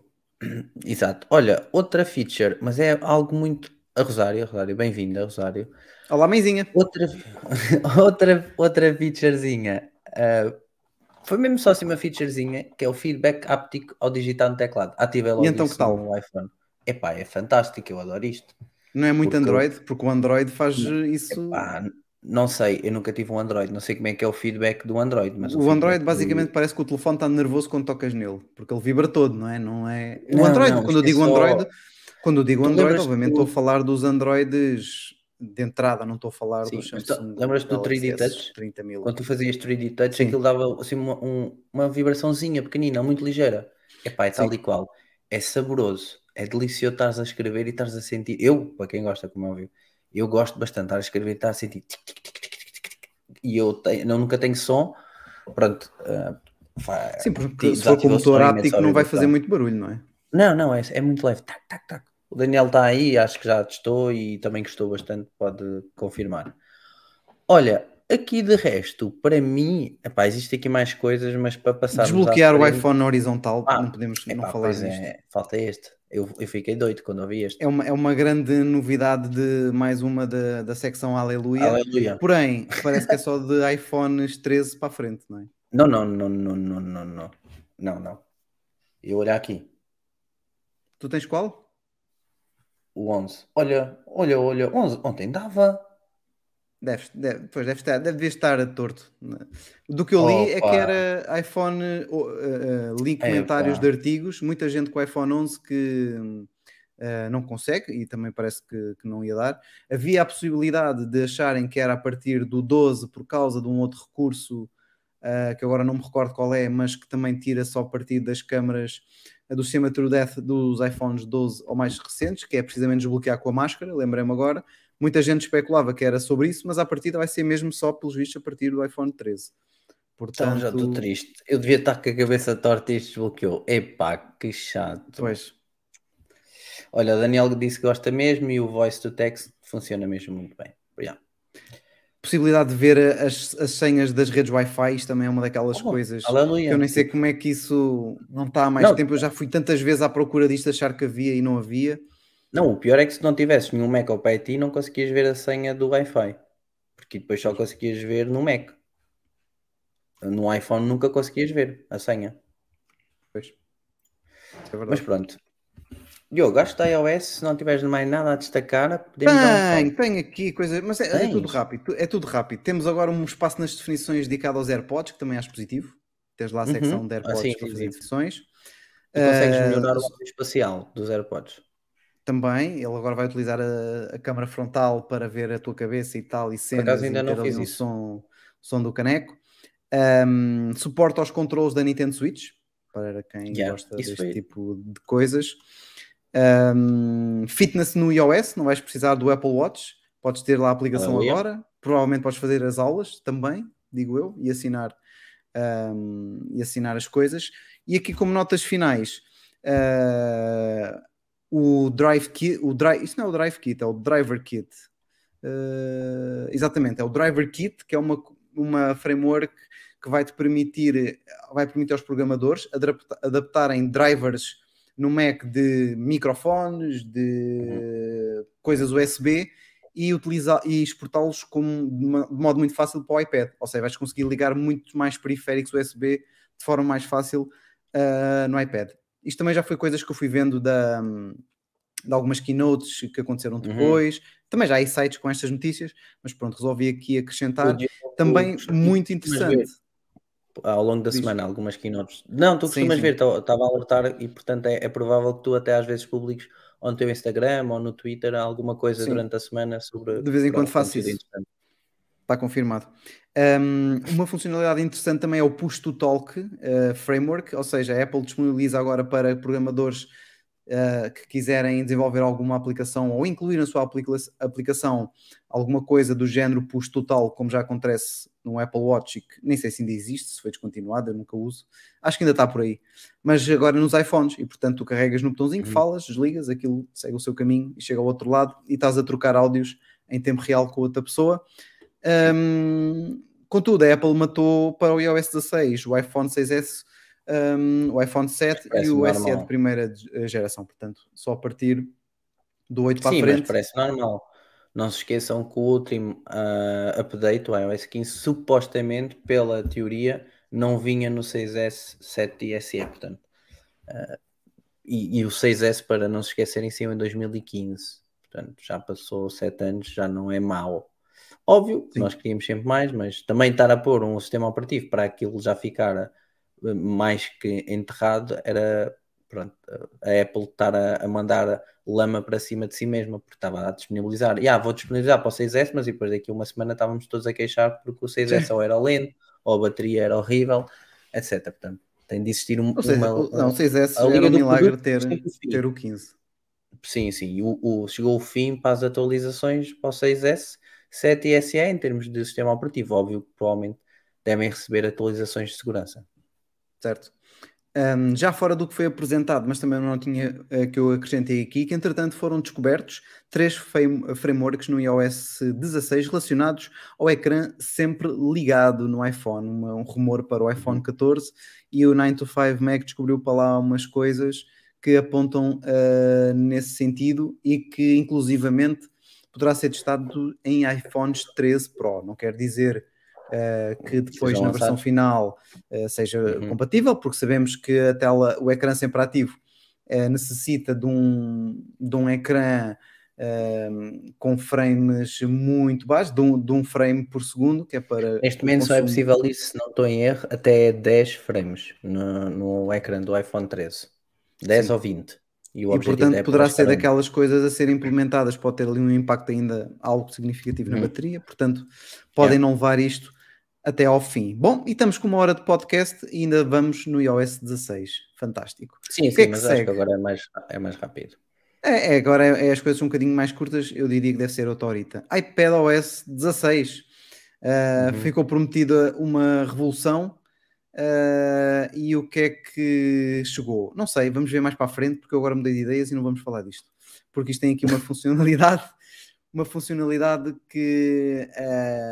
Speaker 3: Exato. Olha, outra feature, mas é algo muito. A Rosário, Rosário, bem-vinda, Rosário.
Speaker 1: Olá, mãezinha.
Speaker 3: Outra, outra, outra featurezinha. ah, foi mesmo só assim uma featurezinha que é o feedback áptico ao digitar no teclado. Ativei logo
Speaker 1: E então que tal?
Speaker 3: no iPhone. Epá, é fantástico, eu adoro isto.
Speaker 1: Não é muito
Speaker 3: Porque-
Speaker 1: Android, porque o Android faz isso.
Speaker 3: Epá, não sei, eu nunca tive um Android, não sei como é que é o feedback do Android. Mas
Speaker 1: o
Speaker 3: feedback
Speaker 1: Android
Speaker 3: do-
Speaker 1: basicamente parece que o telefone está nervoso quando tocas nele, porque ele vibra todo, não é? Não é. O
Speaker 3: Não,
Speaker 1: Android,
Speaker 3: não,
Speaker 1: quando eu
Speaker 3: é
Speaker 1: digo
Speaker 3: só-
Speaker 1: Android, quando eu digo
Speaker 3: Tu
Speaker 1: Android, obviamente
Speaker 3: do-
Speaker 1: estou a falar dos Androids de entrada, não estou a falar
Speaker 3: Sim,
Speaker 1: dos Samsung.
Speaker 3: lembras-te do
Speaker 1: Galaxy
Speaker 3: 3D
Speaker 1: S
Speaker 3: Touch?
Speaker 1: 30 mil.
Speaker 3: Quando tu fazias 3D Touch,
Speaker 1: Sim.
Speaker 3: aquilo dava assim, uma, um- uma vibraçãozinha pequenina, muito ligeira. Epá, é tal
Speaker 1: Sim.
Speaker 3: e qual. É saboroso, é delicioso estares a escrever e estares a sentir. Eu, para quem gosta, como é óbvio, eu gosto bastante de estar a escrever e estar a sentir. tic, tic, tic. E eu, tenho, eu nunca tenho som. Pronto. fa-
Speaker 1: Sim, porque se for com
Speaker 3: o
Speaker 1: motor áptico não vai fazer muito barulho, não é?
Speaker 3: Não, não, é, é muito leve. Tac, tac, tac. O Daniel está aí, acho que já testou e também gostou bastante, pode confirmar. Olha, aqui de resto, para mim, epá, existe aqui mais coisas, mas para passar.
Speaker 1: Desbloquear o iPhone horizontal,
Speaker 3: Ah,
Speaker 1: não podemos não
Speaker 3: Epá,
Speaker 1: falar
Speaker 3: pois
Speaker 1: nisto.
Speaker 3: é, falta este. Eu, eu fiquei doido quando ouvi este.
Speaker 1: É uma, é uma grande novidade de mais uma da, da secção Aleluia.
Speaker 3: Aleluia.
Speaker 1: Porém, parece que é só de iPhones 13 para a frente, não é?
Speaker 3: Não, não, não, não, não, não, não. Não, não. Eu olhar aqui,
Speaker 1: Tu tens qual?
Speaker 3: o 11. Olha, olha, olha, 11. Ontem dava.
Speaker 1: Deve, deve, pois deve estar, deve estar torto. Do que eu li é que
Speaker 3: Opa.
Speaker 1: era iPhone, eh, li comentários
Speaker 3: Epá.
Speaker 1: de artigos, muita gente com iPhone 11 que eh, não consegue e também parece que, que não ia dar. Havia a possibilidade de acharem que era a partir do 12 por causa de um outro recurso que agora não me recordo qual é, mas que também tira só a partir das câmaras do sistema TrueDepth dos iPhones 12 ou mais recentes, que é precisamente desbloquear com a máscara, lembrei-me agora. Muita gente especulava que era sobre isso, mas a partida vai ser mesmo só, pelos vistos, a partir do iPhone 13.
Speaker 3: Então já estou
Speaker 1: Portanto,
Speaker 3: triste. Eu devia estar com a cabeça torta e isto desbloqueou. Epá, que chato.
Speaker 1: pois,
Speaker 3: Olha, o Daniel disse que gosta mesmo e o voice to text funciona mesmo muito bem. Yeah.
Speaker 1: possibilidade de ver as, as senhas das redes Wi-Fi, isto também é uma daquelas
Speaker 3: Oh,
Speaker 1: coisas
Speaker 3: aleluia.
Speaker 1: que eu nem sei como é que isso não está há mais
Speaker 3: Não.
Speaker 1: tempo. Eu já fui tantas vezes à procura disto, achar que havia e não havia.
Speaker 3: Não, o pior é que se não tivesses nenhum Mac ao pé de ti, não conseguias ver a senha do Wi-Fi. Porque depois só conseguias ver no Mac. No iPhone nunca conseguias ver a senha.
Speaker 1: Pois. É
Speaker 3: Mas pronto. Diogo, acho que da iOS, se não tiveres mais nada a destacar, podemos dar um
Speaker 1: Tem, tem aqui coisa, mas é, é tudo rápido. É tudo rápido. Temos agora um espaço nas definições dedicado aos AirPods, que também acho positivo. Tens lá a
Speaker 3: Uhum.
Speaker 1: secção de
Speaker 3: Ah,
Speaker 1: AirPods
Speaker 3: sim,
Speaker 1: para fazer definições.
Speaker 3: Tu consegues
Speaker 1: Ah,
Speaker 3: melhorar o áudio espacial dos AirPods.
Speaker 1: Também, ele agora vai utilizar a, a câmara frontal para ver a tua cabeça e tal, e cenas
Speaker 3: ainda
Speaker 1: e
Speaker 3: não fiz
Speaker 1: um som, som do caneco. Ahm, suporte aos controles da Nintendo Switch, para quem
Speaker 3: Yeah,
Speaker 1: gosta deste
Speaker 3: foi-
Speaker 1: tipo de coisas. Ahm, fitness no iOS, não vais precisar do Apple Watch, podes ter lá a aplicação
Speaker 3: Aleluia.
Speaker 1: agora, provavelmente podes fazer as aulas também, digo eu, e assinar, ahm, e assinar as coisas. E aqui como notas finais, ah, o Drive Kit, o isto não é o Drive Kit, é o Driver Kit. Uh, exatamente, é o Driver Kit, que é uma, uma framework que vai te permitir, vai permitir aos programadores adapta- adaptarem drivers no Mac de microfones, de coisas USB e, utilizar, e exportá-los de modo muito fácil para o iPad. Ou seja, vais conseguir ligar muito mais periféricos USB de forma mais fácil uh, no iPad. Isto também já foi coisas que eu fui vendo da, de algumas keynotes que aconteceram depois. Também já há sites com estas notícias, mas pronto, resolvi aqui acrescentar.
Speaker 3: Diogo
Speaker 1: Também muito interessante.
Speaker 3: Ao longo da
Speaker 1: Diz.
Speaker 3: semana, algumas keynotes. Não, tu
Speaker 1: Sim,
Speaker 3: costumas
Speaker 1: sim.
Speaker 3: ver, estava a alertar e portanto é, é provável que tu até às vezes publiques ou no teu Instagram ou no Twitter alguma coisa
Speaker 1: Sim.
Speaker 3: durante a semana sobre.
Speaker 1: De vez em quando faço isso. Está confirmado. Um, uma funcionalidade interessante também é o Push to Talk uh, Framework, ou seja, a Apple disponibiliza agora para programadores uh, que quiserem desenvolver alguma aplicação ou incluir na sua aplica aplicação alguma coisa do género Push to Talk, como já acontece no Apple Watch, e que nem sei se ainda existe, se foi descontinuado, eu nunca uso. Acho que ainda está por aí. Mas agora nos iPhones, e portanto tu carregas no botãozinho,
Speaker 3: Uhum.
Speaker 1: falas, desligas, aquilo segue o seu caminho e chega ao outro lado e estás a trocar áudios em tempo real com outra pessoa. Um, contudo, a Apple matou para o iOS 16 o iPhone 6S, um, o iPhone 7 e
Speaker 3: Parece-me
Speaker 1: o SE
Speaker 3: normal.
Speaker 1: de primeira geração. Portanto, só a partir do 8 para a
Speaker 3: Sim, mas
Speaker 1: frente.
Speaker 3: parece normal. Não se esqueçam que o último ah, update, o iOS 15, supostamente, pela teoria, não vinha no 6S, 7 e SE, portanto. ah, e, e o 6S, para não se esquecerem, saiu em 2015. Portanto, já passou 7 anos, já não é mau. Óbvio,
Speaker 1: Sim.
Speaker 3: nós queríamos sempre mais, mas também estar a pôr um sistema operativo para aquilo já ficar ah, mais que enterrado era pronto, a Apple estar a, a mandar lama para cima de si mesma, porque estava a disponibilizar. Yeah, vou disponibilizar para o 6S, mas depois daqui a uma semana estávamos todos a queixar porque o 6S ou era lento, ou a bateria era horrível, etc. Portanto, tem de existir um,
Speaker 1: seja,
Speaker 3: uma,
Speaker 1: não, o 6S
Speaker 3: a
Speaker 1: já
Speaker 3: liga
Speaker 1: era um milagre ter, ter o 15.
Speaker 3: Sim, sim. E o, o- chegou o fim para as atualizações para o 6S, 7 e SE em termos de sistema operativo. Óbvio que provavelmente devem receber atualizações de segurança.
Speaker 1: certo? Um, já fora do que foi apresentado, mas também não tinha eh, que eu acrescentei aqui, que entretanto foram descobertos três frame- frameworks no iOS 16 relacionados ao ecrã sempre ligado no iPhone, uma- um rumor para o iPhone 14 e o 9 to 5 Mac descobriu para lá umas coisas que apontam eh, nesse sentido e que inclusivamente poderá ser testado em iPhones 13 Pro, não quer dizer eh, que depois na versão final eh, seja
Speaker 3: Uhum.
Speaker 1: compatível, porque sabemos que a tela, o ecrã sempre ativo eh, necessita de um, de um ecrã eh, com frames muito baixos, de um, de um frame por segundo, que é para.
Speaker 3: Neste momento só é
Speaker 1: consumo-
Speaker 3: possível isso, se não estou em erro, até 10 frames no, no ecrã do iPhone 13. 10
Speaker 1: Sim.
Speaker 3: ou 20. E
Speaker 1: E portanto
Speaker 3: é
Speaker 1: poderá ser
Speaker 3: 40.
Speaker 1: daquelas coisas a serem implementadas, pode ter ali um impacto ainda algo significativo na
Speaker 3: Uhum.
Speaker 1: bateria, portanto podem não levar isto até ao fim. Bom, e estamos com uma hora de podcast e ainda vamos no iOS 16. Fantástico.
Speaker 3: Sim, sim,
Speaker 1: é
Speaker 3: mas acho
Speaker 1: segue?
Speaker 3: que agora é mais, é mais rápido.
Speaker 1: É, é, agora é, é as coisas um bocadinho mais curtas, eu diria que deve ser autorita. iPadOS 16 uh,
Speaker 3: Uhum.
Speaker 1: ficou prometida uma revolução uh, e o que é que chegou? Não sei, vamos ver mais para a frente porque eu agora mudei de ideias e não vamos falar disto. Porque isto tem aqui uma funcionalidade, uma funcionalidade que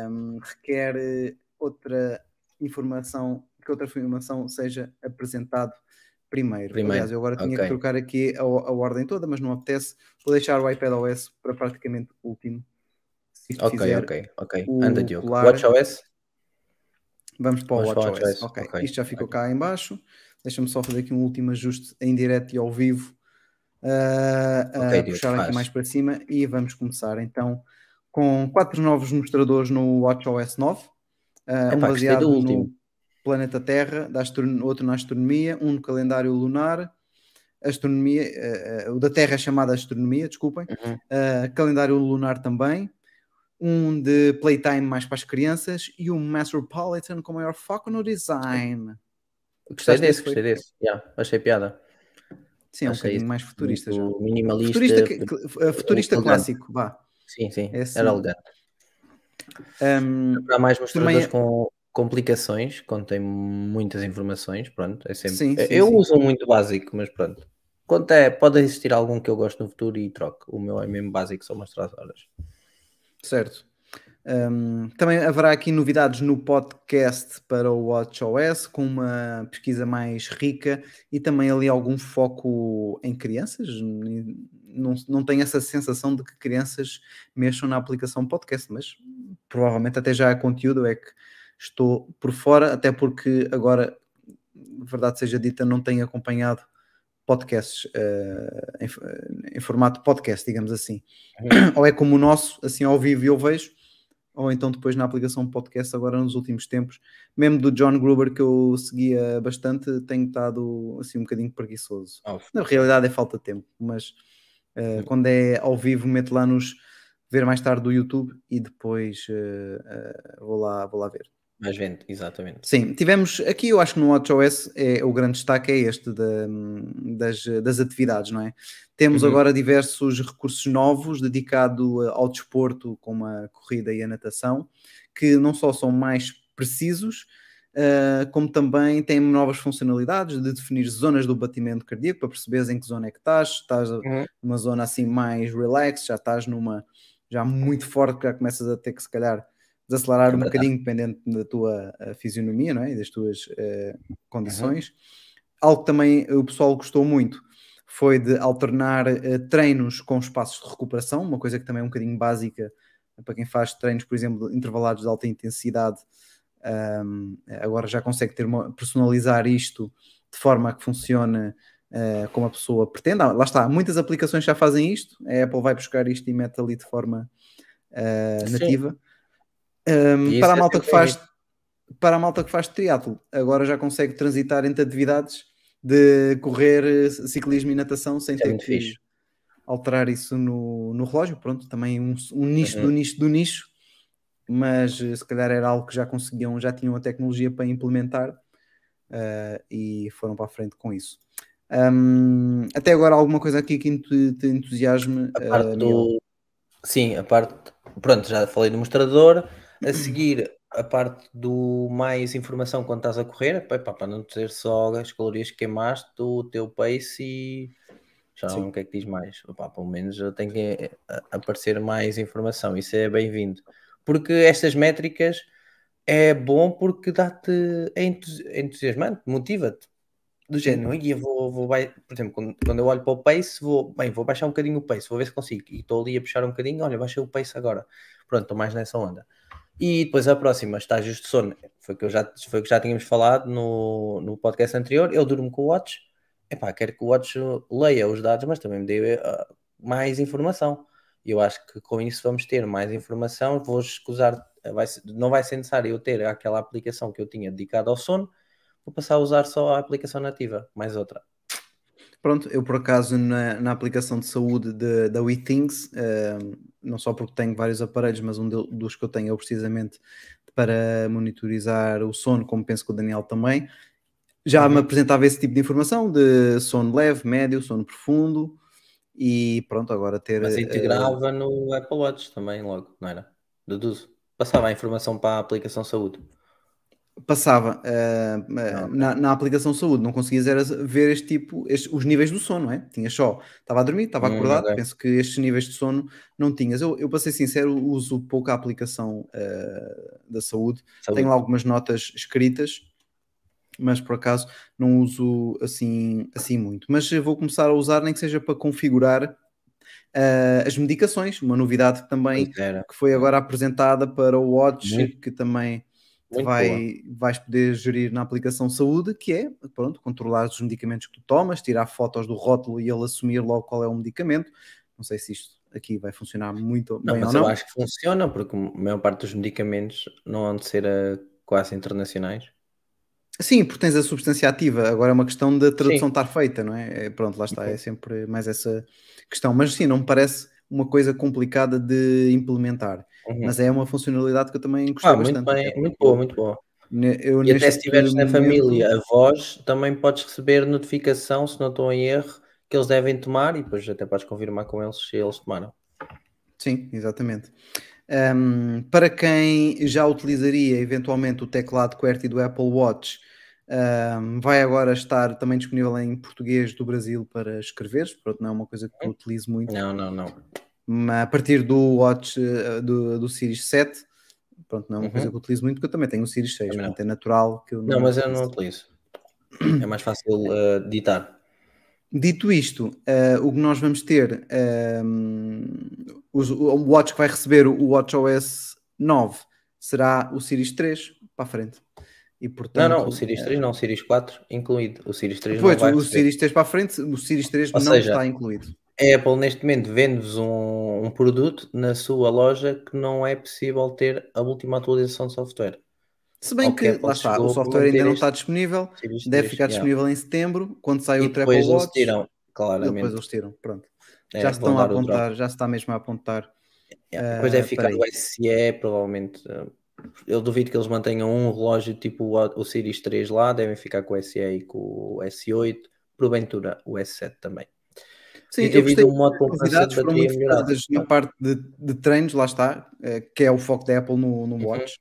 Speaker 1: um, requer outra informação, que outra informação seja apresentado primeiro.
Speaker 3: Primeiro,
Speaker 1: Aliás, eu agora tinha que
Speaker 3: ok.
Speaker 1: trocar aqui a, a ordem toda, mas não apetece. Vou deixar o iPadOS para praticamente o último.
Speaker 3: Ok, ok, ok. Anda, Diogo. WatchOS?
Speaker 1: Vamos para o
Speaker 3: Vamos
Speaker 1: WatchOS.
Speaker 3: WatchOS,
Speaker 1: Ok,
Speaker 3: ok,
Speaker 1: isto já ficou
Speaker 3: ok.
Speaker 1: cá em baixo. Deixa-me só fazer aqui um último ajuste em direto e ao vivo. Ah, ah,
Speaker 3: Ok, Diogo,
Speaker 1: puxar aqui
Speaker 3: faz.
Speaker 1: mais para cima e vamos começar então com quatro novos mostradores no WatchOS 9. Ah, um baseado
Speaker 3: do
Speaker 1: no
Speaker 3: último.
Speaker 1: planeta Terra, da outro na astronomia, um no calendário lunar, astronomia, ah, ah, o da Terra é chamado astronomia, desculpem,
Speaker 3: Uhum.
Speaker 1: ah, calendário lunar também, um de playtime mais para as crianças e um Metropolitan com maior foco no design.
Speaker 3: Gostei desse, gostei desse. Yeah, achei piada.
Speaker 1: Sim, é um bocadinho mais futurista já.
Speaker 3: Minimalista.
Speaker 1: Futurista, uh, futurista clássico, vá.
Speaker 3: Sim, sim.
Speaker 1: É assim.
Speaker 3: Era elegante.
Speaker 1: Um,
Speaker 3: Para mais mostradores
Speaker 1: Também-
Speaker 3: com complicações, contém muitas informações, pronto, é sempre.
Speaker 1: Sim, sim,
Speaker 3: eu
Speaker 1: sim.
Speaker 3: uso muito básico, mas pronto. Quanto é, pode existir algum que eu gosto no futuro e troco. O meu é mesmo básico, são mostradores.
Speaker 1: Certo. Um, também haverá aqui novidades no podcast para o WatchOS, com uma pesquisa mais rica e também ali algum foco em crianças. Não, não tenho essa sensação de que crianças mexam na aplicação podcast, mas provavelmente até já há conteúdo, é que estou por fora, até porque agora, verdade seja dita, não tenho acompanhado podcasts eh, em, em formato podcast, digamos assim. Ou é como o nosso, assim ao vivo e eu vejo, ou então depois na aplicação podcast, agora nos últimos tempos, mesmo do John Gruber que eu seguia bastante, tenho estado assim um bocadinho preguiçoso.
Speaker 3: Oh,
Speaker 1: Na realidade é falta de tempo, mas Uh, quando é ao vivo, meto lá nos ver mais tarde do YouTube e depois uh, vou, lá, vou lá ver.
Speaker 3: Mais vendo, exatamente.
Speaker 1: Sim, tivemos aqui, eu acho que no WatchOS é, o grande destaque é este de, das, das atividades, não é? Temos uhum. agora diversos recursos novos dedicados ao desporto, como a corrida e a natação, que não só são mais precisos, uh, como também têm novas funcionalidades de definir zonas do batimento cardíaco para perceberes em que zona é que estás, estás uhum. numa zona assim mais relax, já estás numa já muito forte, já começas a ter que se calhar desacelerar é um bocadinho, dependendo da tua uh, fisionomia não é? e das tuas uh, condições. Uhum. Algo que também o pessoal gostou muito foi de alternar uh, treinos com espaços de recuperação, uma coisa que também é um bocadinho básica para quem faz treinos, por exemplo, intervalados de alta intensidade. Um, agora já consegue ter uma, personalizar isto de forma a que funcione uh, como a pessoa pretende. Ah, lá está, muitas aplicações já fazem isto. A Apple vai buscar isto e mete ali de forma uh, nativa. Um, para a é malta que faz para a malta que faz triatlo, agora já consegue transitar entre atividades de correr, ciclismo e natação sem é ter que fixe. alterar isso no, no relógio. Pronto, também um, um nicho uhum. do nicho do nicho, mas eh, se calhar era algo que já conseguiam, já tinham a tecnologia para implementar uh, e foram para a frente com isso. Um, até agora, alguma coisa aqui que te entusiasme?
Speaker 3: A parte uh, do... Sim, a parte. Pronto, já falei do mostrador a seguir, a parte do mais informação quando estás a correr, para não dizer só as calorias que queimaste, o teu pace e já não o que é que diz mais. Opa, pelo menos tem que eh, aparecer mais informação, isso é bem-vindo. Porque estas métricas é bom porque dá-te é entusiasmante, motiva-te. Do género, e eu vou, vou, por exemplo, quando, quando eu olho para o pace, vou, bem, vou baixar um bocadinho o pace, vou ver se consigo. E estou ali a puxar um bocadinho, olha, baixei o pace agora. Pronto, estou mais nessa onda. E depois a próxima, estágios de sono, foi que, eu já, foi que já tínhamos falado no, no podcast anterior. Eu durmo com o Watch, epá, quero que o Watch leia os dados, mas também me dê uh, mais informação. Eu acho que com isso vamos ter mais informação. Vou escusar, vai, não vai ser necessário eu ter aquela aplicação que eu tinha dedicada ao sono, vou passar a usar só a aplicação nativa, mais outra.
Speaker 1: Pronto, eu por acaso na, na aplicação de saúde de, da WeThings, uh, não só porque tenho vários aparelhos, mas um de, dos que eu tenho é precisamente para monitorizar o sono, como penso que o Daniel também, já uhum. me apresentava esse tipo de informação de sono leve, médio, sono profundo e pronto, agora ter.
Speaker 3: Mas integrava uh, no Apple Watch também logo, não era? Deduzo. Passava a informação para a aplicação saúde
Speaker 1: passava uh, na, na, aplicação saúde, não conseguias era ver este tipo, este, os níveis do sono, não é? Tinhas só, estava a dormir, estava hum, acordado, okay. penso que estes níveis de sono não tinhas. Eu, eu para ser sincero, uso pouco a aplicação uh, da saúde. saúde, tenho algumas notas escritas, mas por acaso não uso assim, assim muito. Mas vou começar a usar, nem que seja para configurar uh, as medicações, uma novidade também que foi agora apresentada para o Watch, muito. que também vai, vais poder gerir na aplicação saúde, que é, pronto, controlar os medicamentos que tu tomas, tirar fotos do rótulo e ele assumir logo qual é o medicamento. Não sei se isto aqui vai funcionar muito não, bem
Speaker 3: mas
Speaker 1: ou não.
Speaker 3: eu acho que funciona, porque a maior parte dos medicamentos não hão de ser uh, quase internacionais.
Speaker 1: Sim, porque tens a substância ativa. Agora é uma questão da tradução sim. estar feita, não é? é? Pronto, lá está, é sempre mais essa questão. Mas sim, não me parece uma coisa complicada de implementar. Uhum. Mas é uma funcionalidade que eu também gostei ah,
Speaker 3: muito
Speaker 1: bastante.
Speaker 3: Bem, muito boa, muito boa. Eu, e até se estiveres na família, a voz, também podes receber notificação, se não estou em erro, que eles devem tomar e depois até podes confirmar com eles se eles tomaram.
Speaker 1: Sim, exatamente. Um, para quem já utilizaria eventualmente o teclado QWERTY do Apple Watch, um, vai agora estar também disponível em português do Brasil para escrever. Pronto, não é uma coisa que eu utilizo muito.
Speaker 3: Não, não, não
Speaker 1: a partir do Watch uh, do, do Series 7, pronto, não é uma uhum. coisa que eu utilizo muito, porque eu também tenho o Series 6, portanto é natural que eu
Speaker 3: não. Não, mas eu não utilizo. É mais fácil uh, ditar.
Speaker 1: Dito isto, uh, o que nós vamos ter, o, o Watch que vai receber o WatchOS 9 será o Series 3 para a frente.
Speaker 3: E, portanto, não, não, o Series 3 não, o Series 4 incluído. O Series 3
Speaker 1: pois,
Speaker 3: não vai
Speaker 1: o receber. Series 3 para a frente, o Series 3 Ou não seja, está incluído
Speaker 3: a Apple neste momento vende-vos um, um, produto na sua loja que não é possível ter a última atualização de software.
Speaker 1: Se bem que, lá está, o software ainda não está disponível, deve ficar disponível yeah. em setembro, quando sai o Apple Watch.
Speaker 3: Eles tiram, claramente.
Speaker 1: Depois eles tiram, pronto.
Speaker 3: É,
Speaker 1: já se estão a apontar, já se está mesmo a apontar.
Speaker 3: Yeah, Depois deve
Speaker 1: Ah,
Speaker 3: ficar o SE, provavelmente. uh, Eu duvido que eles mantenham um relógio tipo o, o Series 3 lá, devem ficar com o SE e com o S8, porventura o S7 também.
Speaker 1: Sim, eu gostei
Speaker 3: havido um modo de
Speaker 1: das
Speaker 3: poupança de
Speaker 1: novidades foram muito focadas na parte de, de treinos, lá está, eh, que é o foco da Apple no, no
Speaker 3: Uhum.
Speaker 1: Watch.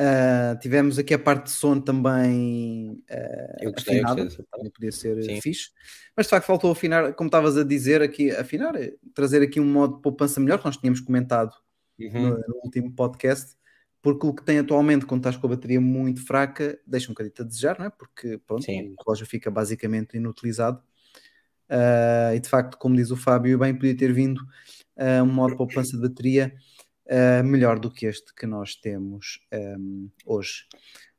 Speaker 1: Ah, tivemos aqui a parte de som também ah,
Speaker 3: Eu gostei, eu
Speaker 1: afinada,
Speaker 3: gostei
Speaker 1: também podia ser
Speaker 3: Sim.
Speaker 1: fixe, mas de facto faltou afinar, como estavas a dizer aqui, afinar, eh, trazer aqui um modo de poupança melhor, que nós tínhamos comentado
Speaker 3: Uhum.
Speaker 1: no, no último podcast, porque o que tem atualmente, quando estás com a bateria muito fraca, deixa um bocadinho a desejar, não é? Porque pronto,
Speaker 3: Sim.
Speaker 1: o relógio fica basicamente inutilizado. Ah, e de facto, como diz o Fábio, bem podia ter vindo ah, um modo de poupança de bateria ah, melhor do que este que nós temos ahm, hoje.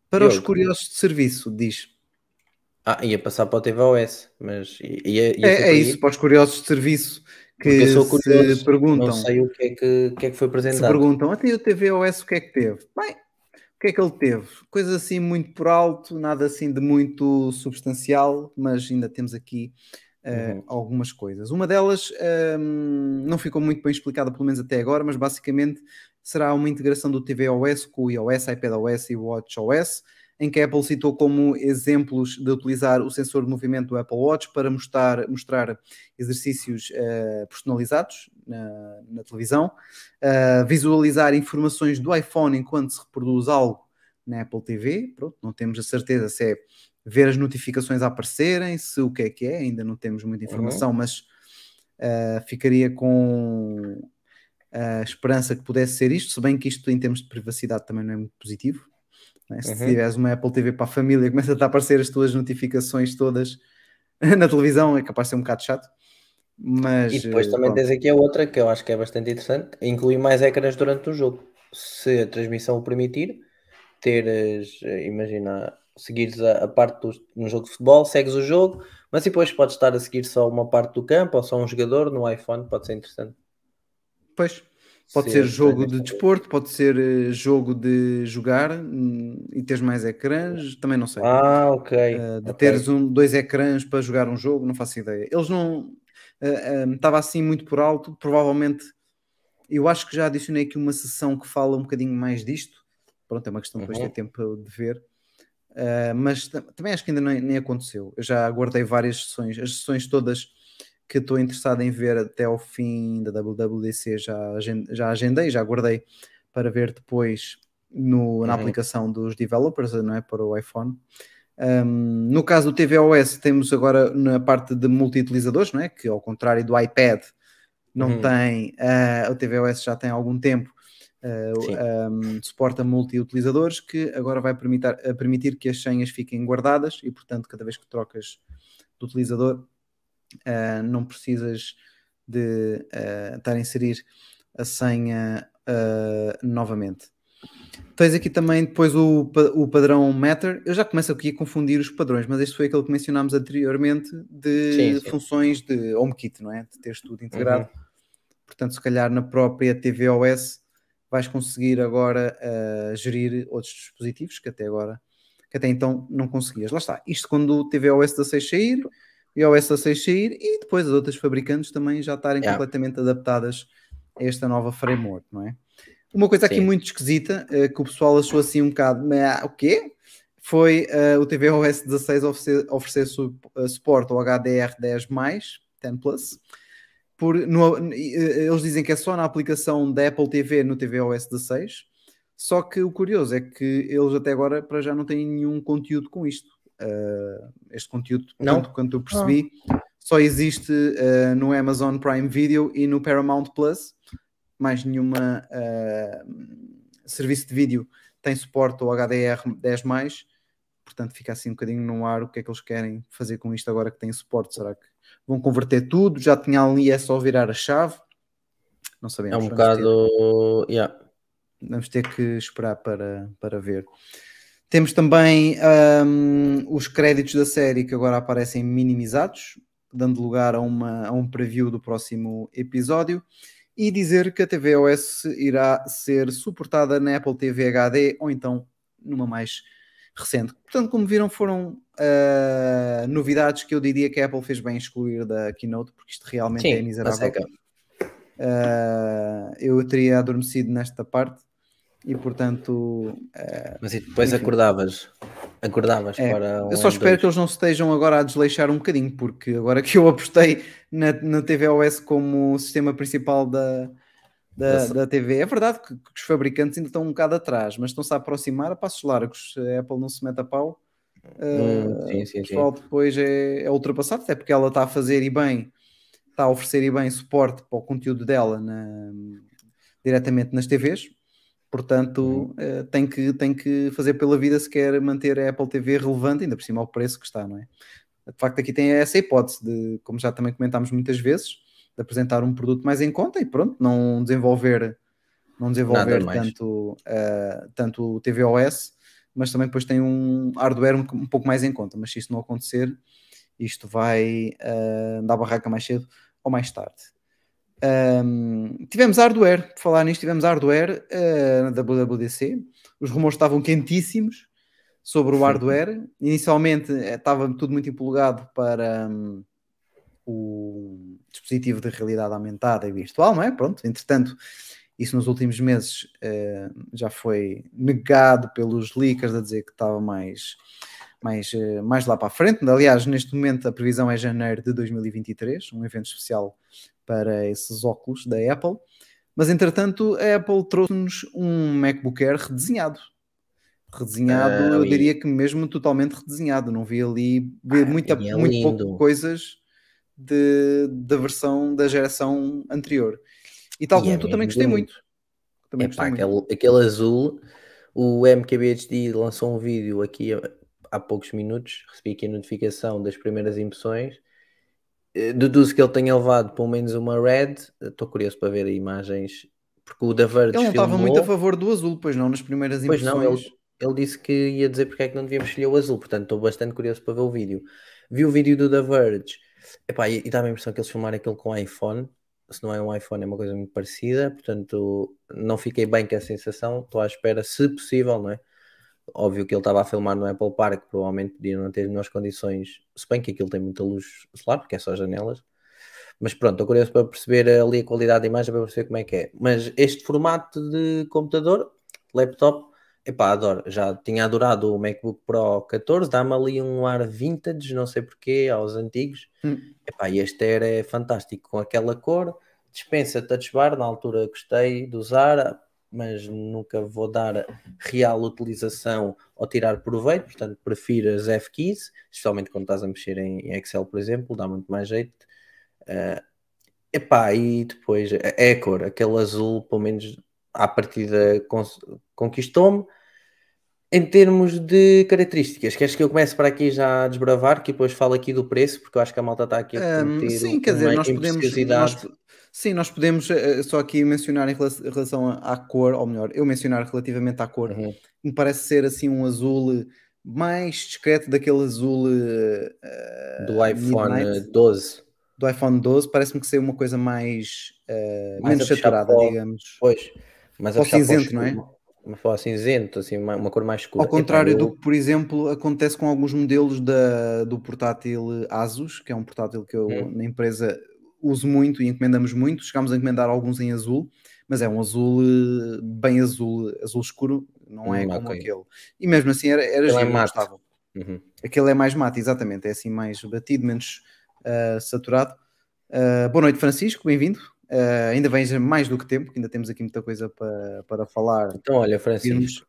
Speaker 1: Para os
Speaker 3: Diogo.
Speaker 1: curiosos de serviço, diz.
Speaker 3: Ah, ia passar para o tvOS, mas ia, ia
Speaker 1: É, é isso, para os curiosos de serviço que
Speaker 3: eu
Speaker 1: se perguntam.
Speaker 3: não sei o que é que, que, é que foi
Speaker 1: se
Speaker 3: apresentado.
Speaker 1: perguntam, até o tvOS o que é que teve? Bem, o que é que ele teve? Coisa assim muito por alto, nada assim de muito substancial, mas ainda temos aqui
Speaker 3: Uhum.
Speaker 1: algumas coisas. Uma delas ehm, não ficou muito bem explicada, pelo menos até agora, mas basicamente será uma integração do tvOS com o iOS, iPadOS e WatchOS, em que a Apple citou como exemplos de utilizar o sensor de movimento do Apple Watch para mostrar, mostrar exercícios eh, personalizados na, na televisão, eh, visualizar informações do iPhone enquanto se reproduz algo na Apple TV. Pronto, não temos a certeza se é ver as notificações a aparecerem, se o que é que é, ainda não temos muita informação, mas eh, ficaria com a esperança que pudesse ser isto, se bem que isto em termos de privacidade também não é muito positivo. né? Se
Speaker 3: Uhum.
Speaker 1: tiveres uma Apple TV para a família começa a aparecer as tuas notificações todas na televisão, é capaz de ser um bocado chato. Mas,
Speaker 3: E depois
Speaker 1: eh,
Speaker 3: também
Speaker 1: pronto.
Speaker 3: tens aqui a outra que eu acho que é bastante interessante, incluir mais ecrãs durante o jogo. Se a transmissão o permitir, teres, eh, imagina, seguires a, a parte do, no jogo de futebol, segues o jogo, mas depois podes estar a seguir só uma parte do campo ou só um jogador no iPhone, pode ser interessante.
Speaker 1: Pois, pode
Speaker 3: Se
Speaker 1: ser
Speaker 3: a
Speaker 1: jogo de desporto, pode ser eh, jogo de jogar hum, e teres mais ecrãs, também não sei.
Speaker 3: Ah, ok.
Speaker 1: Uh, de
Speaker 3: ok.
Speaker 1: teres um, dois ecrãs para jogar um jogo, não faço ideia. Eles não. Estava assim muito por alto, provavelmente. Eu acho que já adicionei aqui uma sessão que fala um bocadinho mais disto. Pronto, é uma questão depois de
Speaker 3: Uhum.
Speaker 1: ter tempo de ver. Uh, mas tam- também acho que ainda nem, nem aconteceu. Eu já guardei várias sessões, as sessões todas que estou interessado em ver até ao fim da WWDC já, já agendei, já guardei para ver depois no, na
Speaker 3: Uhum.
Speaker 1: aplicação dos developers, não é? Para o iPhone. Um, no caso do tvOS, temos agora na parte de multi-utilizadores, não é? Que ao contrário do iPad, não
Speaker 3: Uhum.
Speaker 1: tem, ah, o tvOS já tem algum tempo. Um, suporta multi-utilizadores, que agora vai permitir, permitir que as senhas fiquem guardadas e, portanto, cada vez que trocas de utilizador, ah, não precisas de ah, estar a inserir a senha ah, novamente. Tens aqui também depois o, o padrão Matter. Eu já começo aqui a confundir os padrões, mas este foi aquele que mencionámos anteriormente de
Speaker 3: Sim, sim.
Speaker 1: funções de HomeKit, não é? De teres tudo integrado.
Speaker 3: Uhum.
Speaker 1: Portanto, se calhar na própria tvOS vais conseguir agora ah, gerir outros dispositivos que até agora, que até então não conseguias. Lá está. Isto quando o tvOS 16 sair, o iOS 16 sair e depois as outras fabricantes também já estarem
Speaker 3: Yeah.
Speaker 1: completamente adaptadas a esta nova framework, não é? Uma coisa aqui
Speaker 3: Sim.
Speaker 1: muito esquisita, eh, que o pessoal achou assim um bocado, mas ah, o quê? Foi eh, o tvOS 16 oferecer, oferecer su- suporte ao HDR10+, 10 Plus, por, no- eles dizem que é só na aplicação da Apple TV no tvOS 16, só que o curioso é que eles até agora para já não têm nenhum conteúdo com isto. Eh, este conteúdo,
Speaker 3: Não?
Speaker 1: tanto quanto eu percebi, só existe eh, no Amazon Prime Video e no Paramount Plus, mais nenhuma eh, serviço de vídeo tem suporte ao HDR10+, portanto fica assim um bocadinho no ar o que é que eles querem fazer com isto agora que tem suporte, será que vão converter tudo, já tinha ali, é só virar a chave, não
Speaker 3: É
Speaker 1: sabemos,
Speaker 3: um
Speaker 1: vamos ter-
Speaker 3: bocado. Yeah.
Speaker 1: vamos ter que esperar para, para ver. Temos também hum, os créditos da série que agora aparecem minimizados, dando lugar a, uma, a um preview do próximo episódio. E dizer que a tvOS irá ser suportada na Apple TV HD ou então numa mais recente. Portanto, como viram, foram uh, novidades que eu diria que a Apple fez bem excluir da Keynote, porque isto realmente
Speaker 3: Sim,
Speaker 1: é miserável. Uh, eu teria adormecido nesta parte e, portanto, uh,
Speaker 3: Mas e depois
Speaker 1: Enfim.
Speaker 3: acordavas, acordavas
Speaker 1: É,
Speaker 3: para
Speaker 1: eu só
Speaker 3: um
Speaker 1: espero
Speaker 3: M2.
Speaker 1: que eles não se estejam agora a desleixar um bocadinho, porque agora que eu apostei na, na tvOS como sistema principal da, da,
Speaker 3: Da-
Speaker 1: TV, é verdade que, que os fabricantes ainda estão um bocado atrás, mas estão-se a aproximar a passos largos. Se a Apple não se mete a pau,
Speaker 3: Hum,
Speaker 1: uh,
Speaker 3: sim, sim,
Speaker 1: o pessoal depois é, é ultrapassado, até porque ela está a fazer e bem, está a oferecer e bem suporte para o conteúdo dela na- diretamente nas TVs. Portanto, eh, tem, que, tem que fazer pela vida se quer manter a Apple TV relevante, ainda por cima ao preço que está, não é? De facto, aqui tem essa hipótese de, como já também comentámos muitas vezes, de apresentar um produto mais em conta e pronto, não desenvolver, não desenvolver tanto, eh, tanto o tvOS, mas também depois tem um hardware um, um pouco mais em conta. Mas se isso não acontecer, isto vai eh, dar barraca mais cedo ou mais tarde. Um, tivemos hardware, por falar nisto, tivemos hardware uh, na WWDC. Os rumores estavam quentíssimos sobre o hardware. Inicialmente estava tudo muito empolgado para um, o dispositivo de realidade aumentada e virtual, não é? Pronto, entretanto, isso nos últimos meses uh, já foi negado pelos leakers a dizer que estava mais, mais, uh, mais lá para a frente. Aliás, neste momento a previsão é janeiro de 2023, um evento especial para esses óculos da Apple. Mas entretanto, a Apple trouxe-nos um MacBook Air redesenhado. Redesenhado,
Speaker 3: Ah,
Speaker 1: eu diria que mesmo totalmente redesenhado. Não vi ali vi
Speaker 3: Ah,
Speaker 1: muita,
Speaker 3: é
Speaker 1: muito pouco coisas de, da versão da geração anterior. E tal como
Speaker 3: é
Speaker 1: tu também gostei muito. Também
Speaker 3: Epá,
Speaker 1: gostei muito.
Speaker 3: aquele, aquele azul, o MKBHD lançou um vídeo aqui há, poucos minutos, recebi aqui a notificação das primeiras impressões. Eh, Deduzo que ele tenha levado pelo menos uma red. Estou curioso para ver imagens, porque o da Verge
Speaker 1: Ele não estava muito a favor do azul, pois não, nas primeiras
Speaker 3: Pois
Speaker 1: impressões.
Speaker 3: não, ele, ele disse que ia dizer porque é que não devíamos escolher o azul, portanto estou bastante curioso para ver o vídeo. Vi o vídeo do The Verge, epá, e, e dá-me a impressão que eles filmaram aquilo com iPhone. Se não é um iPhone, é uma coisa muito parecida, portanto não fiquei bem com a sensação. Estou à espera, se possível, não é? Óbvio que ele estava a filmar no Apple Park, provavelmente podia não ter melhores condições, se bem que aquilo tem muita luz solar, porque é só janelas. Mas pronto, estou curioso para perceber ali a qualidade da imagem, para perceber como é que é. Mas este formato de computador, laptop, epá, adoro. Já tinha adorado o MacBook Pro 14, dá-me ali um ar vintage, não sei porquê, aos antigos.
Speaker 1: Hum.
Speaker 3: Epá, e este era é fantástico, com aquela cor, dispensa touch bar, na altura gostei de usar, mas nunca vou dar real utilização ou tirar proveito, portanto prefiro as F-Keys, especialmente quando estás a mexer em Excel, por exemplo, dá muito mais jeito. Uh, epá, e depois é a cor, aquele azul, pelo menos à partida conquistou-me. Em termos de características, queres que eu comece para aqui já a desbravar, que depois falo aqui do preço, porque eu acho que a malta está aqui a
Speaker 1: Um, sim, quer dizer, nós podemos, nós, sim, nós podemos eh, só aqui mencionar em rela- em relação à cor, ou melhor, eu mencionar relativamente à cor,
Speaker 3: Uhum.
Speaker 1: me parece ser assim um azul mais discreto daquele azul eh, eh,
Speaker 3: do iPhone
Speaker 1: Midnight,
Speaker 3: 12.
Speaker 1: do iPhone 12, parece-me que ser uma coisa mais, eh,
Speaker 3: Mais
Speaker 1: menos saturada, digamos.
Speaker 3: Pois, mas
Speaker 1: Para o
Speaker 3: a puxar para
Speaker 1: cinzento, não é?
Speaker 3: Para o cinzento, assim, uma, uma cor mais escura.
Speaker 1: Ao contrário
Speaker 3: Epá, eu-
Speaker 1: do que, por exemplo, acontece com alguns modelos da, do portátil Asus, que é um portátil que eu
Speaker 3: Hum.
Speaker 1: na empresa uso muito e encomendamos muito. Chegámos a encomendar alguns em azul, mas é um azul eh, bem azul, azul escuro, não é
Speaker 3: Hum,
Speaker 1: como
Speaker 3: ok.
Speaker 1: aquele. E mesmo assim era, era
Speaker 3: é
Speaker 1: giro,
Speaker 3: mate.
Speaker 1: gostava.
Speaker 3: Uhum.
Speaker 1: Aquele é mais mate, exatamente, é assim mais batido, menos ah, saturado. Ah, boa noite, Francisco, bem-vindo. Ah, ainda vens mais do que tempo, que ainda temos aqui muita coisa para, para falar.
Speaker 3: Então, olha, Francisco,
Speaker 1: Virmos,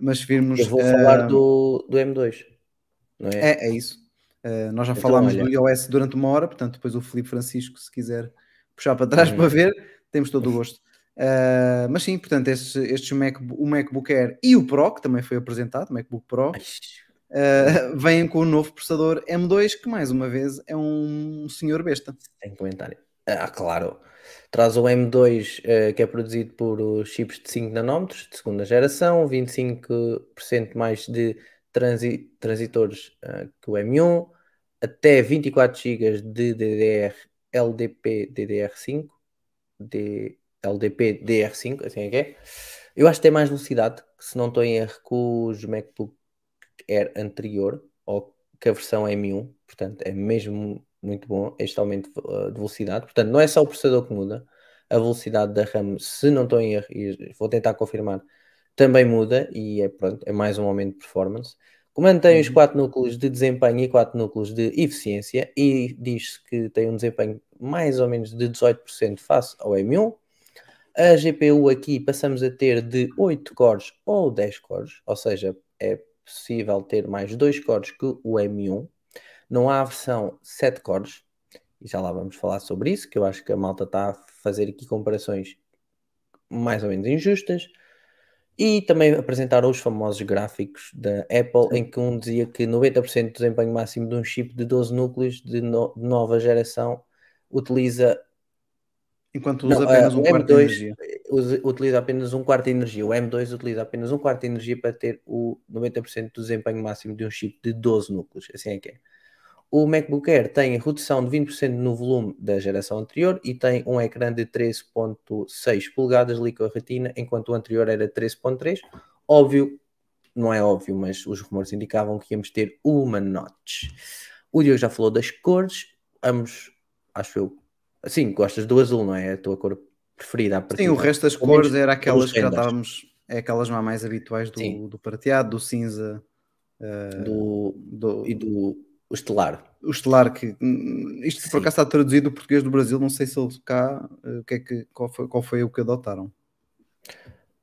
Speaker 1: mas virmos.
Speaker 3: eu vou falar do, do M2, não é?
Speaker 1: É, é isso. Uh, nós já
Speaker 3: Então,
Speaker 1: falámos
Speaker 3: olha.
Speaker 1: do iOS durante uma hora, portanto, depois o Felipe Francisco, se quiser puxar para trás
Speaker 3: Uhum.
Speaker 1: para ver, temos todo o gosto. Uh, mas sim, portanto, estes, estes Mac, o MacBook Air e o Pro, que também foi apresentado, o MacBook Pro, uh, vêm com o novo processador M2, que mais uma vez é um senhor besta.
Speaker 3: Tem comentário. Ah, claro. Traz o M2 eh, que é produzido por chips de 5 nanómetros de segunda geração, 25% mais de transi- transitores ah, que o M1, até 24 GB de DDR LDP DDR5, de LDP DR5, assim é que é. Eu acho que tem mais velocidade, se não estou em erro, que os MacBook Air anterior, ou que a versão M1, portanto é mesmo muito bom este aumento de velocidade. Portanto, não é só o processador que muda, a velocidade da RAM, se não estou em erro, e vou tentar confirmar, também muda e é, pronto, é mais um aumento de performance. Comando tem os 4 uhum. núcleos de desempenho e 4 núcleos de eficiência e diz-se que tem um desempenho mais ou menos de 18% face ao M1. A GPU aqui passamos a ter de 8 cores ou 10 cores, ou seja, é possível ter mais 2 cores que o M1. Não há a versão 7 cores, e já lá vamos falar sobre isso, que eu acho que a malta está a fazer aqui comparações mais ou menos injustas. E também apresentaram os famosos gráficos da Apple, em que um dizia que 90% do desempenho máximo de um chip de 12 núcleos de, no, de nova geração utiliza.
Speaker 1: Enquanto usa não, apenas um quarto de energia.
Speaker 3: Usa, utiliza apenas um quarto de energia. O M2 utiliza apenas um quarto de energia para ter o 90% do desempenho máximo de um chip de 12 núcleos. Assim é que é. O MacBook Air tem redução de 20% no volume da geração anterior e tem um ecrã de 13.6 polegadas Liquid Retina, enquanto o anterior era 13.3. Óbvio, não é óbvio, mas os rumores indicavam que íamos ter uma notch. O Diogo já falou das cores, ambos, acho eu, sim, gostas do azul, não é? A tua cor preferida.
Speaker 1: Sim, o resto das cores era aquelas que já estávamos, é aquelas mais habituais do, do prateado, do cinza,
Speaker 3: uh, do, do, e do o Estelar.
Speaker 1: O Estelar, que hum, isto Sim. por acaso está traduzido do português do Brasil, não sei se eles cá, eh, o que é que, qual, foi, qual foi o que adotaram.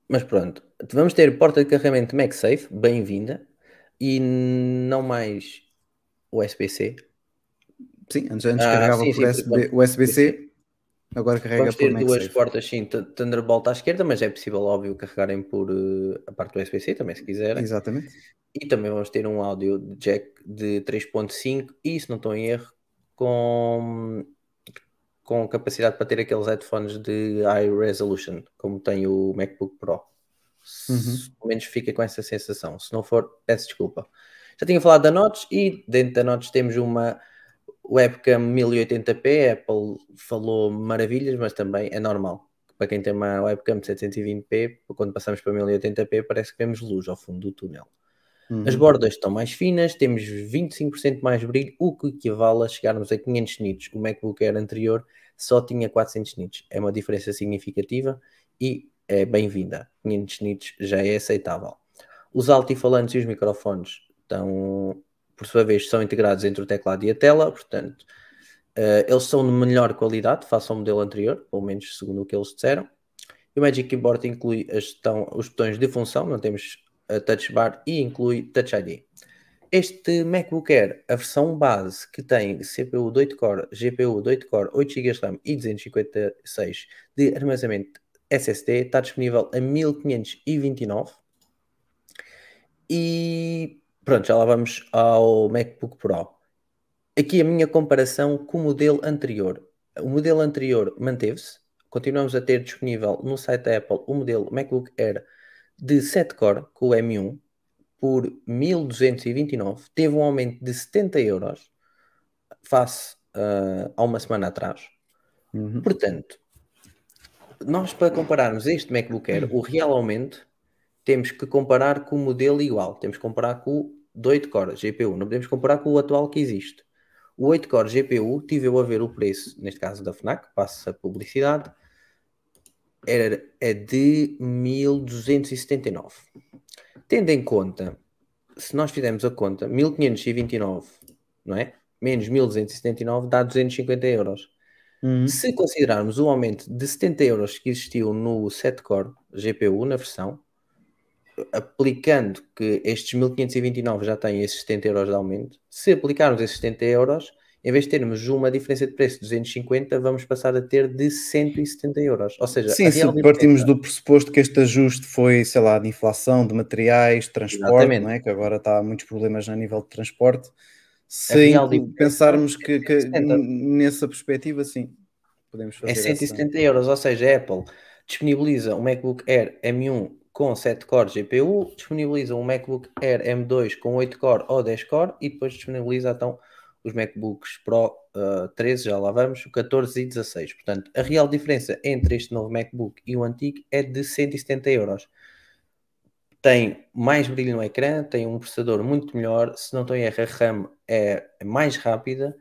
Speaker 3: Mas pronto, vamos ter porta de carregamento MagSafe, bem-vinda, e não mais USB-C.
Speaker 1: Sim, antes, antes ah, carregava sim, por sim, USB-C, agora carrega
Speaker 3: vamos ter duas portas, sim, Thunderbolt à esquerda, mas é possível, óbvio, carregarem por uh, a parte do USB-C também, se quiserem.
Speaker 1: Exatamente.
Speaker 3: E também vamos ter um áudio jack de 3.5 e, se não estou em erro, com, com capacidade para ter aqueles headphones de high resolution, como tem o MacBook Pro. Uhum. Pelo menos fica com essa sensação. Se não for, peço desculpa. Já tinha falado da Notch e dentro da Notch temos uma webcam 1080p. A Apple falou maravilhas, mas também é normal. Para quem tem uma webcam de 720p, quando passamos para 1080p, parece que vemos luz ao fundo do túnel. Uhum. As bordas estão mais finas, temos 25% mais brilho, o que equivale a chegarmos a 500 nits. O MacBook Air anterior só tinha 400 nits. É uma diferença significativa e é bem-vinda. 500 nits já é aceitável. Os altifalantes e os microfones estão, por sua vez, são integrados entre o teclado e a tela, portanto, uh, eles são de melhor qualidade face ao modelo anterior, pelo menos segundo o que eles disseram. E o Magic Keyboard inclui gestão, os botões de função, não temos a Touch Bar e inclui Touch ID. Este MacBook Air, a versão base que tem CPU de 8 core, GPU de 8 core, 8 GB RAM e 256 de armazenamento SSD, está disponível a 1529. E pronto, já lá vamos ao MacBook Pro. Aqui a minha comparação com o modelo anterior. O modelo anterior manteve-se, continuamos a ter disponível no site da Apple o modelo MacBook Air de 7 core com o M1 por 1229 teve um aumento de 70 euros face uh, a uma semana atrás. Uhum. Portanto, nós para compararmos este MacBook Air, o real aumento, temos que comparar com o modelo igual. Temos que comparar com do 8 core GPU. Não podemos comparar com o atual que existe. O 8 core GPU tive eu a ver o preço, neste caso da FNAC, passa a publicidade, era, é de 1279. Tendo em conta, se nós fizermos a conta, 1529, não é? Menos 1279 dá 250 euros. Uhum. Se considerarmos o aumento de 70 euros que existiu no 7 core GPU na versão, aplicando que estes 1529 já têm esses 70 euros de aumento, se aplicarmos esses 70 euros, em vez de termos uma diferença de preço de 250, vamos passar a ter de 170 euros. Ou seja,
Speaker 1: sim, se partimos do pressuposto que este ajuste foi, sei lá, de inflação, de materiais, de transporte, não é? que agora está há muitos problemas a nível de transporte. Se pensarmos que, que nessa perspectiva, sim, podemos fazer.
Speaker 3: É 170 essa... euros, ou seja, a Apple disponibiliza um MacBook Air M1 com 7 core GPU, disponibiliza um MacBook Air M2 com 8 core ou 10 core e depois disponibiliza então os MacBooks Pro uh, eh, 13, já lá vamos, o 14 e 16. Portanto, a real diferença entre este novo MacBook e o antigo é de 170 euros. tem mais brilho no ecrã, tem um processador muito melhor, se não estou em erro, a RAM é, é mais rápida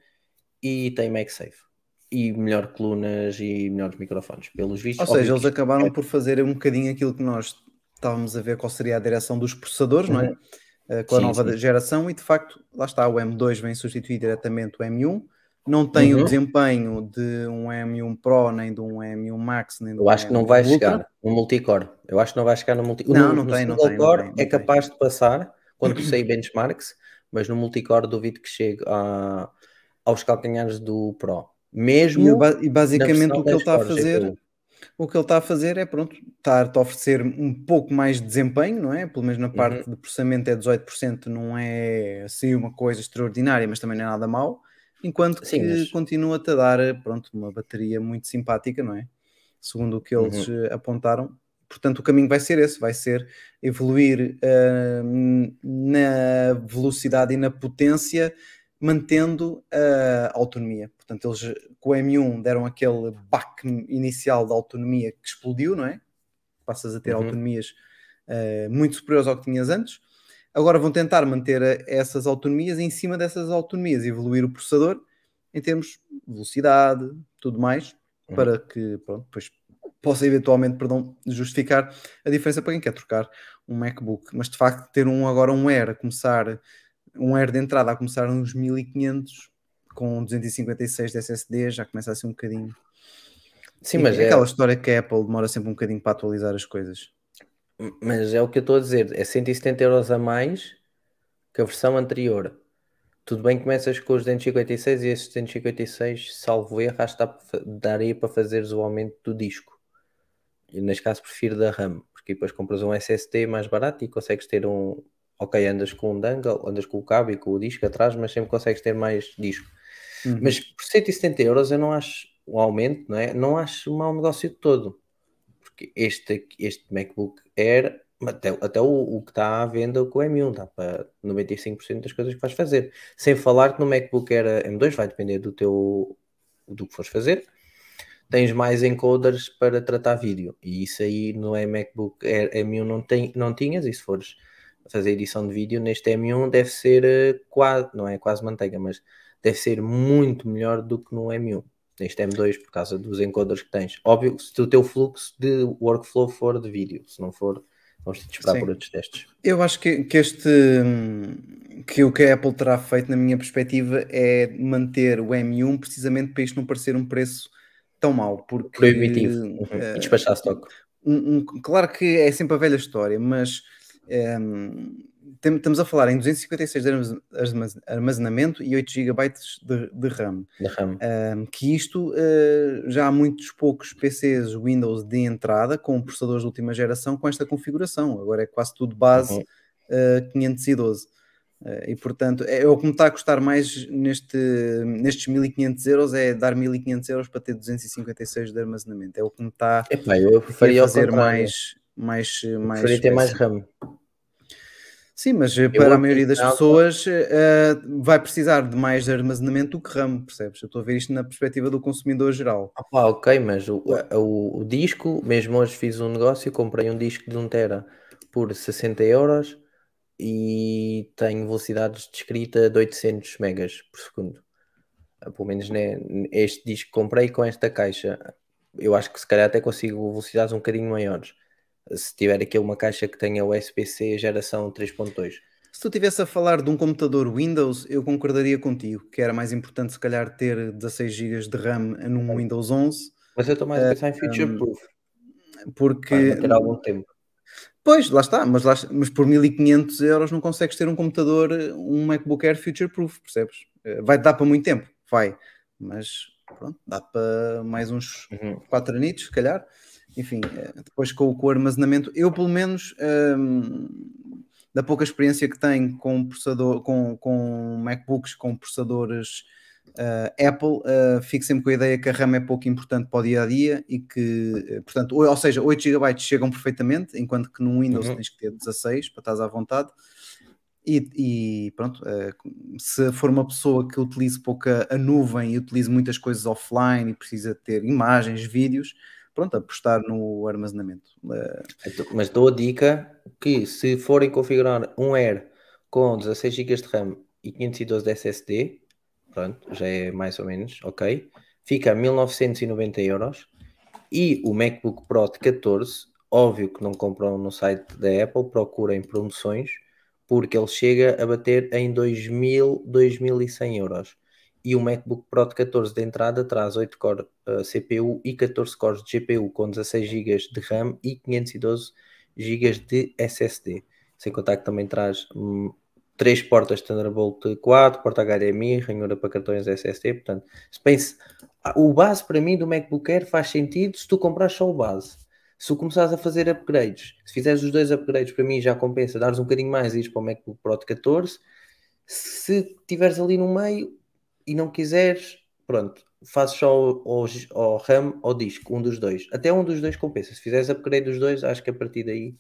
Speaker 3: e tem MagSafe. E melhor colunas e melhores microfones, pelos vistos.
Speaker 1: Ou seja, eles acabaram por fazer um bocadinho aquilo que nós estávamos a ver qual seria a direção dos processadores, não é?
Speaker 3: Uhum.
Speaker 1: Uh, com a
Speaker 3: Sim,
Speaker 1: nova
Speaker 3: sim.
Speaker 1: geração, e de facto, lá está, o M2 vem substituir diretamente o M1, não tem o
Speaker 3: Uhum.
Speaker 1: desempenho de um M1 Pro, nem de um M1 Max, nem de um
Speaker 3: Eu acho que não
Speaker 1: M1
Speaker 3: vai
Speaker 1: Ultra.
Speaker 3: chegar no multicore. Eu acho que não vai chegar no multicore.
Speaker 1: Não,
Speaker 3: no,
Speaker 1: não
Speaker 3: no
Speaker 1: tem, não tem, não tem, não
Speaker 3: é
Speaker 1: tem.
Speaker 3: capaz de passar quando sair benchmarks, mas no multicore duvido que chegue a- aos calcanhares do Pro. Mesmo
Speaker 1: E, basicamente o que ele
Speaker 3: 10
Speaker 1: está a fazer,
Speaker 3: GPU.
Speaker 1: O que ele está a fazer é pronto, estar-te a oferecer um pouco mais de desempenho, não é? Pelo menos na parte
Speaker 3: Uhum.
Speaker 1: de processamento é 18%, não é assim uma coisa extraordinária, mas também não é nada mau, enquanto que
Speaker 3: Sim, mas-
Speaker 1: continua-te a dar pronto, uma bateria muito simpática, não é? Segundo o que eles
Speaker 3: Uhum.
Speaker 1: eh, apontaram. Portanto, o caminho vai ser esse, vai ser evoluir eh, na velocidade e na potência, mantendo a autonomia. Portanto, eles com o M1 deram aquele baque inicial da autonomia que explodiu, não é? Passas a ter
Speaker 3: Uhum.
Speaker 1: autonomias eh, muito superiores ao que tinhas antes. Agora vão tentar manter a- essas autonomias e em cima dessas autonomias evoluir o processador em termos de velocidade, tudo mais,
Speaker 3: Uhum.
Speaker 1: para que pronto, depois possa eventualmente perdão, justificar a diferença para quem quer trocar um MacBook. Mas de facto, ter um agora um Air a começar, um Air de entrada a começar uns 1500 com 256 de SSD já começa a ser um bocadinho.
Speaker 3: Sim,
Speaker 1: E
Speaker 3: mas
Speaker 1: é
Speaker 3: é,
Speaker 1: aquela história que a Apple demora sempre um bocadinho para atualizar as coisas.
Speaker 3: mas é o que eu estou a dizer. É 170 euros a mais que a versão anterior. Tudo bem que começas com os 256 e esses 256, salvo erro, acho que daria para fazeres o aumento do disco. E neste caso prefiro da RAM, porque depois compras um SSD mais barato e consegues ter um. Ok, andas com um dangle, andas com o cabo e com o disco atrás, mas sempre consegues ter mais disco.
Speaker 1: Uhum.
Speaker 3: Mas por 170 euros eu não acho o aumento, não é? Não acho um mau negócio de todo. Porque este, este MacBook Air, até, até o, o que está à venda com o M1, dá para 95% das coisas que vais fazer. Sem falar que no MacBook Air M2 vai depender do teu do que fores fazer. Tens mais encoders para tratar vídeo. E isso aí no é MacBook Air M1 não, tem, não tinhas, e se fores fazer edição de vídeo neste M1 deve ser eh, quase, não é quase manteiga, mas deve ser muito melhor do que no M1, neste M2, por causa dos encoders que tens. Óbvio, se o teu fluxo de workflow for de vídeo, se não for, vamos ter de esperar
Speaker 1: Sim.
Speaker 3: por outros testes.
Speaker 1: Eu acho que, que este hum, que o que a Apple terá feito, na minha perspectiva, é manter o M1 precisamente para isto não parecer um preço tão mau, porque
Speaker 3: Proibitivo. Uhum.
Speaker 1: eh,
Speaker 3: E despachar stock.
Speaker 1: um- um- claro que é sempre a velha história, mas hum, tem- estamos a falar em 256 de armaz- armaz- armazenamento e 8 GB de, de RAM.
Speaker 3: Da RAM.
Speaker 1: Um, que isto uh, já há muitos poucos PCs Windows de entrada com processadores de última geração com esta configuração. Agora é quase tudo base
Speaker 3: Uhum.
Speaker 1: uh, 512. Uh, e portanto, é, é o que me está a custar mais neste, nestes 1500 euros é dar 1500 euros para ter 256 de armazenamento. É o que me está
Speaker 3: Epá, eu
Speaker 1: a fazer mais, mais, mais,
Speaker 3: Preferia ter mais
Speaker 1: péssimo.
Speaker 3: RAM.
Speaker 1: Sim, mas uh, para a maioria das pessoas uh, vai precisar de mais armazenamento do que RAM, percebes? Eu estou a ver isto na perspectiva do consumidor geral.
Speaker 3: Ah pá, ok, mas o, o, o disco, mesmo hoje fiz um negócio, comprei um disco de 1 tera por 60 euros e tenho velocidades de escrita de 800 megas por segundo. Ah, Pelo menos né, este disco que comprei com esta caixa. Eu acho que se calhar até consigo velocidades um bocadinho maiores. Se tiver aqui uma caixa que tenha USB-C geração 3.2.
Speaker 1: Se tu estivesse a falar de um computador Windows, eu concordaria contigo, que era mais importante se calhar ter 16 GB de RAM num Windows 11,
Speaker 3: Mas eu estou mais a pensar em future proof.
Speaker 1: porque...
Speaker 3: Vai ter algum tempo.
Speaker 1: Pois, lá está, mas, lá, mas por 1500 euros não consegues ter um computador, um MacBook Air future proof, percebes? Eh, Vai dar para muito tempo, vai, mas pronto, dá para mais uns
Speaker 3: Uhum.
Speaker 1: 4 anitos, se calhar. Enfim, eh, depois com, o- com o armazenamento, eu pelo menos, hum, da pouca experiência que tenho com processador, com, com MacBooks com processadores eh, Apple, eh, fico sempre com a ideia que a RAM é pouco importante para o dia a dia e que, portanto, ou, ou seja, 8 GB chegam perfeitamente, enquanto que no Windows
Speaker 3: Uhum.
Speaker 1: tens que ter 16 para estás à vontade. E, e pronto, se for uma pessoa que utilize pouca a nuvem e utilize muitas coisas offline e precisa ter imagens, vídeos, pronto, apostar no armazenamento. Eh,
Speaker 3: Então, Mas dou a dica que se forem configurar um Air com 16 GB de RAM e 512 de SSD, pronto, já é mais ou menos, ok, fica a 1990 euros e o MacBook Pro de 14, óbvio que não compram no site da Apple, procurem promoções, porque ele chega a bater em 2.000, 2.100 euros. E o MacBook Pro de 14 de entrada traz 8 core uh, CPU e 14 cores de GPU com 16 GB de RAM e 512 GB de SSD. Sem contar que também traz hum, três portas Thunderbolt 4, porta HDMI, ranhura para cartões SSD. Portanto, se pense, ah, o base para mim do MacBook Air faz sentido se tu compras só o base. Se tu começares a fazer upgrades, se fizeres os dois upgrades, para mim já compensa dares um bocadinho mais e ires para o MacBook Pro de 14. Se tiveres ali no meio e não quiseres, pronto, fazes só o, RAM ou disco, um dos dois. Até um dos dois compensa. Se fizeres upgrade dos dois, acho que a partir daí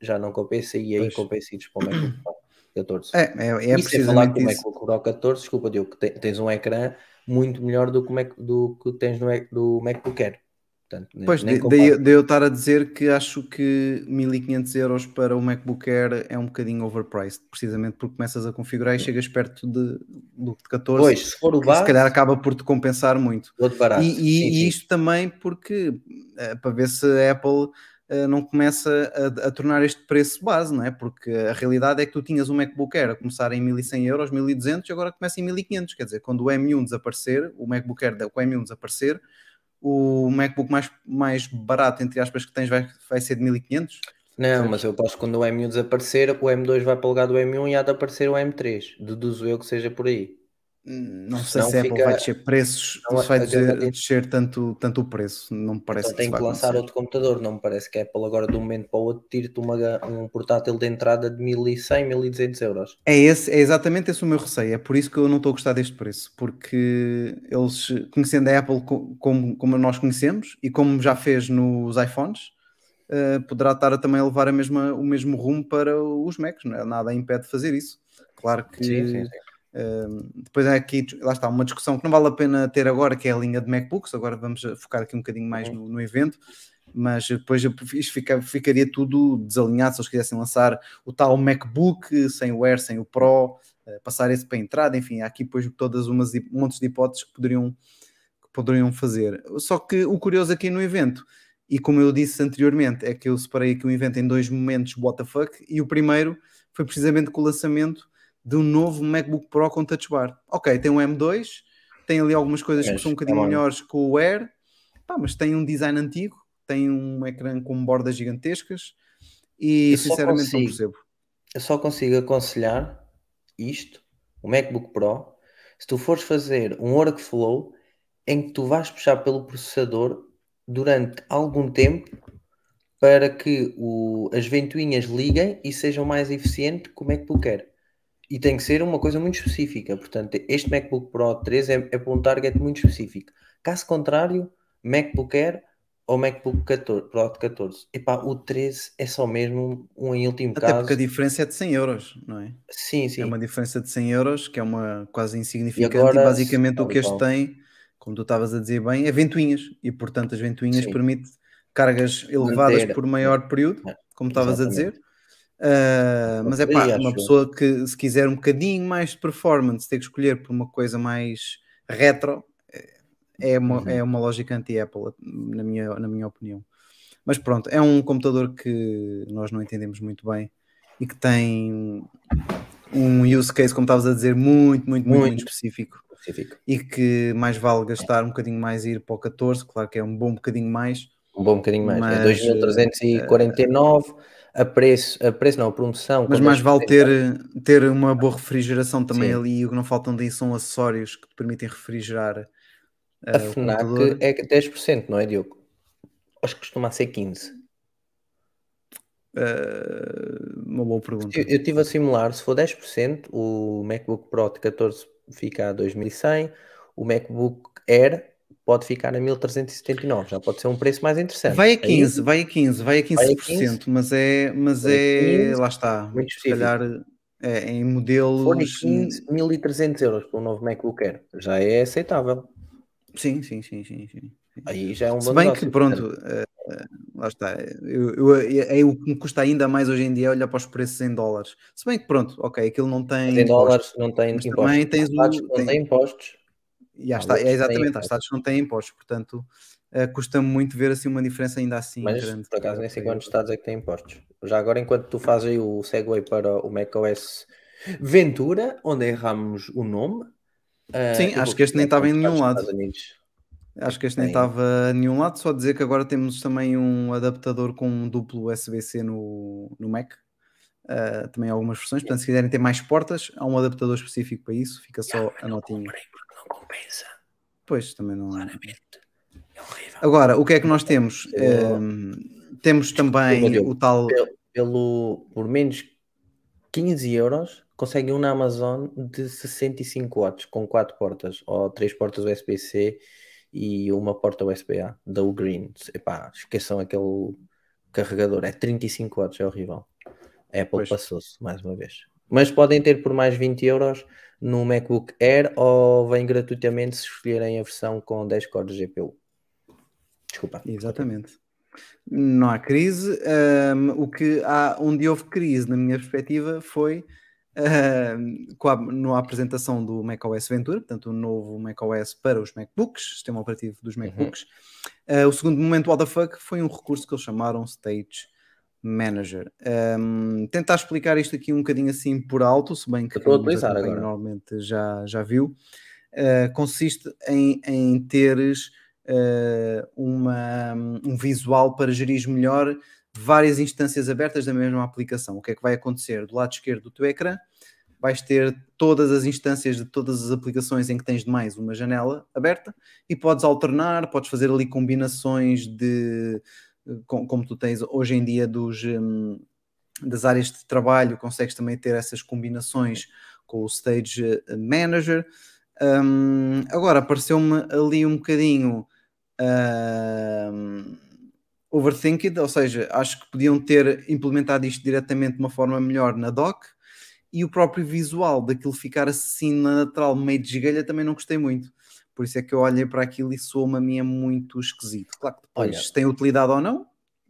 Speaker 3: já não compensa e aí
Speaker 1: Pois.
Speaker 3: compensa ires para o MacBook Pro 14.
Speaker 1: É, é, é
Speaker 3: e sem falar que o. MacBook Pro 14, desculpa, Diogo, que te- tens um ecrã muito melhor do que, o Mac, do que tens no, Mac- do MacBook Air. Portanto,
Speaker 1: Pois, daí, daí eu estar a dizer que acho que 1500 euros para o MacBook Air é um bocadinho overpriced, precisamente porque começas a configurar e chegas perto de, de 14,
Speaker 3: Pois, se for o base,
Speaker 1: se calhar acaba por te compensar muito.
Speaker 3: barato.
Speaker 1: E, e-
Speaker 3: Sim,
Speaker 1: e
Speaker 3: sim.
Speaker 1: isto também porque eh, para ver se a Apple eh, não começa a, a tornar este preço base, não é? Porque a realidade é que tu tinhas um MacBook Air a começar em 1100 euros, 1200 e agora começa em 1500. Quer dizer, quando o M1 desaparecer, o MacBook Air com o M1 desaparecer, o MacBook mais, mais barato, entre aspas, que tens vai, vai ser de 1500.
Speaker 3: Não, mas eu posso quando o M1 desaparecer, o M2 vai para o lugar do M1 e há de aparecer o M3. Deduzo eu que seja por aí.
Speaker 1: Hum, Não sei
Speaker 3: Senão
Speaker 1: se a Apple vai descer preços,
Speaker 3: Não,
Speaker 1: se vai
Speaker 3: grande-
Speaker 1: descer tanto, tanto o preço. Não me parece
Speaker 3: então
Speaker 1: que
Speaker 3: tem que lançar
Speaker 1: acontecer.
Speaker 3: outro computador. Não me parece que a Apple agora de um momento para o outro tire-te um portátil de entrada de 1100, 1200 euros.
Speaker 1: É, esse, é exatamente esse o meu receio. É por isso que eu não estou a gostar deste preço. Porque eles, conhecendo a Apple co- como, como nós conhecemos e como já fez nos iPhones, eh, poderá estar a também a levar a mesma, o mesmo rumo para os Macs. Não é? Nada impede de fazer isso. Claro que
Speaker 3: Sim, sim, sim.
Speaker 1: Depois é aqui, lá está, uma discussão que não vale a pena ter agora, que é a linha de MacBooks. Agora vamos focar aqui um bocadinho mais no, no evento. Mas depois isto fica- ficaria tudo desalinhado se eles quisessem lançar o tal MacBook sem o Air, sem o Pro, eh, passar esse para a entrada, enfim, há aqui depois todas umas montes de hipóteses que poderiam, que poderiam fazer. Só que o curioso aqui no evento, e como eu disse anteriormente, é que eu separei aqui o evento em dois momentos what the fuck, e o primeiro foi precisamente com o lançamento de um novo MacBook Pro com Touch Bar. Ok, tem um M2, tem ali algumas coisas que
Speaker 3: Mas,
Speaker 1: são um bocadinho
Speaker 3: bem.
Speaker 1: melhores com o Air, pá, mas tem um design antigo, tem um ecrã com bordas gigantescas, e
Speaker 3: Eu
Speaker 1: sinceramente não
Speaker 3: consigo.
Speaker 1: percebo.
Speaker 3: Eu só consigo aconselhar isto, o MacBook Pro, se tu fores fazer um workflow em que tu vais puxar pelo processador durante algum tempo para que o- as ventoinhas liguem e sejam mais eficientes que o MacBook Air. E tem que ser uma coisa muito específica. Portanto, este MacBook Pro 3 é, é para um target muito específico. Caso contrário, MacBook Air ou MacBook 14, Pro de 14. Epá, o 13 é só mesmo um em último
Speaker 1: Até
Speaker 3: caso.
Speaker 1: porque a diferença é de 100 euros, não é?
Speaker 3: Sim, sim.
Speaker 1: É uma diferença de 100 euros, que é uma quase insignificante, e,
Speaker 3: agora,
Speaker 1: basicamente
Speaker 3: tal
Speaker 1: o
Speaker 3: e
Speaker 1: que este tem, como tu estavas a dizer bem, é ventoinhas, e portanto as ventoinhas
Speaker 3: Sim.
Speaker 1: permite cargas elevadas
Speaker 3: Manter-
Speaker 1: por maior período,
Speaker 3: É,
Speaker 1: como estavas a dizer. Ah, mas é pá, uma pessoa que se quiser um bocadinho mais de performance, ter que escolher por uma coisa mais retro, é uma,
Speaker 3: Uhum.
Speaker 1: é uma lógica anti-Apple, na minha, na minha opinião. Mas pronto, é um computador que nós não entendemos muito bem e que tem um use case, como estavas a dizer, muito, muito, muito, muito
Speaker 3: Muito.
Speaker 1: específico
Speaker 3: Específico.
Speaker 1: e que mais vale gastar um bocadinho mais e ir para o 14, claro que é um bom bocadinho mais,
Speaker 3: Um bom bocadinho mais.
Speaker 1: Mas,
Speaker 3: é 2.349 a preço, a preço não, a promoção.
Speaker 1: mas mais vale
Speaker 3: 10%.
Speaker 1: ter, ter uma boa refrigeração também
Speaker 3: Sim.
Speaker 1: ali e o que não faltam daí são acessórios que te permitem refrigerar
Speaker 3: A
Speaker 1: eh, o
Speaker 3: FNAC
Speaker 1: computador.
Speaker 3: é 10%, não é, Diogo? Acho que costuma ser 15%.
Speaker 1: Eh, uma boa pergunta.
Speaker 3: Eu, eu estive a simular, se for 10%, o MacBook Pro de 14 fica a 2100, o MacBook Air pode ficar a 1379, já pode ser um preço mais interessante.
Speaker 1: Vai a
Speaker 3: Aí,
Speaker 1: 15, vai a 15, vai a 15%,
Speaker 3: Vai a 15,
Speaker 1: mas é, mas é,
Speaker 3: 15,
Speaker 1: lá está,
Speaker 3: muito
Speaker 1: se calhar é, em modelos,
Speaker 3: for de 15, 1300 euros para um novo MacBook Air, já é aceitável.
Speaker 1: sim, sim, sim, sim, sim.
Speaker 3: Aí já é um
Speaker 1: Se bem que, pronto, eh, lá está. Eu, eu- é, é o que me custa ainda mais hoje em dia é olhar para os preços em dólares. Se bem que, pronto, ok, aquilo não tem.
Speaker 3: mas em
Speaker 1: impostos,
Speaker 3: dólares não tem impostos.
Speaker 1: também tens o.
Speaker 3: não
Speaker 1: tem-
Speaker 3: têm impostos.
Speaker 1: E há é exatamente, há
Speaker 3: impostos.
Speaker 1: estados que não têm impostos, portanto, eh, custa-me muito ver assim uma diferença ainda assim
Speaker 3: Mas
Speaker 1: grande.
Speaker 3: por acaso nem sei quantos estados é que têm impostos. Já agora, enquanto tu fazes aí o segue para o macOS Ventura, onde erramos o nome. ah,
Speaker 1: Sim, acho que este nem estava em nenhum lado. Acho que este nem estava a nenhum lado, só dizer que agora temos também um adaptador com um duplo USB-C no, no Mac. Uh, também há algumas versões, portanto, se quiserem ter mais portas, há um adaptador específico para isso, fica só a notinha.
Speaker 3: Comprei porque não compensa.
Speaker 1: Pois, também não.
Speaker 3: Claramente. É horrível.
Speaker 1: Agora, o que é que nós temos?
Speaker 3: Eu-
Speaker 1: Um, temos também o tal.
Speaker 3: Pelo, pelo- por menos 15 euros consegue um na Amazon de 65 watts com 4 portas ou 3 portas USB-C e uma porta USB-A da Green. Epá, esqueçam aquele carregador, é 35 watts, é horrível. Apple
Speaker 1: Pois.
Speaker 3: passou-se mais uma vez. Mas podem ter por mais 20 euros no MacBook Air ou vem gratuitamente se escolherem a versão com 10 cores de GPU. Desculpa.
Speaker 1: Exatamente. Não há crise. Um, o que há, onde houve crise, na minha perspectiva, foi a, na apresentação do macOS Ventura, portanto, o novo macOS para os MacBooks, sistema operativo dos MacBooks. Uh, o segundo momento, what the fuck, foi um recurso que eles chamaram Stage Manager. Um, tentar explicar isto aqui um bocadinho assim por alto, se bem que quem normalmente já, já viu. Uh, consiste em, em teres uh, uma, um visual para gerir melhor várias instâncias abertas da mesma aplicação. O que é que vai acontecer? Do lado esquerdo do teu ecrã, vais ter todas as instâncias de todas as aplicações em que tens de mais uma janela aberta e podes alternar, podes fazer ali combinações de com- como tu tens hoje em dia dos, hum, das áreas de trabalho, consegues também ter essas combinações com o Stage Manager. Hum, agora apareceu-me ali um bocadinho hum, overthinked, ou seja, acho que podiam ter implementado isto diretamente de uma forma melhor na doc e o próprio visual daquilo ficar assim na lateral meio de gigalha também não gostei muito. Por isso é que eu olhei para aquilo e soa-me a mim é muito esquisito. Claro que depois
Speaker 3: Olha,
Speaker 1: tem utilidade ou não,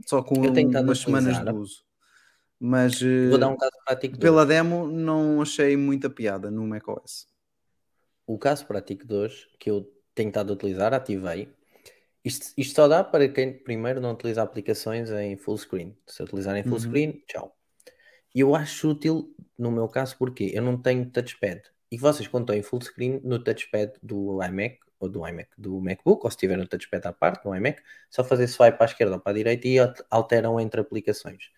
Speaker 1: só com umas semanas de uso. Mas
Speaker 3: Vou
Speaker 1: eh,
Speaker 3: dar um caso prático.
Speaker 1: pela demo não achei muita piada no macOS.
Speaker 3: O caso prático de hoje, que eu tenho estado a utilizar, ativei. Isto, isto só dá para quem primeiro não utiliza aplicações em full screen. Se utilizar em full
Speaker 1: Uhum.
Speaker 3: screen, tchau. E eu acho útil no meu caso porque eu não tenho touchpad. E vocês, estão em full screen, no touchpad do iMac, ou do iMac, do MacBook, ou se tiver no touchpad à parte, no iMac, só fazer swipe para a esquerda ou para a direita e al- alteram entre aplicações.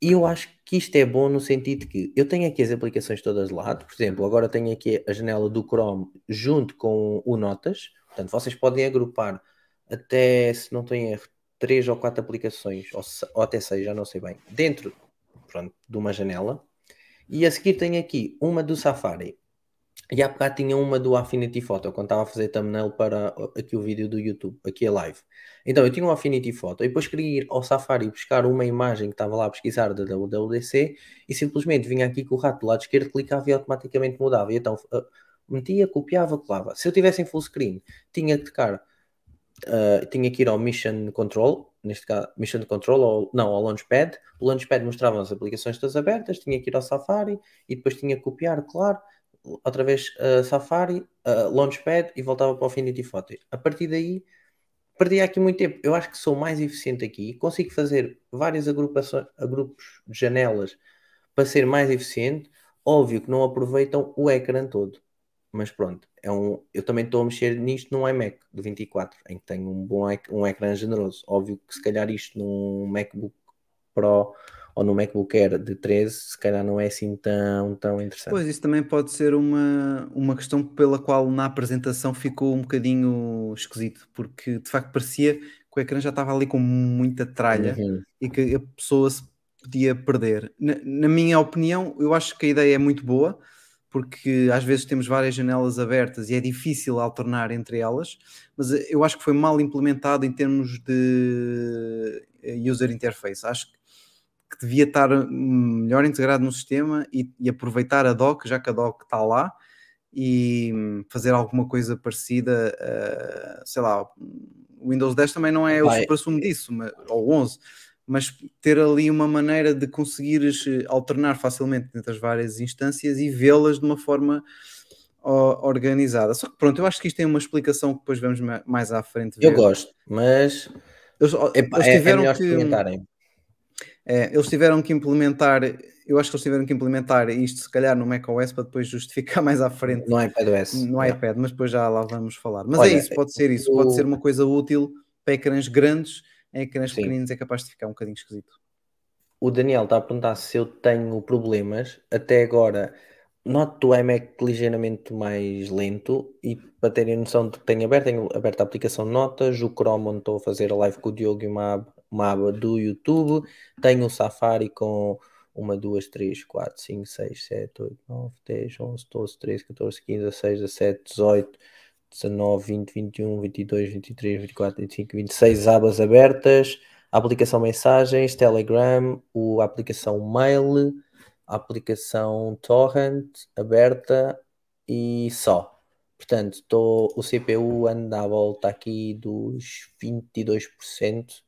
Speaker 3: E eu acho que isto é bom no sentido que eu tenho aqui as aplicações todas de lado, por exemplo, agora tenho aqui a janela do Chrome junto com o Notas, portanto vocês podem agrupar até, se não tenho erro, três ou quatro aplicações, ou, ou até seis, já não sei bem, dentro pronto, de uma janela. E a seguir tenho aqui uma do Safari. E há bocado tinha uma do Affinity Photo, quando estava a fazer thumbnail para uh, aqui o vídeo do YouTube, aqui a live. Então eu tinha um Affinity Photo e depois queria ir ao Safari buscar uma imagem que estava lá a pesquisar da WWDC e simplesmente vinha aqui com o rato do lado esquerdo, clicava e automaticamente mudava. E então uh, metia, copiava, colava. Se eu tivesse em full screen, tinha que tocar, uh, tinha que ir ao Mission Control, neste caso, Mission Control, ou não, ao Launchpad. O Launchpad mostrava as aplicações todas abertas, tinha que ir ao Safari e depois tinha que copiar, claro, outra vez uh, Safari, uh, Launchpad e voltava para o Affinity Photo. A partir daí, perdi aqui muito tempo. Eu acho que sou mais eficiente aqui, consigo fazer várias agrupações, agrupos de janelas para ser mais eficiente. Óbvio que não aproveitam o ecrã todo, mas pronto, é um, eu também estou a mexer nisto num iMac de 24, em que tenho um bom um ecrã generoso. Óbvio que se calhar isto num MacBook Pro ou no MacBook Air de 13, se calhar não é assim tão, tão interessante.
Speaker 1: Pois, isso também pode ser uma, uma questão pela qual na apresentação ficou um bocadinho esquisito, porque de facto parecia que o ecrã já estava ali com muita tralha
Speaker 3: Uhum.
Speaker 1: e que a pessoa se podia perder. Na, na minha opinião, eu acho que a ideia é muito boa, porque às vezes temos várias janelas abertas e é difícil alternar entre elas, mas eu acho que foi mal implementado em termos de eh, user interface. Acho que devia estar hum, melhor integrado no sistema e, e aproveitar a dock, já que a dock está lá, e hum, fazer alguma coisa parecida, uh, sei lá, o Windows 10 também não é Vai. o supra-sumo disso, mas, ou 11, mas ter ali uma maneira de conseguires eh, alternar facilmente entre as várias instâncias e vê-las de uma forma organizada. Só que pronto, eu acho que isto tem uma explicação que depois vamos mais à frente.
Speaker 3: Ver. Eu gosto, mas eles, Epa, eles tiveram é, é que
Speaker 1: é, eles tiveram que implementar, eu acho que eles tiveram que implementar isto se calhar no macOS para depois justificar mais à frente
Speaker 3: no iPadOS.
Speaker 1: No é. iPad, mas depois já lá vamos falar. Mas é Olha, é isso, pode ser isso, o... pode ser uma coisa útil para ecrãs grandes, em ecrãs Sim. pequeninos é capaz de ficar um bocadinho esquisito.
Speaker 3: O Daniel está a perguntar se eu tenho problemas. Até agora, noto o iMac ligeiramente mais lento e para terem noção de que tenho aberto, tenho aberto a aplicação Notas, o Chrome onde estou a fazer a live com o Diogo e uma aba, uma aba do YouTube, tenho o Safari com uma, duas, três, quatro, cinco, seis, sete, oito, nove, dez, onze, doze, treze, 14, 15, 16, 17, 18, 19, 20, 21, 22, 23, 24, 25, 26 abas abertas, a aplicação mensagens, Telegram, o, a aplicação Mail, a aplicação Torrent aberta e só. Portanto, tô, o CPU anda à volta aqui dos 22%.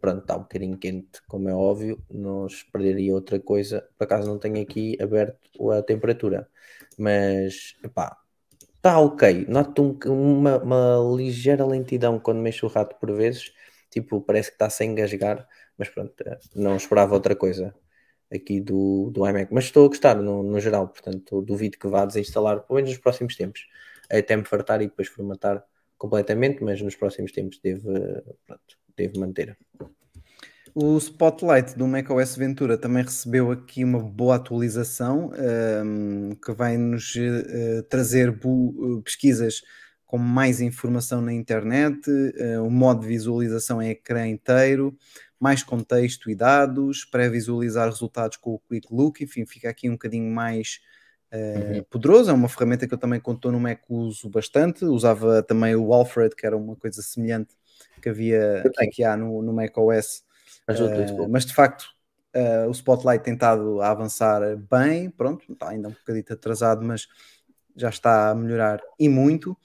Speaker 3: Pronto, está um bocadinho quente, como é óbvio. Não perderia outra coisa. Por acaso não tenho aqui aberto a temperatura. Mas, pá, está ok. Noto um, uma, uma, ligeira lentidão quando mexo o rato por vezes. Tipo, parece que está sem engasgar. Mas pronto, não esperava outra coisa aqui do, do iMac. Mas estou a gostar no, no geral, portanto, duvido que vá desinstalar, pelo menos nos próximos tempos. Até me fartar e depois formatar completamente, mas nos próximos tempos deve, pronto, deve manter.
Speaker 1: O Spotlight do macOS Ventura também recebeu aqui uma boa atualização um, ehm, que vai nos uh, trazer pesquisas com mais informação na internet, uh, o modo de visualização em ecrã inteiro, mais contexto e dados, pré-visualizar resultados com o Quick Look, enfim, fica aqui um bocadinho mais uh, uhum. poderoso. É uma ferramenta que eu também, estou no Mac, uso bastante. Usava também o Alfred, que era uma coisa semelhante que havia que, que há no, no Mac OS. Uh, mas de facto, uh, o Spotlight tem estado a avançar bem. Pronto, está ainda um bocadito atrasado, mas já está a melhorar e muito.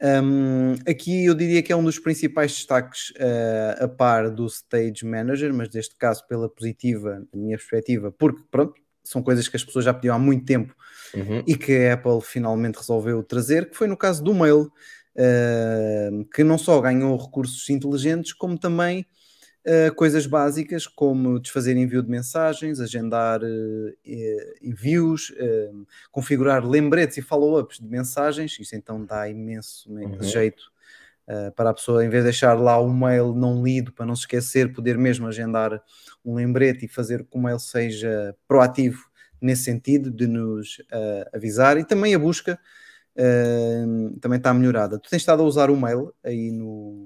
Speaker 1: Um, aqui eu diria que é um dos principais destaques uh, a par do Stage Manager, mas neste caso pela positiva, na minha perspectiva, porque pronto, são coisas que as pessoas já pediam há muito tempo uhum. e que a Apple finalmente resolveu trazer, que foi no caso do Mail, uh, que não só ganhou recursos inteligentes, como também Uh, coisas básicas como desfazer envio de mensagens, agendar uh, envios, uh, configurar lembretes e follow-ups de mensagens, isso então dá imenso uhum. jeito para a pessoa, em vez de deixar lá o mail não lido para não se esquecer, poder mesmo agendar um lembrete e fazer com que o mail seja proativo nesse sentido, de nos avisar, e também a busca também está melhorada. Tu tens estado a usar o mail aí no,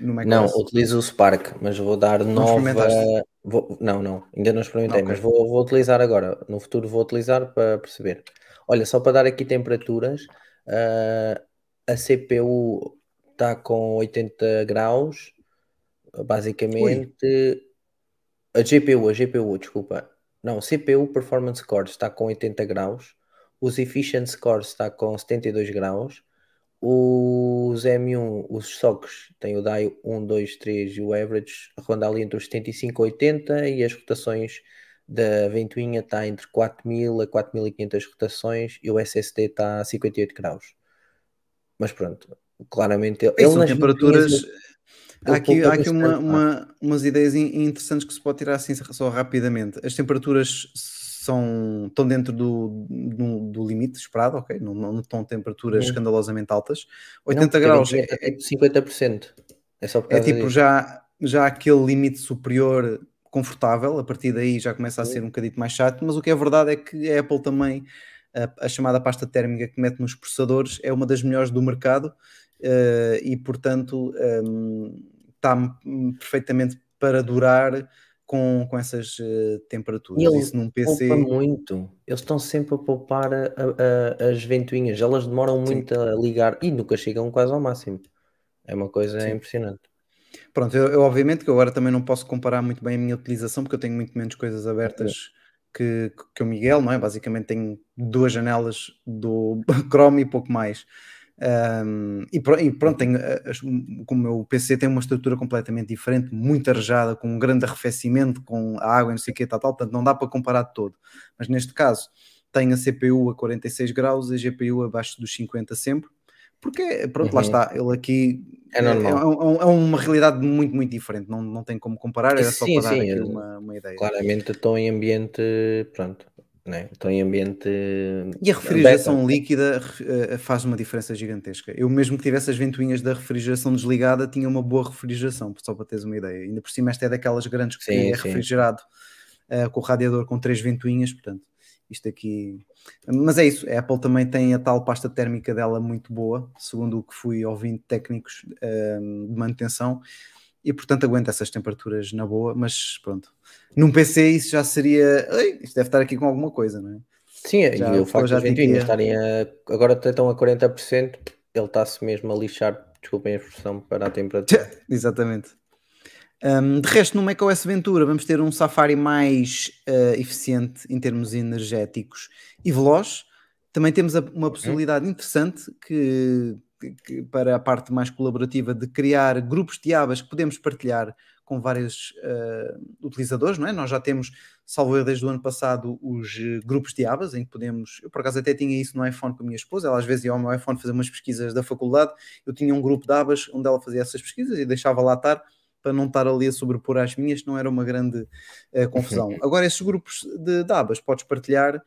Speaker 3: não, utilizo o Spark, mas vou dar não nova. Vou... Não, não, ainda não experimentei, okay. mas vou, vou utilizar agora. No futuro vou utilizar para perceber. Olha, só para dar aqui temperaturas, uh, a CPU está com 80 graus, basicamente. Ui. A GPU, a GPU, desculpa. Não, CPU Performance Core está com 80 graus, os Efficiency Core está com 72 graus os M1, os SOCs têm o DAI 1, 2, 3 e o average ronda ali entre os 75 e 80 e as rotações da ventoinha está entre 4000 a 4500 rotações e o SSD está a 58 graus. Mas pronto, claramente
Speaker 1: ele, nas temperaturas há aqui, há aqui uma, uma, umas ideias interessantes que se pode tirar assim só rapidamente. As temperaturas são, estão dentro do, do, do, limite esperado, ok? Não, não estão temperaturas escandalosamente altas. 80 não, graus é,
Speaker 3: é, 50%. É, só
Speaker 1: é tipo já, já aquele limite superior confortável, a partir daí já começa a ser um bocadinho mais chato, mas o que é verdade é que a Apple também, a, a chamada pasta térmica que mete nos processadores, é uma das melhores do mercado uh, e, portanto, um, ehm, está perfeitamente para durar com, com essas uh, temperaturas.
Speaker 3: E Isso num PC. muito. Eles estão sempre a poupar a, a, as ventoinhas, elas demoram muito Sim. a ligar e nunca chegam quase ao máximo. É uma coisa Sim. impressionante.
Speaker 1: Pronto, eu, eu, obviamente que agora também não posso comparar muito bem a minha utilização porque eu tenho muito menos coisas abertas que, que o Miguel, não é? Basicamente tem duas janelas do Chrome e pouco mais. Um, e, pronto, tenho, como o meu PC tem uma estrutura completamente diferente, muito arejada, com um grande arrefecimento, com a água e não sei o que, tal, tal, portanto não dá para comparar todo. Mas neste caso, tenho a CPU a 46 graus e a GPU abaixo dos 50 sempre, porque pronto, uhum. lá está, ele aqui é, é, normal. É, é, é, uma realidade muito, muito diferente, não, não tem como comparar, era só sim, para sim, dar aqui uma, uma ideia.
Speaker 3: Claramente estou em ambiente, pronto, né? estou em ambiente.
Speaker 1: E a refrigeração líquida uh, faz uma diferença gigantesca. Eu mesmo que tivesse as ventoinhas da refrigeração desligada, tinha uma boa refrigeração, só para teres uma ideia. Ainda por cima, esta é daquelas grandes que sim, é refrigerado uh, com o radiador com três ventoinhas, portanto, isto aqui. Mas é isso, a Apple também tem a tal pasta térmica dela muito boa, segundo o que fui ouvindo técnicos uh, de manutenção e portanto aguenta essas temperaturas na boa, mas pronto. Num PC isso já seria. Ei, isto deve estar aqui com alguma coisa, não é?
Speaker 3: Sim, já, e o facto de as ventoinhas estarem a. Agora estão a 40%, ele está-se mesmo a lixar, desculpem a expressão, para a temperatura.
Speaker 1: Exatamente. Um, de resto, no macOS Ventura vamos ter um Safari mais uh, eficiente em termos energéticos e veloz. Também temos a, uma uhum. possibilidade interessante que que, para a parte mais colaborativa de criar grupos de abas que podemos partilhar com vários uh, utilizadores, não é? Nós já temos, salvo eu desde o ano passado, os uh, grupos de abas em que podemos, eu por acaso até tinha isso no iPhone com a minha esposa, ela às vezes ia ao meu iPhone fazer umas pesquisas da faculdade, eu tinha um grupo de abas onde ela fazia essas pesquisas e deixava lá estar para não estar ali a sobrepor as minhas, não era uma grande uh, confusão. Agora, esses grupos de, de abas podes partilhar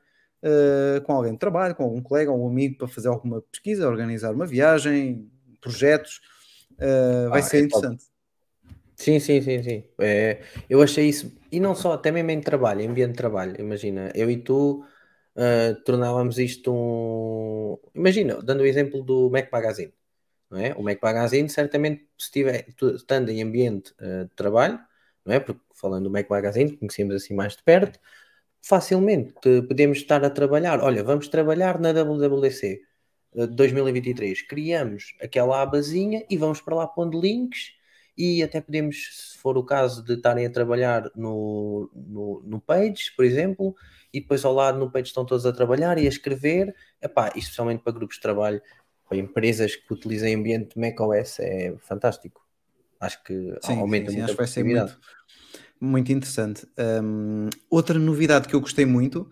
Speaker 1: uh, com alguém de trabalho, com algum colega, algum amigo para fazer alguma pesquisa, organizar uma viagem, projetos. Uh, vai ah, ser é interessante. Top.
Speaker 3: Sim, sim, sim, sim. É, eu achei isso, e não só, até mesmo em trabalho, em ambiente de trabalho. Imagina, eu e tu uh, tornávamos isto um. Imagina, dando o exemplo do Mac Magazine. Não é? O Mac Magazine, certamente, se estiver estando em ambiente uh, de trabalho, não é? Porque falando do Mac Magazine, conhecemos assim mais de perto, facilmente podemos estar a trabalhar. Olha, vamos trabalhar na WWDC 2023. Eh, Criamos aquela abazinha e vamos para lá pondo links e até podemos, se for o caso de estarem a trabalhar no, no, no Page, por exemplo, e depois ao lado no Page estão todos a trabalhar e a escrever, epá, especialmente para grupos de trabalho, para empresas que utilizem ambiente macOS, é fantástico. Acho que sim, aumenta sim, muito sim, a acho muito,
Speaker 1: muito interessante. Um, outra novidade que eu gostei muito,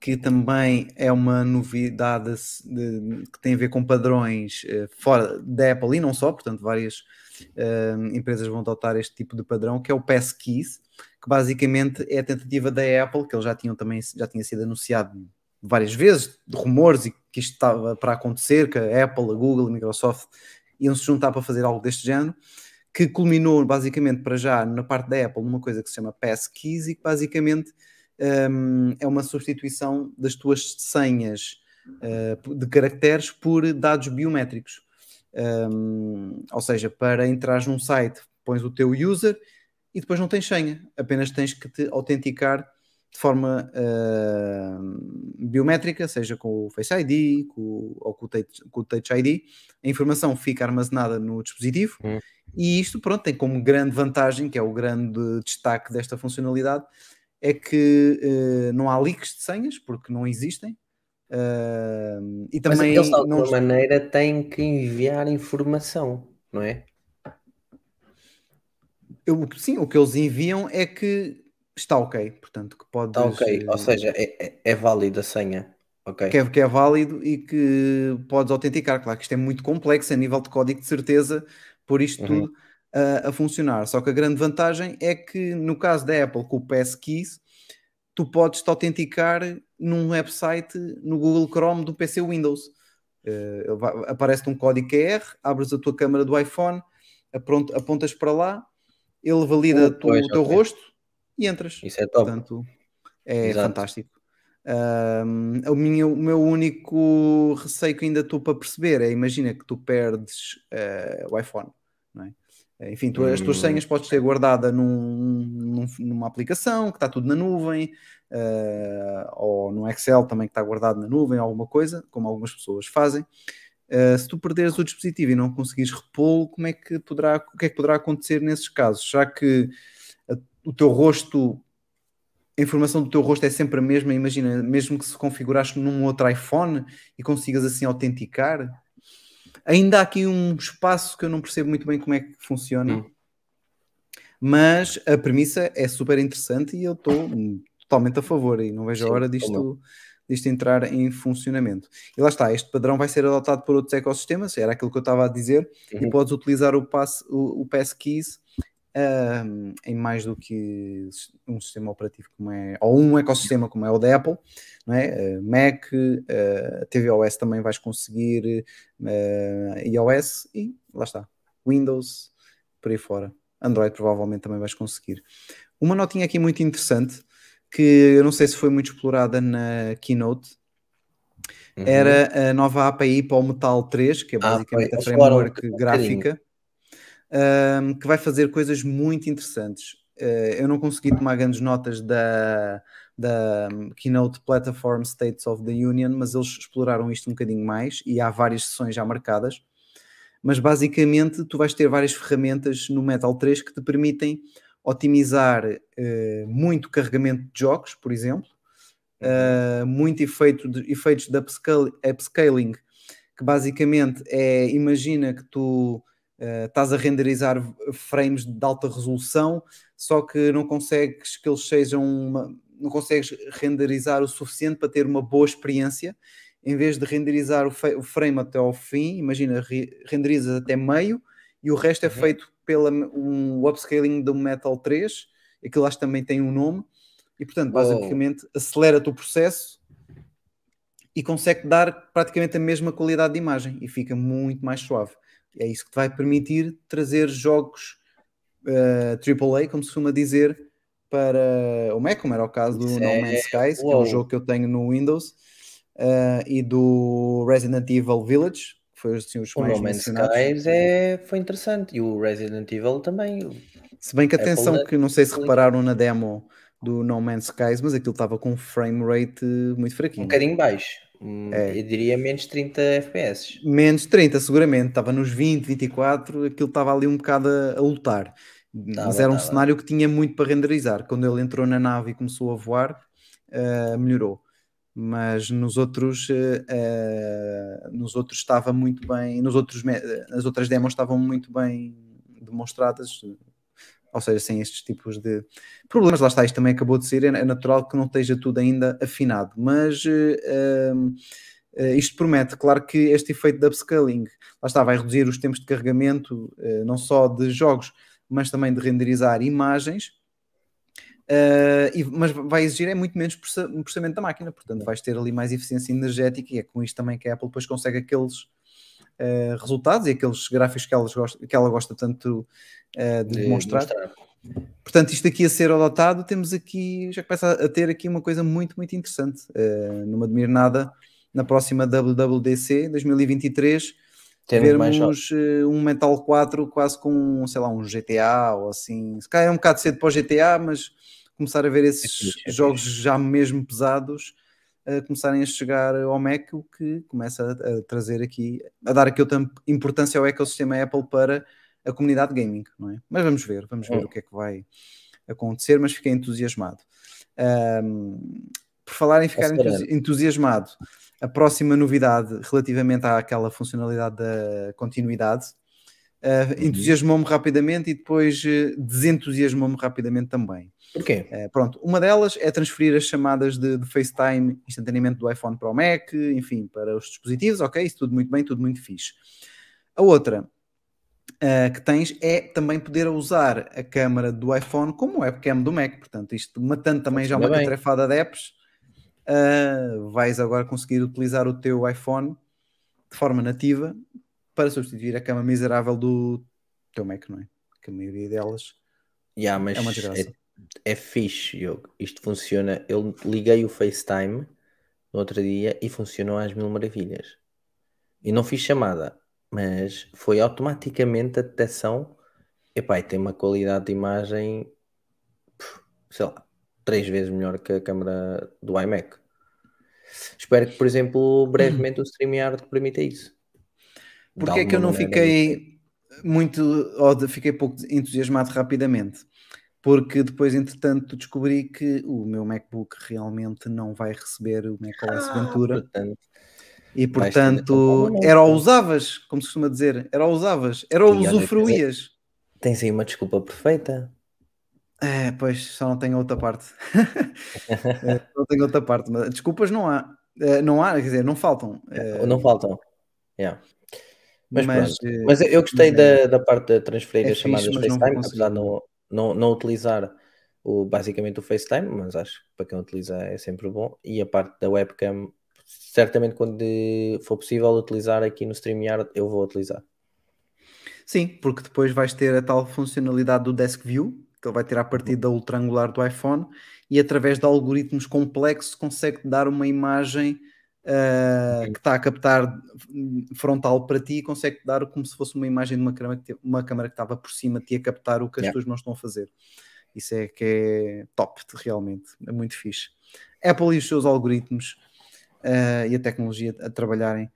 Speaker 1: que também é uma novidade de, que tem a ver com padrões uh, fora da Apple e não só, portanto, várias uh, empresas vão adotar este tipo de padrão, que é o Passkeys, que basicamente é a tentativa da Apple, que eles já tinham também já tinha sido anunciado várias vezes, de rumores e que isto estava para acontecer, que a Apple, a Google, a Microsoft iam se juntar para fazer algo deste género que culminou basicamente para já na parte da Apple numa coisa que se chama Passkeys e que basicamente um, é uma substituição das tuas senhas uh, de caracteres por dados biométricos. Um, ou seja, para entrar num site, pões o teu user e depois não tens senha, apenas tens que te autenticar de forma uh, biométrica, seja com o Face ID com, ou com o, touch, com o, Touch, ID. A informação fica armazenada no dispositivo hum. e isto, pronto, tem como grande vantagem, que é o grande destaque desta funcionalidade, é que uh, não há leaks de senhas, porque não existem. Uh, e também
Speaker 3: Mas eles, de alguma não... maneira, têm que enviar informação, não é?
Speaker 1: Eu, sim, o que eles enviam é que está ok, portanto, que pode.
Speaker 3: Está ok, ou seja, é, é, é válida a senha. Okay.
Speaker 1: Que, é, que é válido e que podes autenticar. Claro que isto é muito complexo a nível de código de certeza, por isto uhum. tudo a, a, funcionar. Só que a grande vantagem é que no caso da Apple com o Passkeys, tu podes te autenticar num website no Google Chrome do PC Windows. Uh, Aparece-te um código QR, abres a tua câmera do iPhone, apontas para lá, ele valida oh, o teu okay. rosto e entras.
Speaker 3: Isso é top.
Speaker 1: Portanto, é Exato. fantástico. Um, o, minha, o meu único receio que ainda estou para perceber é imagina que tu perdes uh, o iPhone, não é? Enfim, tu, as tuas hum. senhas podes ter guardada num, num, numa aplicação que está tudo na nuvem, uh, ou no Excel também que está guardado na nuvem, alguma coisa, como algumas pessoas fazem. Uh, se tu perderes o dispositivo e não conseguires repô-lo, como é que poderá, o que é que poderá acontecer nesses casos? Já que o teu rosto a informação do teu rosto é sempre a mesma, imagina, mesmo que se configuraste num outro iPhone e consigas assim autenticar, ainda há aqui um espaço que eu não percebo muito bem como é que funciona.
Speaker 3: Hum.
Speaker 1: Mas a premissa é super interessante e eu estou totalmente a favor e não vejo a hora disto, disto entrar em funcionamento. E lá está, este padrão vai ser adotado por outros ecossistemas, era aquilo que eu estava a dizer, e
Speaker 3: Uhum.
Speaker 1: podes utilizar o, pass, o, o Passkeys em mais do que um sistema operativo como é, ou um ecossistema como é o da Apple, não é? Uh, Mac, uh, tvOS também vais conseguir, uh, iOS e lá está, Windows, por aí fora. Android provavelmente também vais conseguir. Uma notinha aqui muito interessante, que eu não sei se foi muito explorada na Keynote,
Speaker 3: Uhum.
Speaker 1: era a nova API para o Metal 3, que é
Speaker 3: Ah,
Speaker 1: basicamente
Speaker 3: foi.
Speaker 1: a framework gráfica, um, que vai fazer coisas muito interessantes. Uh, eu não consegui tomar grandes notas da, da Keynote Platform States of the Union, mas eles exploraram isto um bocadinho mais e há várias sessões já marcadas. Mas basicamente tu vais ter várias ferramentas no Metal 3 que te permitem otimizar uh, muito carregamento de jogos, por exemplo, uh, muito efeito de, efeitos de upscale, upscaling, que basicamente é, imagina que tu uh, estás a renderizar frames de alta resolução, só que não consegues que eles sejam uma, não consegues renderizar o suficiente para ter uma boa experiência, em vez de renderizar o, o frame até ao fim, imagina, re, renderizas até meio e o resto é
Speaker 3: Uhum.
Speaker 1: feito pela um upscaling do Metal 3, aquilo acho que também tem um nome, e portanto, basicamente, acelera-te o processo e consegue dar praticamente a mesma qualidade de imagem e fica muito mais suave. É isso que te vai permitir trazer jogos uh, AAA, como se costuma dizer, para o Mac, como era o caso do
Speaker 3: Isso
Speaker 1: No
Speaker 3: é-
Speaker 1: Man's Skies, que é
Speaker 3: Uou.
Speaker 1: um jogo que eu tenho no Windows, uh, e do Resident Evil Village, que foi assim, os
Speaker 3: O
Speaker 1: mais
Speaker 3: No Man's
Speaker 1: mencionados.
Speaker 3: Skies é, foi interessante. E o Resident Evil também.
Speaker 1: Se bem que
Speaker 3: Apple
Speaker 1: atenção
Speaker 3: da-
Speaker 1: que não sei se
Speaker 3: Apple-
Speaker 1: repararam na demo do No Man's Skies, mas aquilo estava com um frame rate muito
Speaker 3: Um
Speaker 1: fraquinho.
Speaker 3: bocadinho baixo.
Speaker 1: É.
Speaker 3: Eu diria menos 30 FPS.
Speaker 1: Menos 30, seguramente, estava nos 20, 24, aquilo estava ali um bocado a, a lutar. Mas
Speaker 3: Tava,
Speaker 1: era um
Speaker 3: tava.
Speaker 1: cenário que tinha muito para renderizar. Quando ele entrou na nave e começou a voar, eh, melhorou. Mas nos outros, eh, nos outros estava muito bem, nos outros, as outras demos estavam muito bem demonstradas, ou seja, sem estes tipos de problemas. Lá está, isto também acabou de ser, é é natural que não esteja tudo ainda afinado, mas eh, um, eh, isto promete, claro que este efeito de upscaling, lá está, vai reduzir os tempos de carregamento, eh, não só de jogos, mas também de renderizar imagens. eh, e- mas vai exigir é muito menos processa- processamento da máquina, portanto vais ter ali mais eficiência energética e é com isto também que a Apple depois consegue aqueles eh, resultados e aqueles gráficos que, elas gosta- que ela gosta tanto eh, de,
Speaker 3: de
Speaker 1: demonstrar.
Speaker 3: mostrar.
Speaker 1: Portanto, isto aqui a ser adotado, temos aqui, já começa a ter aqui uma coisa muito, muito interessante. Uh, não me admiro nada na próxima WWDC 2023
Speaker 3: Termos mais
Speaker 1: vermos uh, um Metal 4 quase com, sei lá, um GTA ou assim. Se calhar é um bocado cedo para o GTA, mas começar a ver esses
Speaker 3: É é
Speaker 1: jogos já mesmo pesados a começarem a chegar ao Mac, o que começa a, a trazer aqui, a dar aqui outra importância ao ecossistema Apple para a comunidade gaming, não é? Mas vamos ver, vamos ver
Speaker 3: Hum.
Speaker 1: o que é que vai acontecer, mas fiquei entusiasmado. Ahm, por falar em ficar entusi- entusiasmado, a próxima novidade relativamente àquela funcionalidade da continuidade
Speaker 3: Uhum.
Speaker 1: entusiasmou-me rapidamente e depois eh, desentusiasmou-me rapidamente também.
Speaker 3: Porquê?
Speaker 1: Uh, pronto, uma delas é transferir as chamadas de, de FaceTime instantaneamente do iPhone para o Mac, enfim, para os dispositivos, ok, isso tudo muito bem, tudo muito fixe. A outra uh, que tens é também poder usar a câmara do iPhone como webcam do Mac, portanto, isto matando também já uma
Speaker 3: bem.
Speaker 1: catrefada de apps, uh, vais agora conseguir utilizar o teu iPhone de forma nativa para substituir a cama miserável do teu Mac, não é? Que a maioria delas
Speaker 3: Yeah, mas
Speaker 1: é uma desgraça.
Speaker 3: é, é fixe, Diogo. Isto funciona. Eu liguei o FaceTime no outro dia e funcionou às mil maravilhas. E não fiz chamada, mas foi automaticamente a detecção. Epá, e tem uma qualidade de imagem, sei lá, três vezes melhor que a câmera do iMac. Espero que, por exemplo, brevemente o StreamYard permita isso.
Speaker 1: Porque é que eu não fiquei muito, ou fiquei pouco entusiasmado rapidamente? porque depois, entretanto, descobri que o meu MacBook realmente não vai receber o macOS
Speaker 3: Ah,
Speaker 1: Ventura.
Speaker 3: portanto,
Speaker 1: E portanto, era ou usavas, como se costuma dizer, era ou usavas, era ou usufruías.
Speaker 3: tens aí uma desculpa perfeita.
Speaker 1: É, pois, só não tenho outra parte. É, não tenho outra parte, mas desculpas não há. Eh, Não há, quer dizer, não faltam.
Speaker 3: Não faltam. Yeah. Mas,
Speaker 1: mas,
Speaker 3: pronto.
Speaker 1: eh,
Speaker 3: Mas eu gostei
Speaker 1: mas é-
Speaker 3: da, da parte de transferir
Speaker 1: é
Speaker 3: as chamadas
Speaker 1: fixe,
Speaker 3: FaceTime, apesar de não, não, não utilizar o, basicamente o FaceTime, mas acho que para quem utiliza é sempre bom. E a parte da webcam, certamente quando for possível utilizar aqui no StreamYard, eu vou utilizar.
Speaker 1: Sim, porque depois vais ter a tal funcionalidade do Desk View, que ele vai ter a partir da ultra angular do iPhone, e através de algoritmos complexos consegue dar uma imagem ah, que está a captar frontal para ti e consegue dar como se fosse uma imagem de uma câmera que, te- uma câmera que estava por cima de ti a captar o que as
Speaker 3: Yeah.
Speaker 1: tuas mãos estão a fazer. Isso é que é top, realmente, é muito fixe. Apple e os seus algoritmos ah, e a tecnologia a trabalharem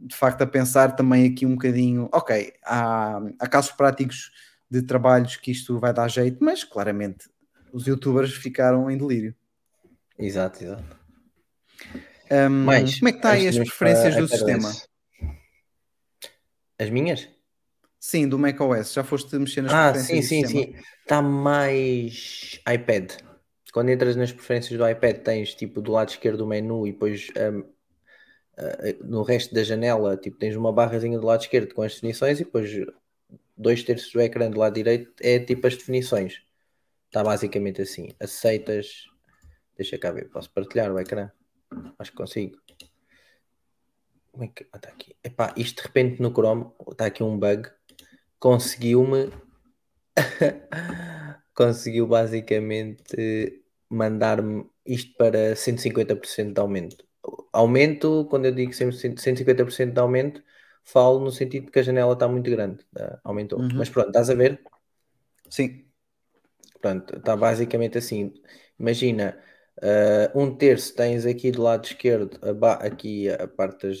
Speaker 1: de facto a pensar também aqui um bocadinho, ok, há, há casos práticos de trabalhos que isto vai dar jeito, mas claramente os youtubers ficaram em delírio.
Speaker 3: Exato, exato. Mais,
Speaker 1: como é que está aí as preferências do sistema?
Speaker 3: As minhas?
Speaker 1: Sim, do macOS, já foste mexer nas
Speaker 3: Ah,
Speaker 1: preferências
Speaker 3: sim,
Speaker 1: do
Speaker 3: sim,
Speaker 1: sistema?
Speaker 3: sim. Está mais iPad. Quando entras nas preferências do iPad, tens tipo do lado esquerdo o menu e depois hum, ah, no resto da janela, tipo, tens uma barrazinha do lado esquerdo com as definições e depois dois terços do ecrã do lado direito é tipo as definições. Está basicamente assim. Aceitas. Deixa cá ver, posso partilhar o ecrã? Acho que consigo. Como é que. Ah, está aqui. Epá, isto de repente no Chrome, está aqui um bug. Conseguiu-me. Conseguiu basicamente mandar-me isto para 150% de aumento. Aumento, quando eu digo 150% de aumento, falo no sentido de que a janela está muito grande. tá? Aumentou.
Speaker 1: Uhum.
Speaker 3: Mas pronto, estás a ver?
Speaker 1: Sim,
Speaker 3: Pronto, está basicamente assim. Imagina, ah, um terço tens aqui do lado esquerdo, aqui a parte das,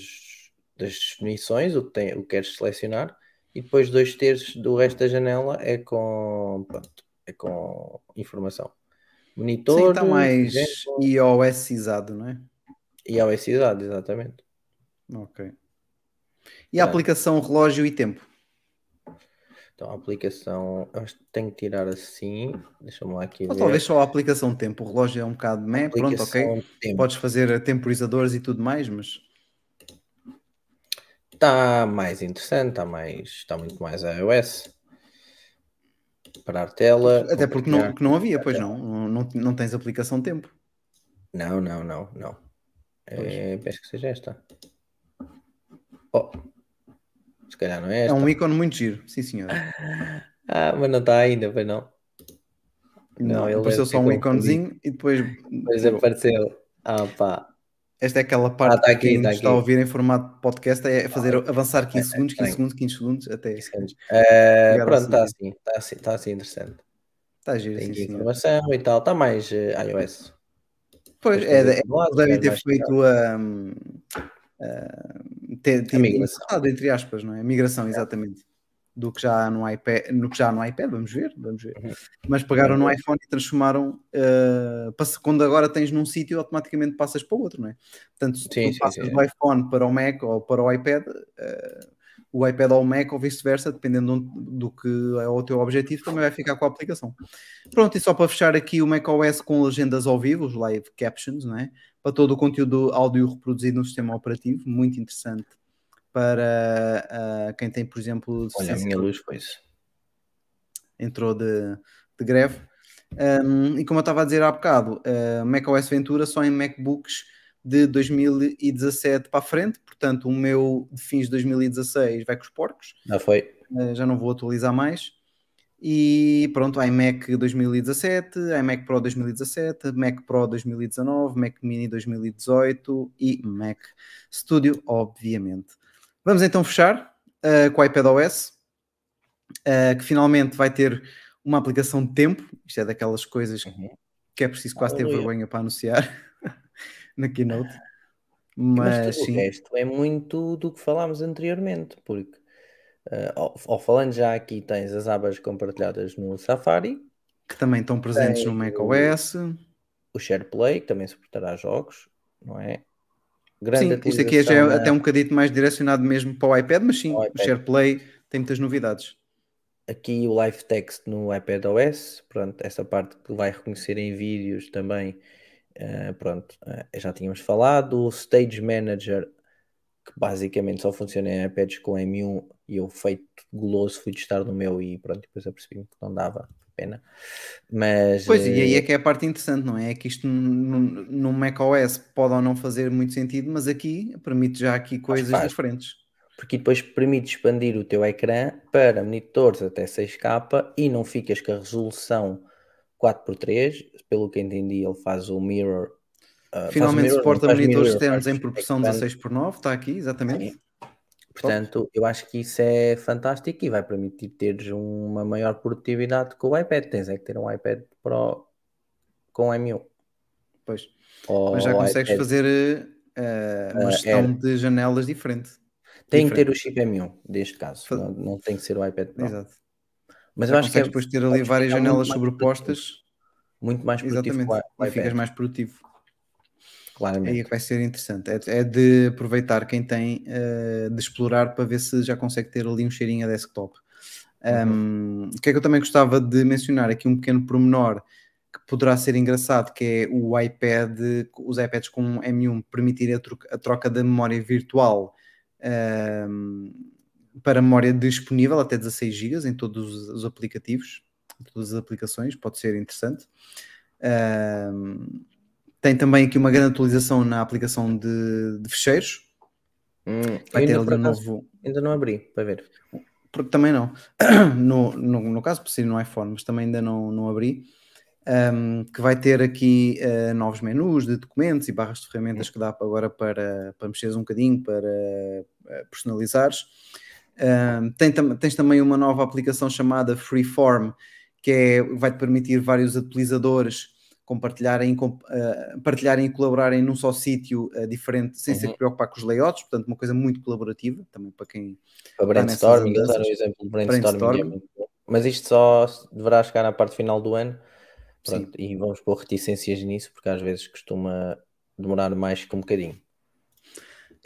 Speaker 3: das definições, o que, tem, o que queres selecionar, e depois dois terços do resto da janela é com, pronto, é com informação.
Speaker 1: sim,
Speaker 3: Monitor,
Speaker 1: está mais
Speaker 3: exemplo,
Speaker 1: iOSizado, não é?
Speaker 3: a OSidade, exatamente.
Speaker 1: Ok. E a
Speaker 3: Pronto.
Speaker 1: aplicação relógio e tempo?
Speaker 3: Então a aplicação, eu acho que tenho que tirar assim, deixa-me lá aqui
Speaker 1: Ou
Speaker 3: ver.
Speaker 1: talvez só a aplicação tempo. O relógio é um bocado meh, pronto, ok.
Speaker 3: Tempo.
Speaker 1: Podes fazer temporizadores e tudo mais, mas
Speaker 3: Está mais interessante, está mais, está muito mais iOS. Parar tela.
Speaker 1: até porque não, não havia, pois não. Não, não, não tens aplicação tempo.
Speaker 3: Não, não, não, não. É, penso que seja esta. Oh, se calhar não é
Speaker 1: É
Speaker 3: esta.
Speaker 1: um ícone muito giro, sim senhor.
Speaker 3: Ah, mas não está ainda, pois não.
Speaker 1: Não,
Speaker 3: Não, ele
Speaker 1: apareceu
Speaker 3: deve
Speaker 1: só um iconezinho e depois.
Speaker 3: Depois apareceu. Ah, pá.
Speaker 1: Esta é aquela parte
Speaker 3: Ah, tá aqui,
Speaker 1: que quem
Speaker 3: tá
Speaker 1: nos está a ouvir em formato de podcast é fazer avançar 15
Speaker 3: é
Speaker 1: segundos, 15
Speaker 3: estranho.
Speaker 1: segundos, 15 segundos, até. ao
Speaker 3: pronto, está assim, está assim, está assim interessante.
Speaker 1: Está giro,
Speaker 3: Tem
Speaker 1: sim
Speaker 3: informação e tal, está mais eh, iOS.
Speaker 1: Pois, é, é, devem
Speaker 3: quer
Speaker 1: ter feito a. ter
Speaker 3: A migração.
Speaker 1: entre aspas, não é? A migração, exatamente. Do que já há no iPad, no que já no iPad, vamos ver, vamos ver.
Speaker 3: Uhum.
Speaker 1: Mas pegaram no
Speaker 3: Uhum.
Speaker 1: iPhone e transformaram. passa- quando agora tens num sítio, automaticamente passas para o outro, não é? Portanto, se
Speaker 3: Sim,
Speaker 1: tu
Speaker 3: sim,
Speaker 1: passas
Speaker 3: sim.
Speaker 1: do iPhone para o Mac ou para o iPad, eh, o iPad ao Mac ou vice-versa, dependendo do, do que é o teu objetivo, também vai ficar com a aplicação. Pronto, e só para fechar aqui o macOS com legendas ao vivo, os live captions, não é? Para todo o conteúdo áudio reproduzido no sistema operativo, muito interessante para ah, quem tem, por exemplo,
Speaker 3: Olha, a minha luz foi isso.
Speaker 1: entrou de, de greve. Um, e como eu estava a dizer há bocado, uh, macOS Ventura só em MacBooks de 2017 para a frente, portanto o meu de fins de 2016 vai com os porcos,
Speaker 3: Já foi.
Speaker 1: uh, já não vou atualizar mais. E pronto, iMac 2017, iMac Pro 2017, Mac Pro 2019, Mac Mini 2018 e Mac Studio, obviamente. Vamos então fechar uh, com o iPadOS, uh, que finalmente vai ter uma aplicação de tempo. Isto é daquelas coisas
Speaker 3: Uhum.
Speaker 1: que é preciso quase ter vergonha para anunciar na Keynote.
Speaker 3: Mas
Speaker 1: Mas
Speaker 3: tudo o
Speaker 1: sim,
Speaker 3: resto é muito do que falámos anteriormente, porque, ao, ao falando já aqui, tens as abas compartilhadas no Safari,
Speaker 1: que também estão presentes no
Speaker 3: o-
Speaker 1: macOS.
Speaker 3: O SharePlay, que também suportará jogos, não é? Grande
Speaker 1: Sim, isto aqui é já é
Speaker 3: atualização
Speaker 1: até
Speaker 3: na-
Speaker 1: um bocadinho mais direcionado mesmo para o iPad, mas sim,
Speaker 3: o
Speaker 1: o
Speaker 3: iPad.
Speaker 1: SharePlay tem muitas novidades.
Speaker 3: Aqui o Live Text no iPad OS, pronto, essa parte que vai reconhecer em vídeos também, eh, pronto, eh, já tínhamos falado. O Stage Manager, que basicamente só funciona em iPads com M1 e eu feito goloso fui testar no meu e pronto, depois apercebi-me que não dava, pena. Mas
Speaker 1: Pois, e aí
Speaker 3: eh,
Speaker 1: é que é a parte interessante, não é? É que isto no, macOS pode ou não fazer muito sentido, mas aqui permite já aqui coisas
Speaker 3: faz.
Speaker 1: diferentes.
Speaker 3: porque depois permite expandir o teu ecrã para monitores até 6K e não ficas com a resolução 4x3, pelo que entendi ele faz o mirror. o
Speaker 1: Finalmente
Speaker 3: mirror,
Speaker 1: suporta monitores externos em proporção
Speaker 3: expand.
Speaker 1: 16 por 9 está aqui, exatamente.
Speaker 3: Portanto, eu acho que isso é fantástico e vai permitir teres uma maior produtividade com o iPad. Tens é que ter um iPad Pro com M1.
Speaker 1: Pois.
Speaker 3: Ou
Speaker 1: Mas já consegues
Speaker 3: iPad.
Speaker 1: fazer eh, uma
Speaker 3: Ah,
Speaker 1: gestão
Speaker 3: era.
Speaker 1: de janelas diferente.
Speaker 3: Tem que ter o chip M1, neste caso.
Speaker 1: Fa-
Speaker 3: Não, não tem que ser o iPad Pro.
Speaker 1: Exato.
Speaker 3: Mas
Speaker 1: Já
Speaker 3: eu acho que é,
Speaker 1: depois ter ali várias janelas sobrepostas.
Speaker 3: muito mais produtivo
Speaker 1: Exatamente.
Speaker 3: com o
Speaker 1: E ficas mais produtivo.
Speaker 3: Claramente.
Speaker 1: Aí é que vai ser interessante. É, é de aproveitar quem tem, eh, de explorar para ver se já consegue ter ali um cheirinho a desktop. Um, o que é que eu também gostava de mencionar aqui um pequeno pormenor que poderá ser engraçado, que é o iPad, os iPads com M1 permitir a, troca, a troca da memória virtual um, para memória disponível até 16 GB em todos os, os aplicativos, em todas as aplicações, pode ser interessante. Um, tem também aqui uma grande atualização na aplicação de, de fecheiros.
Speaker 3: Hum,
Speaker 1: Vai ter ali um novo.
Speaker 3: ainda não abri para ver.
Speaker 1: porque também não. No, no, no caso, por ser no iPhone, mas também ainda não, não abri. Um, que vai ter aqui uh, novos menus de documentos e barras de ferramentas que dá agora para, para mexeres um bocadinho, para uh, personalizares. Um, tem, tam tens também uma nova aplicação chamada Freeform, que é, vai-te permitir vários utilizadores compartilharem, uh, partilharem e colaborarem num só sítio uh, diferente, sem uhum. se preocupar com os layouts, portanto, uma coisa muito colaborativa, também para quem.
Speaker 3: Para brainstorming, usar o exemplo de brainstorming, brainstorming. É mas isto só deverá chegar na parte final do ano. Pronto, e vamos pôr reticências nisso, porque às vezes costuma demorar mais que um bocadinho.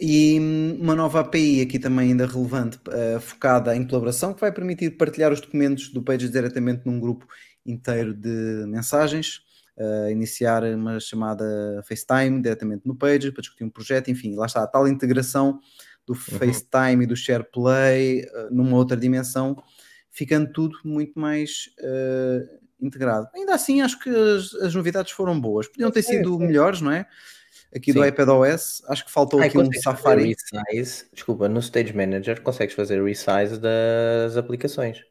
Speaker 1: E uma nova API aqui também ainda relevante, uh, focada em colaboração, que vai permitir partilhar os documentos do Pages diretamente num grupo inteiro de mensagens, uh, iniciar uma chamada FaceTime diretamente no Pages para discutir um projeto, enfim, lá está a tal integração do FaceTime uhum. e do SharePlay uh, numa outra dimensão, ficando tudo muito mais integrado. Ainda assim, acho que as, as novidades foram boas. Podiam ter sido melhores, não é? Aqui Sim. do iPadOS, acho que faltou
Speaker 3: Ai,
Speaker 1: aqui um Safari.
Speaker 3: Resize, desculpa, no Stage Manager consegues fazer resize das aplicações.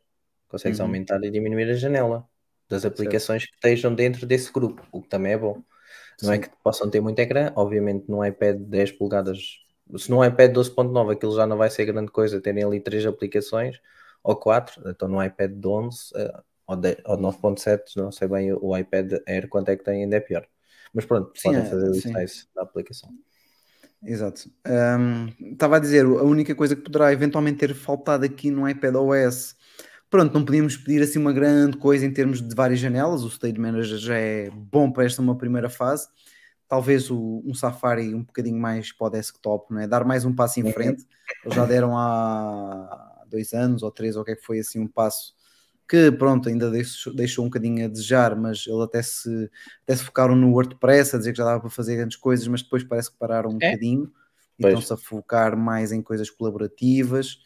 Speaker 3: Consegues uhum. aumentar e diminuir a janela das aplicações certo. que estejam dentro desse grupo, o que também é bom. Não Sim. é que possam ter muito ecrã, obviamente no iPad 10 polegadas, se no iPad 12.9 aquilo já não vai ser grande coisa, terem ali três aplicações ou quatro, então no iPad 11 ou 9.7, não sei bem o iPad Air quanto é que tem, ainda é pior. Mas pronto, sim, podem fazer o size da aplicação.
Speaker 1: Exato. Um, estava a dizer, a única coisa que poderá eventualmente ter faltado aqui no iPad OS, pronto, não podíamos pedir assim uma grande coisa em termos de várias janelas, o Stage Manager já é bom para esta uma primeira fase, talvez o, um Safari um bocadinho mais para o desktop, não é? dar mais um passo em frente, eles já deram há dois anos ou três, ou o que é que foi assim um passo que pronto, ainda deixou, deixou um bocadinho a desejar, mas ele até se, até se focaram no WordPress a dizer que já dava para fazer grandes coisas, mas depois parece que pararam um é? bocadinho e estão-se a focar mais em coisas colaborativas.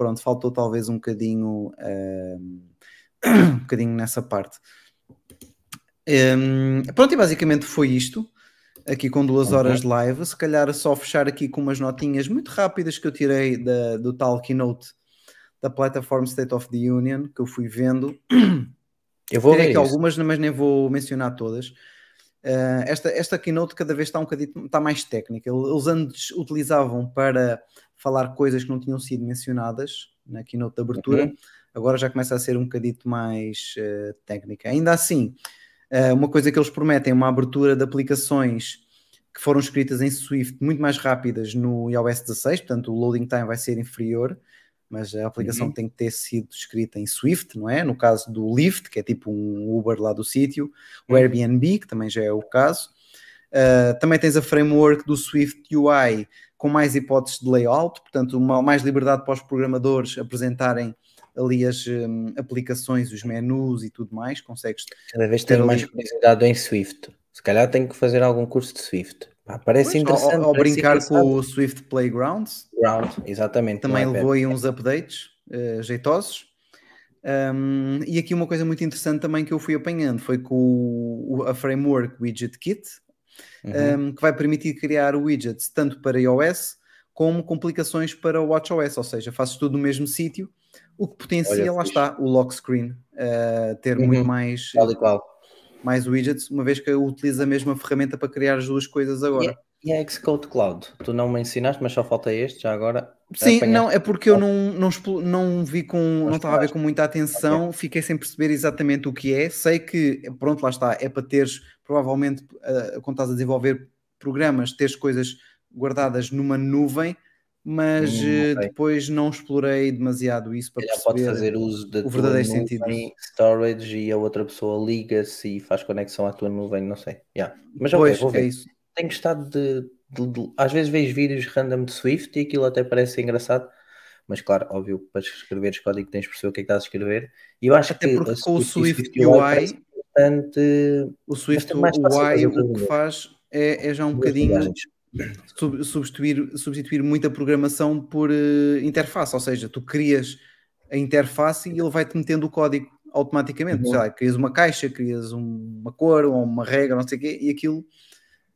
Speaker 1: Pronto, faltou talvez um bocadinho, um, um bocadinho nessa parte. Um, pronto, e basicamente foi isto. Aqui com duas horas de live, se calhar só fechar aqui com umas notinhas muito rápidas que eu tirei da, do tal keynote da plataforma State of the Union que eu fui vendo.
Speaker 3: Eu vou ver
Speaker 1: aqui
Speaker 3: isso.
Speaker 1: algumas, mas nem vou mencionar todas. Uh, esta, esta keynote cada vez está um bocadinho está mais técnica. Eles antes utilizavam para falar coisas que não tinham sido mencionadas na keynote de abertura, uhum. agora já começa a ser um bocadito mais uh, técnica. Ainda assim, uh, uma coisa que eles prometem é uma abertura de aplicações que foram escritas em Swift muito mais rápidas no iOS 16, portanto o loading time vai ser inferior mas a aplicação
Speaker 3: Uhum.
Speaker 1: tem que ter sido escrita em Swift, não é? No caso do Lyft, que é tipo um Uber lá do sítio, o
Speaker 3: Uhum.
Speaker 1: Airbnb, que também já é o caso. Uh, também tens a framework do Swift UI com mais hipóteses de layout, portanto, uma, mais liberdade para os programadores apresentarem ali as hum, aplicações, os menus e tudo mais. Consegues
Speaker 3: Cada vez
Speaker 1: ter
Speaker 3: mais curiosidade em Swift. Se calhar tenho que fazer algum curso de Swift. Pá, parece
Speaker 1: Pois,
Speaker 3: interessante.
Speaker 1: ao, ao
Speaker 3: parece
Speaker 1: brincar
Speaker 3: engraçado.
Speaker 1: com o Swift Playgrounds,
Speaker 3: Ground, exatamente.
Speaker 1: também levou aí uns updates eh, jeitosos. Um, e aqui uma coisa muito interessante também que eu fui apanhando foi com a framework Widget Kit,
Speaker 3: Uhum.
Speaker 1: um, que vai permitir criar widgets tanto para iOS como complicações para o WatchOS, ou seja, fazes tudo no mesmo sítio, o que potencia,
Speaker 3: Olha,
Speaker 1: lá
Speaker 3: fixe.
Speaker 1: está, o lock screen, uh, ter
Speaker 3: Uhum.
Speaker 1: muito mais,
Speaker 3: Tal e qual.
Speaker 1: Mais widgets, uma vez que eu utilizo a mesma ferramenta para criar as duas coisas agora.
Speaker 3: E a Xcode Cloud? Tu não me ensinaste, mas só falta este já agora.
Speaker 1: Sim,
Speaker 3: Apanhaste.
Speaker 1: não, é porque eu não, não, explo- não vi com, não estava a ver com muita atenção, fiquei sem perceber exatamente o que é. Sei que, pronto, lá está, é para teres, provavelmente, uh, quando estás a desenvolver programas, teres coisas guardadas numa nuvem, mas
Speaker 3: Hum,
Speaker 1: eh, depois não explorei demasiado isso para
Speaker 3: Já pode
Speaker 1: perceber.
Speaker 3: fazer uso da
Speaker 1: o verdadeiro sentido.
Speaker 3: storage e a outra pessoa liga-se e faz conexão à tua nuvem, não sei. Yeah. Mas
Speaker 1: Pois,
Speaker 3: vou
Speaker 1: é
Speaker 3: ver.
Speaker 1: isso.
Speaker 3: Tenho gostado de, de- de- Às vezes vejo vídeos random de Swift e aquilo até parece engraçado, mas claro, óbvio, para escreveres código tens de perceber o que é que estás a escrever. E eu acho
Speaker 1: Até
Speaker 3: que
Speaker 1: porque com o
Speaker 3: Swift
Speaker 1: Swift
Speaker 3: e
Speaker 1: UI,
Speaker 3: bastante
Speaker 1: o Swift UI o que faz é, é já um bocadinho. Sub- substituir, substituir muita programação por eh, interface, ou seja, tu crias a interface e ele vai-te metendo o código automaticamente.
Speaker 3: Uhum.
Speaker 1: Sei lá, crias uma caixa, crias um- uma cor ou uma regra, não sei o quê, e aquilo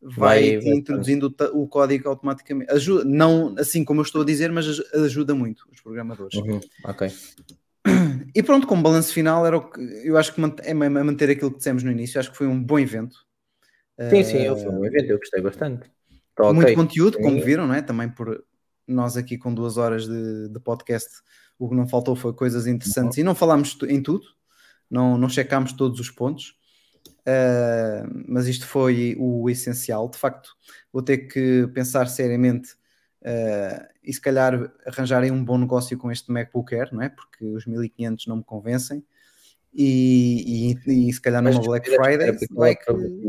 Speaker 3: Vai- vai-
Speaker 1: introduzindo o, código automaticamente. Ajuda, não assim como eu estou a dizer, mas aj- ajuda muito os programadores.
Speaker 3: Uhum, Ok.
Speaker 1: E pronto, como balanço final, era o que, eu acho que é ma- manter aquilo que dissemos no início, acho que foi um bom evento.
Speaker 3: Sim, sim,
Speaker 1: Eh,
Speaker 3: foi um evento, eu gostei bastante. Tá
Speaker 1: muito conteúdo, como viram, não é? Também por nós aqui com duas horas de, de podcast, o que não faltou foi coisas interessantes e não falámos em tudo, não, não checámos todos os pontos, Ah, mas isto foi o essencial. De facto, vou ter que pensar seriamente ah, e se calhar arranjarem um bom negócio com este MacBook Air, não é? Porque os 1500 não me convencem. E, e, e se calhar numa Black Friday
Speaker 3: porque
Speaker 1: vai
Speaker 3: para-
Speaker 1: que,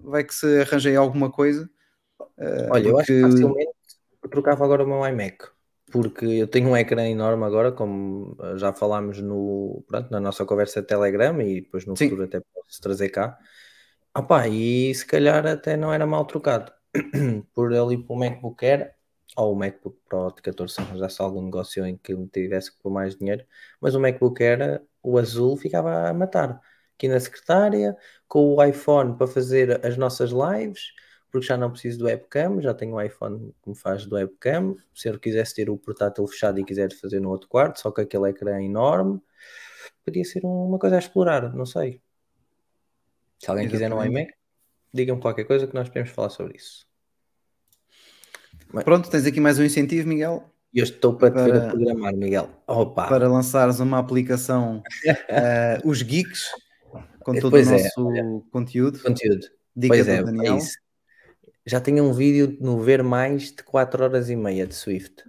Speaker 1: vai que se arranjei alguma coisa. Ah,
Speaker 3: Olha, eu acho que
Speaker 1: porque-
Speaker 3: facilmente trocava agora o meu iMac, porque eu tenho um ecrã enorme agora, como eh, já falámos no, pronto, na nossa conversa de Telegram e depois no
Speaker 1: Sim.
Speaker 3: futuro até posso trazer cá. Opá, e se calhar até não era mal trocado por ali para o MacBook Air ou o MacBook Pro de 14 se arranjasse algum negócio em que me tivesse que pôr mais dinheiro, mas o MacBook Air, o azul, ficava a matar. Aqui na secretária, com o iPhone para fazer as nossas lives, porque já não preciso do webcam, já tenho o iPhone que me faz do webcam. Se eu quisesse ter o portátil fechado e quiser fazer no outro quarto, só que aquele ecrã é enorme, podia ser uma coisa a explorar, não sei. Se alguém quiser no
Speaker 1: Exatamente.
Speaker 3: iMac, digam qualquer coisa que nós podemos falar sobre isso.
Speaker 1: Pronto, tens aqui mais um incentivo, Miguel,
Speaker 3: eu estou para te ver
Speaker 1: Para-
Speaker 3: a programar, Miguel. Opa!
Speaker 1: para lançares uma aplicação, eh, os Geeks, com todo
Speaker 3: Pois
Speaker 1: o
Speaker 3: é,
Speaker 1: nosso conteúdo.
Speaker 3: Conteúdo.
Speaker 1: Dica
Speaker 3: Pois é, é
Speaker 1: Daniel.
Speaker 3: isso. Já tenho um vídeo no ver mais de 4 horas e meia de Swift.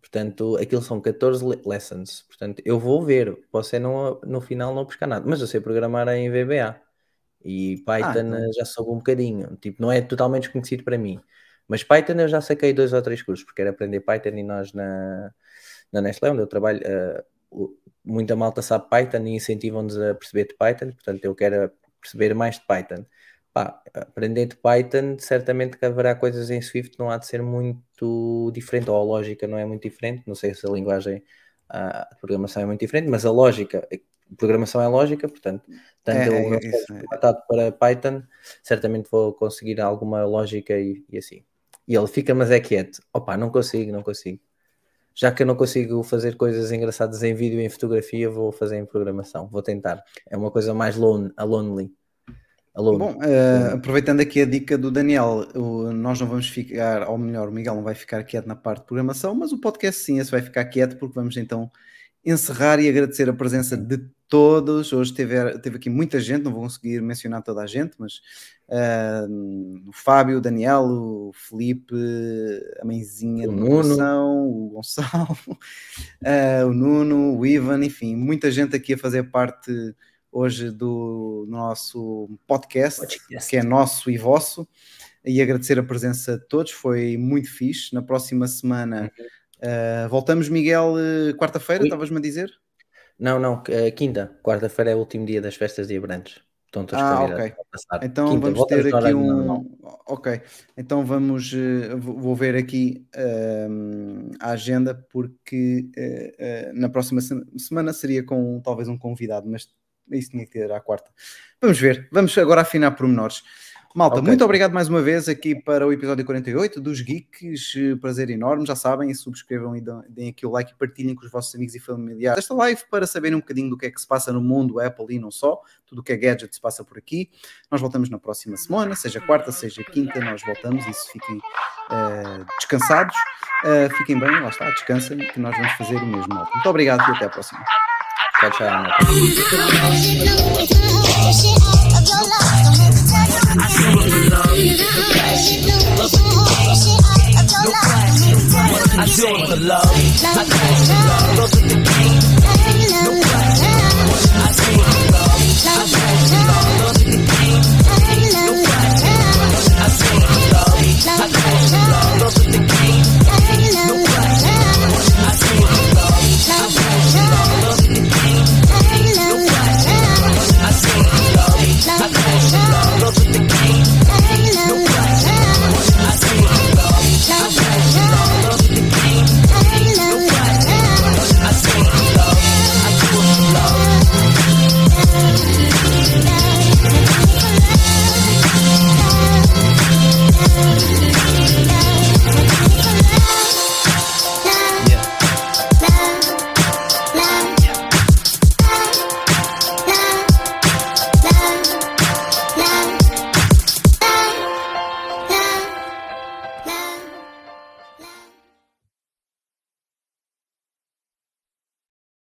Speaker 3: Portanto, aquilo são 14 le- lessons. Portanto, eu vou ver. Você não, no final não pescar nada. Mas eu sei programar em VBA. E Python
Speaker 1: então.
Speaker 3: eh, já soube um bocadinho. Tipo, não é totalmente desconhecido para mim. Mas Python eu já saquei dois ou três cursos, porque era aprender Python e nós na, na Nestlé, onde eu trabalho, o- muita malta sabe Python e incentivam-nos a perceber de Python. Portanto, eu quero perceber mais de Python. Pá, aprender de Python, certamente que haverá coisas em Swift, não há de ser muito diferente, ou a lógica não é muito diferente, não sei se a linguagem ah, de programação é muito diferente, mas a lógica, a programação é lógica, portanto, tanto
Speaker 1: É,
Speaker 3: eu
Speaker 1: é, isso, é.
Speaker 3: para Python, certamente vou conseguir alguma lógica e, e assim. E ele fica, mas é quieto. Opa, não consigo, não consigo. Já que eu não consigo fazer coisas engraçadas em vídeo e em fotografia, vou fazer em programação. Vou tentar. É uma coisa mais lone, a lonely.
Speaker 1: Bom, eh, aproveitando aqui a dica do Daniel, o- nós não vamos ficar, ou melhor, o Miguel não vai ficar quieto na parte de programação, mas o podcast sim, esse vai ficar quieto, porque vamos então encerrar e agradecer a presença de todos. Hoje teve, teve aqui muita gente, não vou conseguir mencionar toda a gente, mas uh, o Fábio, o Daniel, o Felipe, a mãezinha
Speaker 3: O Nuno.
Speaker 1: o Gonçalo, uh, o Nuno, o Ivan, enfim, muita gente aqui a fazer parte hoje do nosso podcast,
Speaker 3: Podcast.
Speaker 1: que é nosso e vosso, e agradecer a presença de todos, foi muito fixe. Na próxima semana uh, voltamos, Miguel, uh, quarta-feira, estavas-me a dizer?
Speaker 3: Não, não, eh, quinta. Quarta-feira é o último dia das festas de Abrantes. Estão todos
Speaker 1: Ah, ok. Então
Speaker 3: Quinta,
Speaker 1: vamos ter aqui um.
Speaker 3: normal.
Speaker 1: Ok, então vamos. eh, vou ver aqui ehm, a agenda, porque eh, eh, na próxima se- semana seria com talvez um convidado, mas isso tinha que ter à quarta. Vamos ver, vamos agora afinar pormenores. Malta,
Speaker 3: Ok.
Speaker 1: muito obrigado mais uma vez aqui para o episódio 48 dos Geeks. Prazer enorme, já sabem, subscrevam e deem aqui o like e partilhem com os vossos amigos e familiares esta live para saberem um bocadinho do que é que se passa no mundo Apple e não só, tudo o que é gadget se passa por aqui. Nós voltamos na próxima semana, seja quarta, seja quinta, nós voltamos, isso fiquem eh, descansados, Eh, fiquem bem, lá está, descansem, que nós vamos fazer o mesmo. malta. Muito obrigado e até à próxima.
Speaker 3: Try on
Speaker 2: that. I'm it for love. I love. The I love. I love.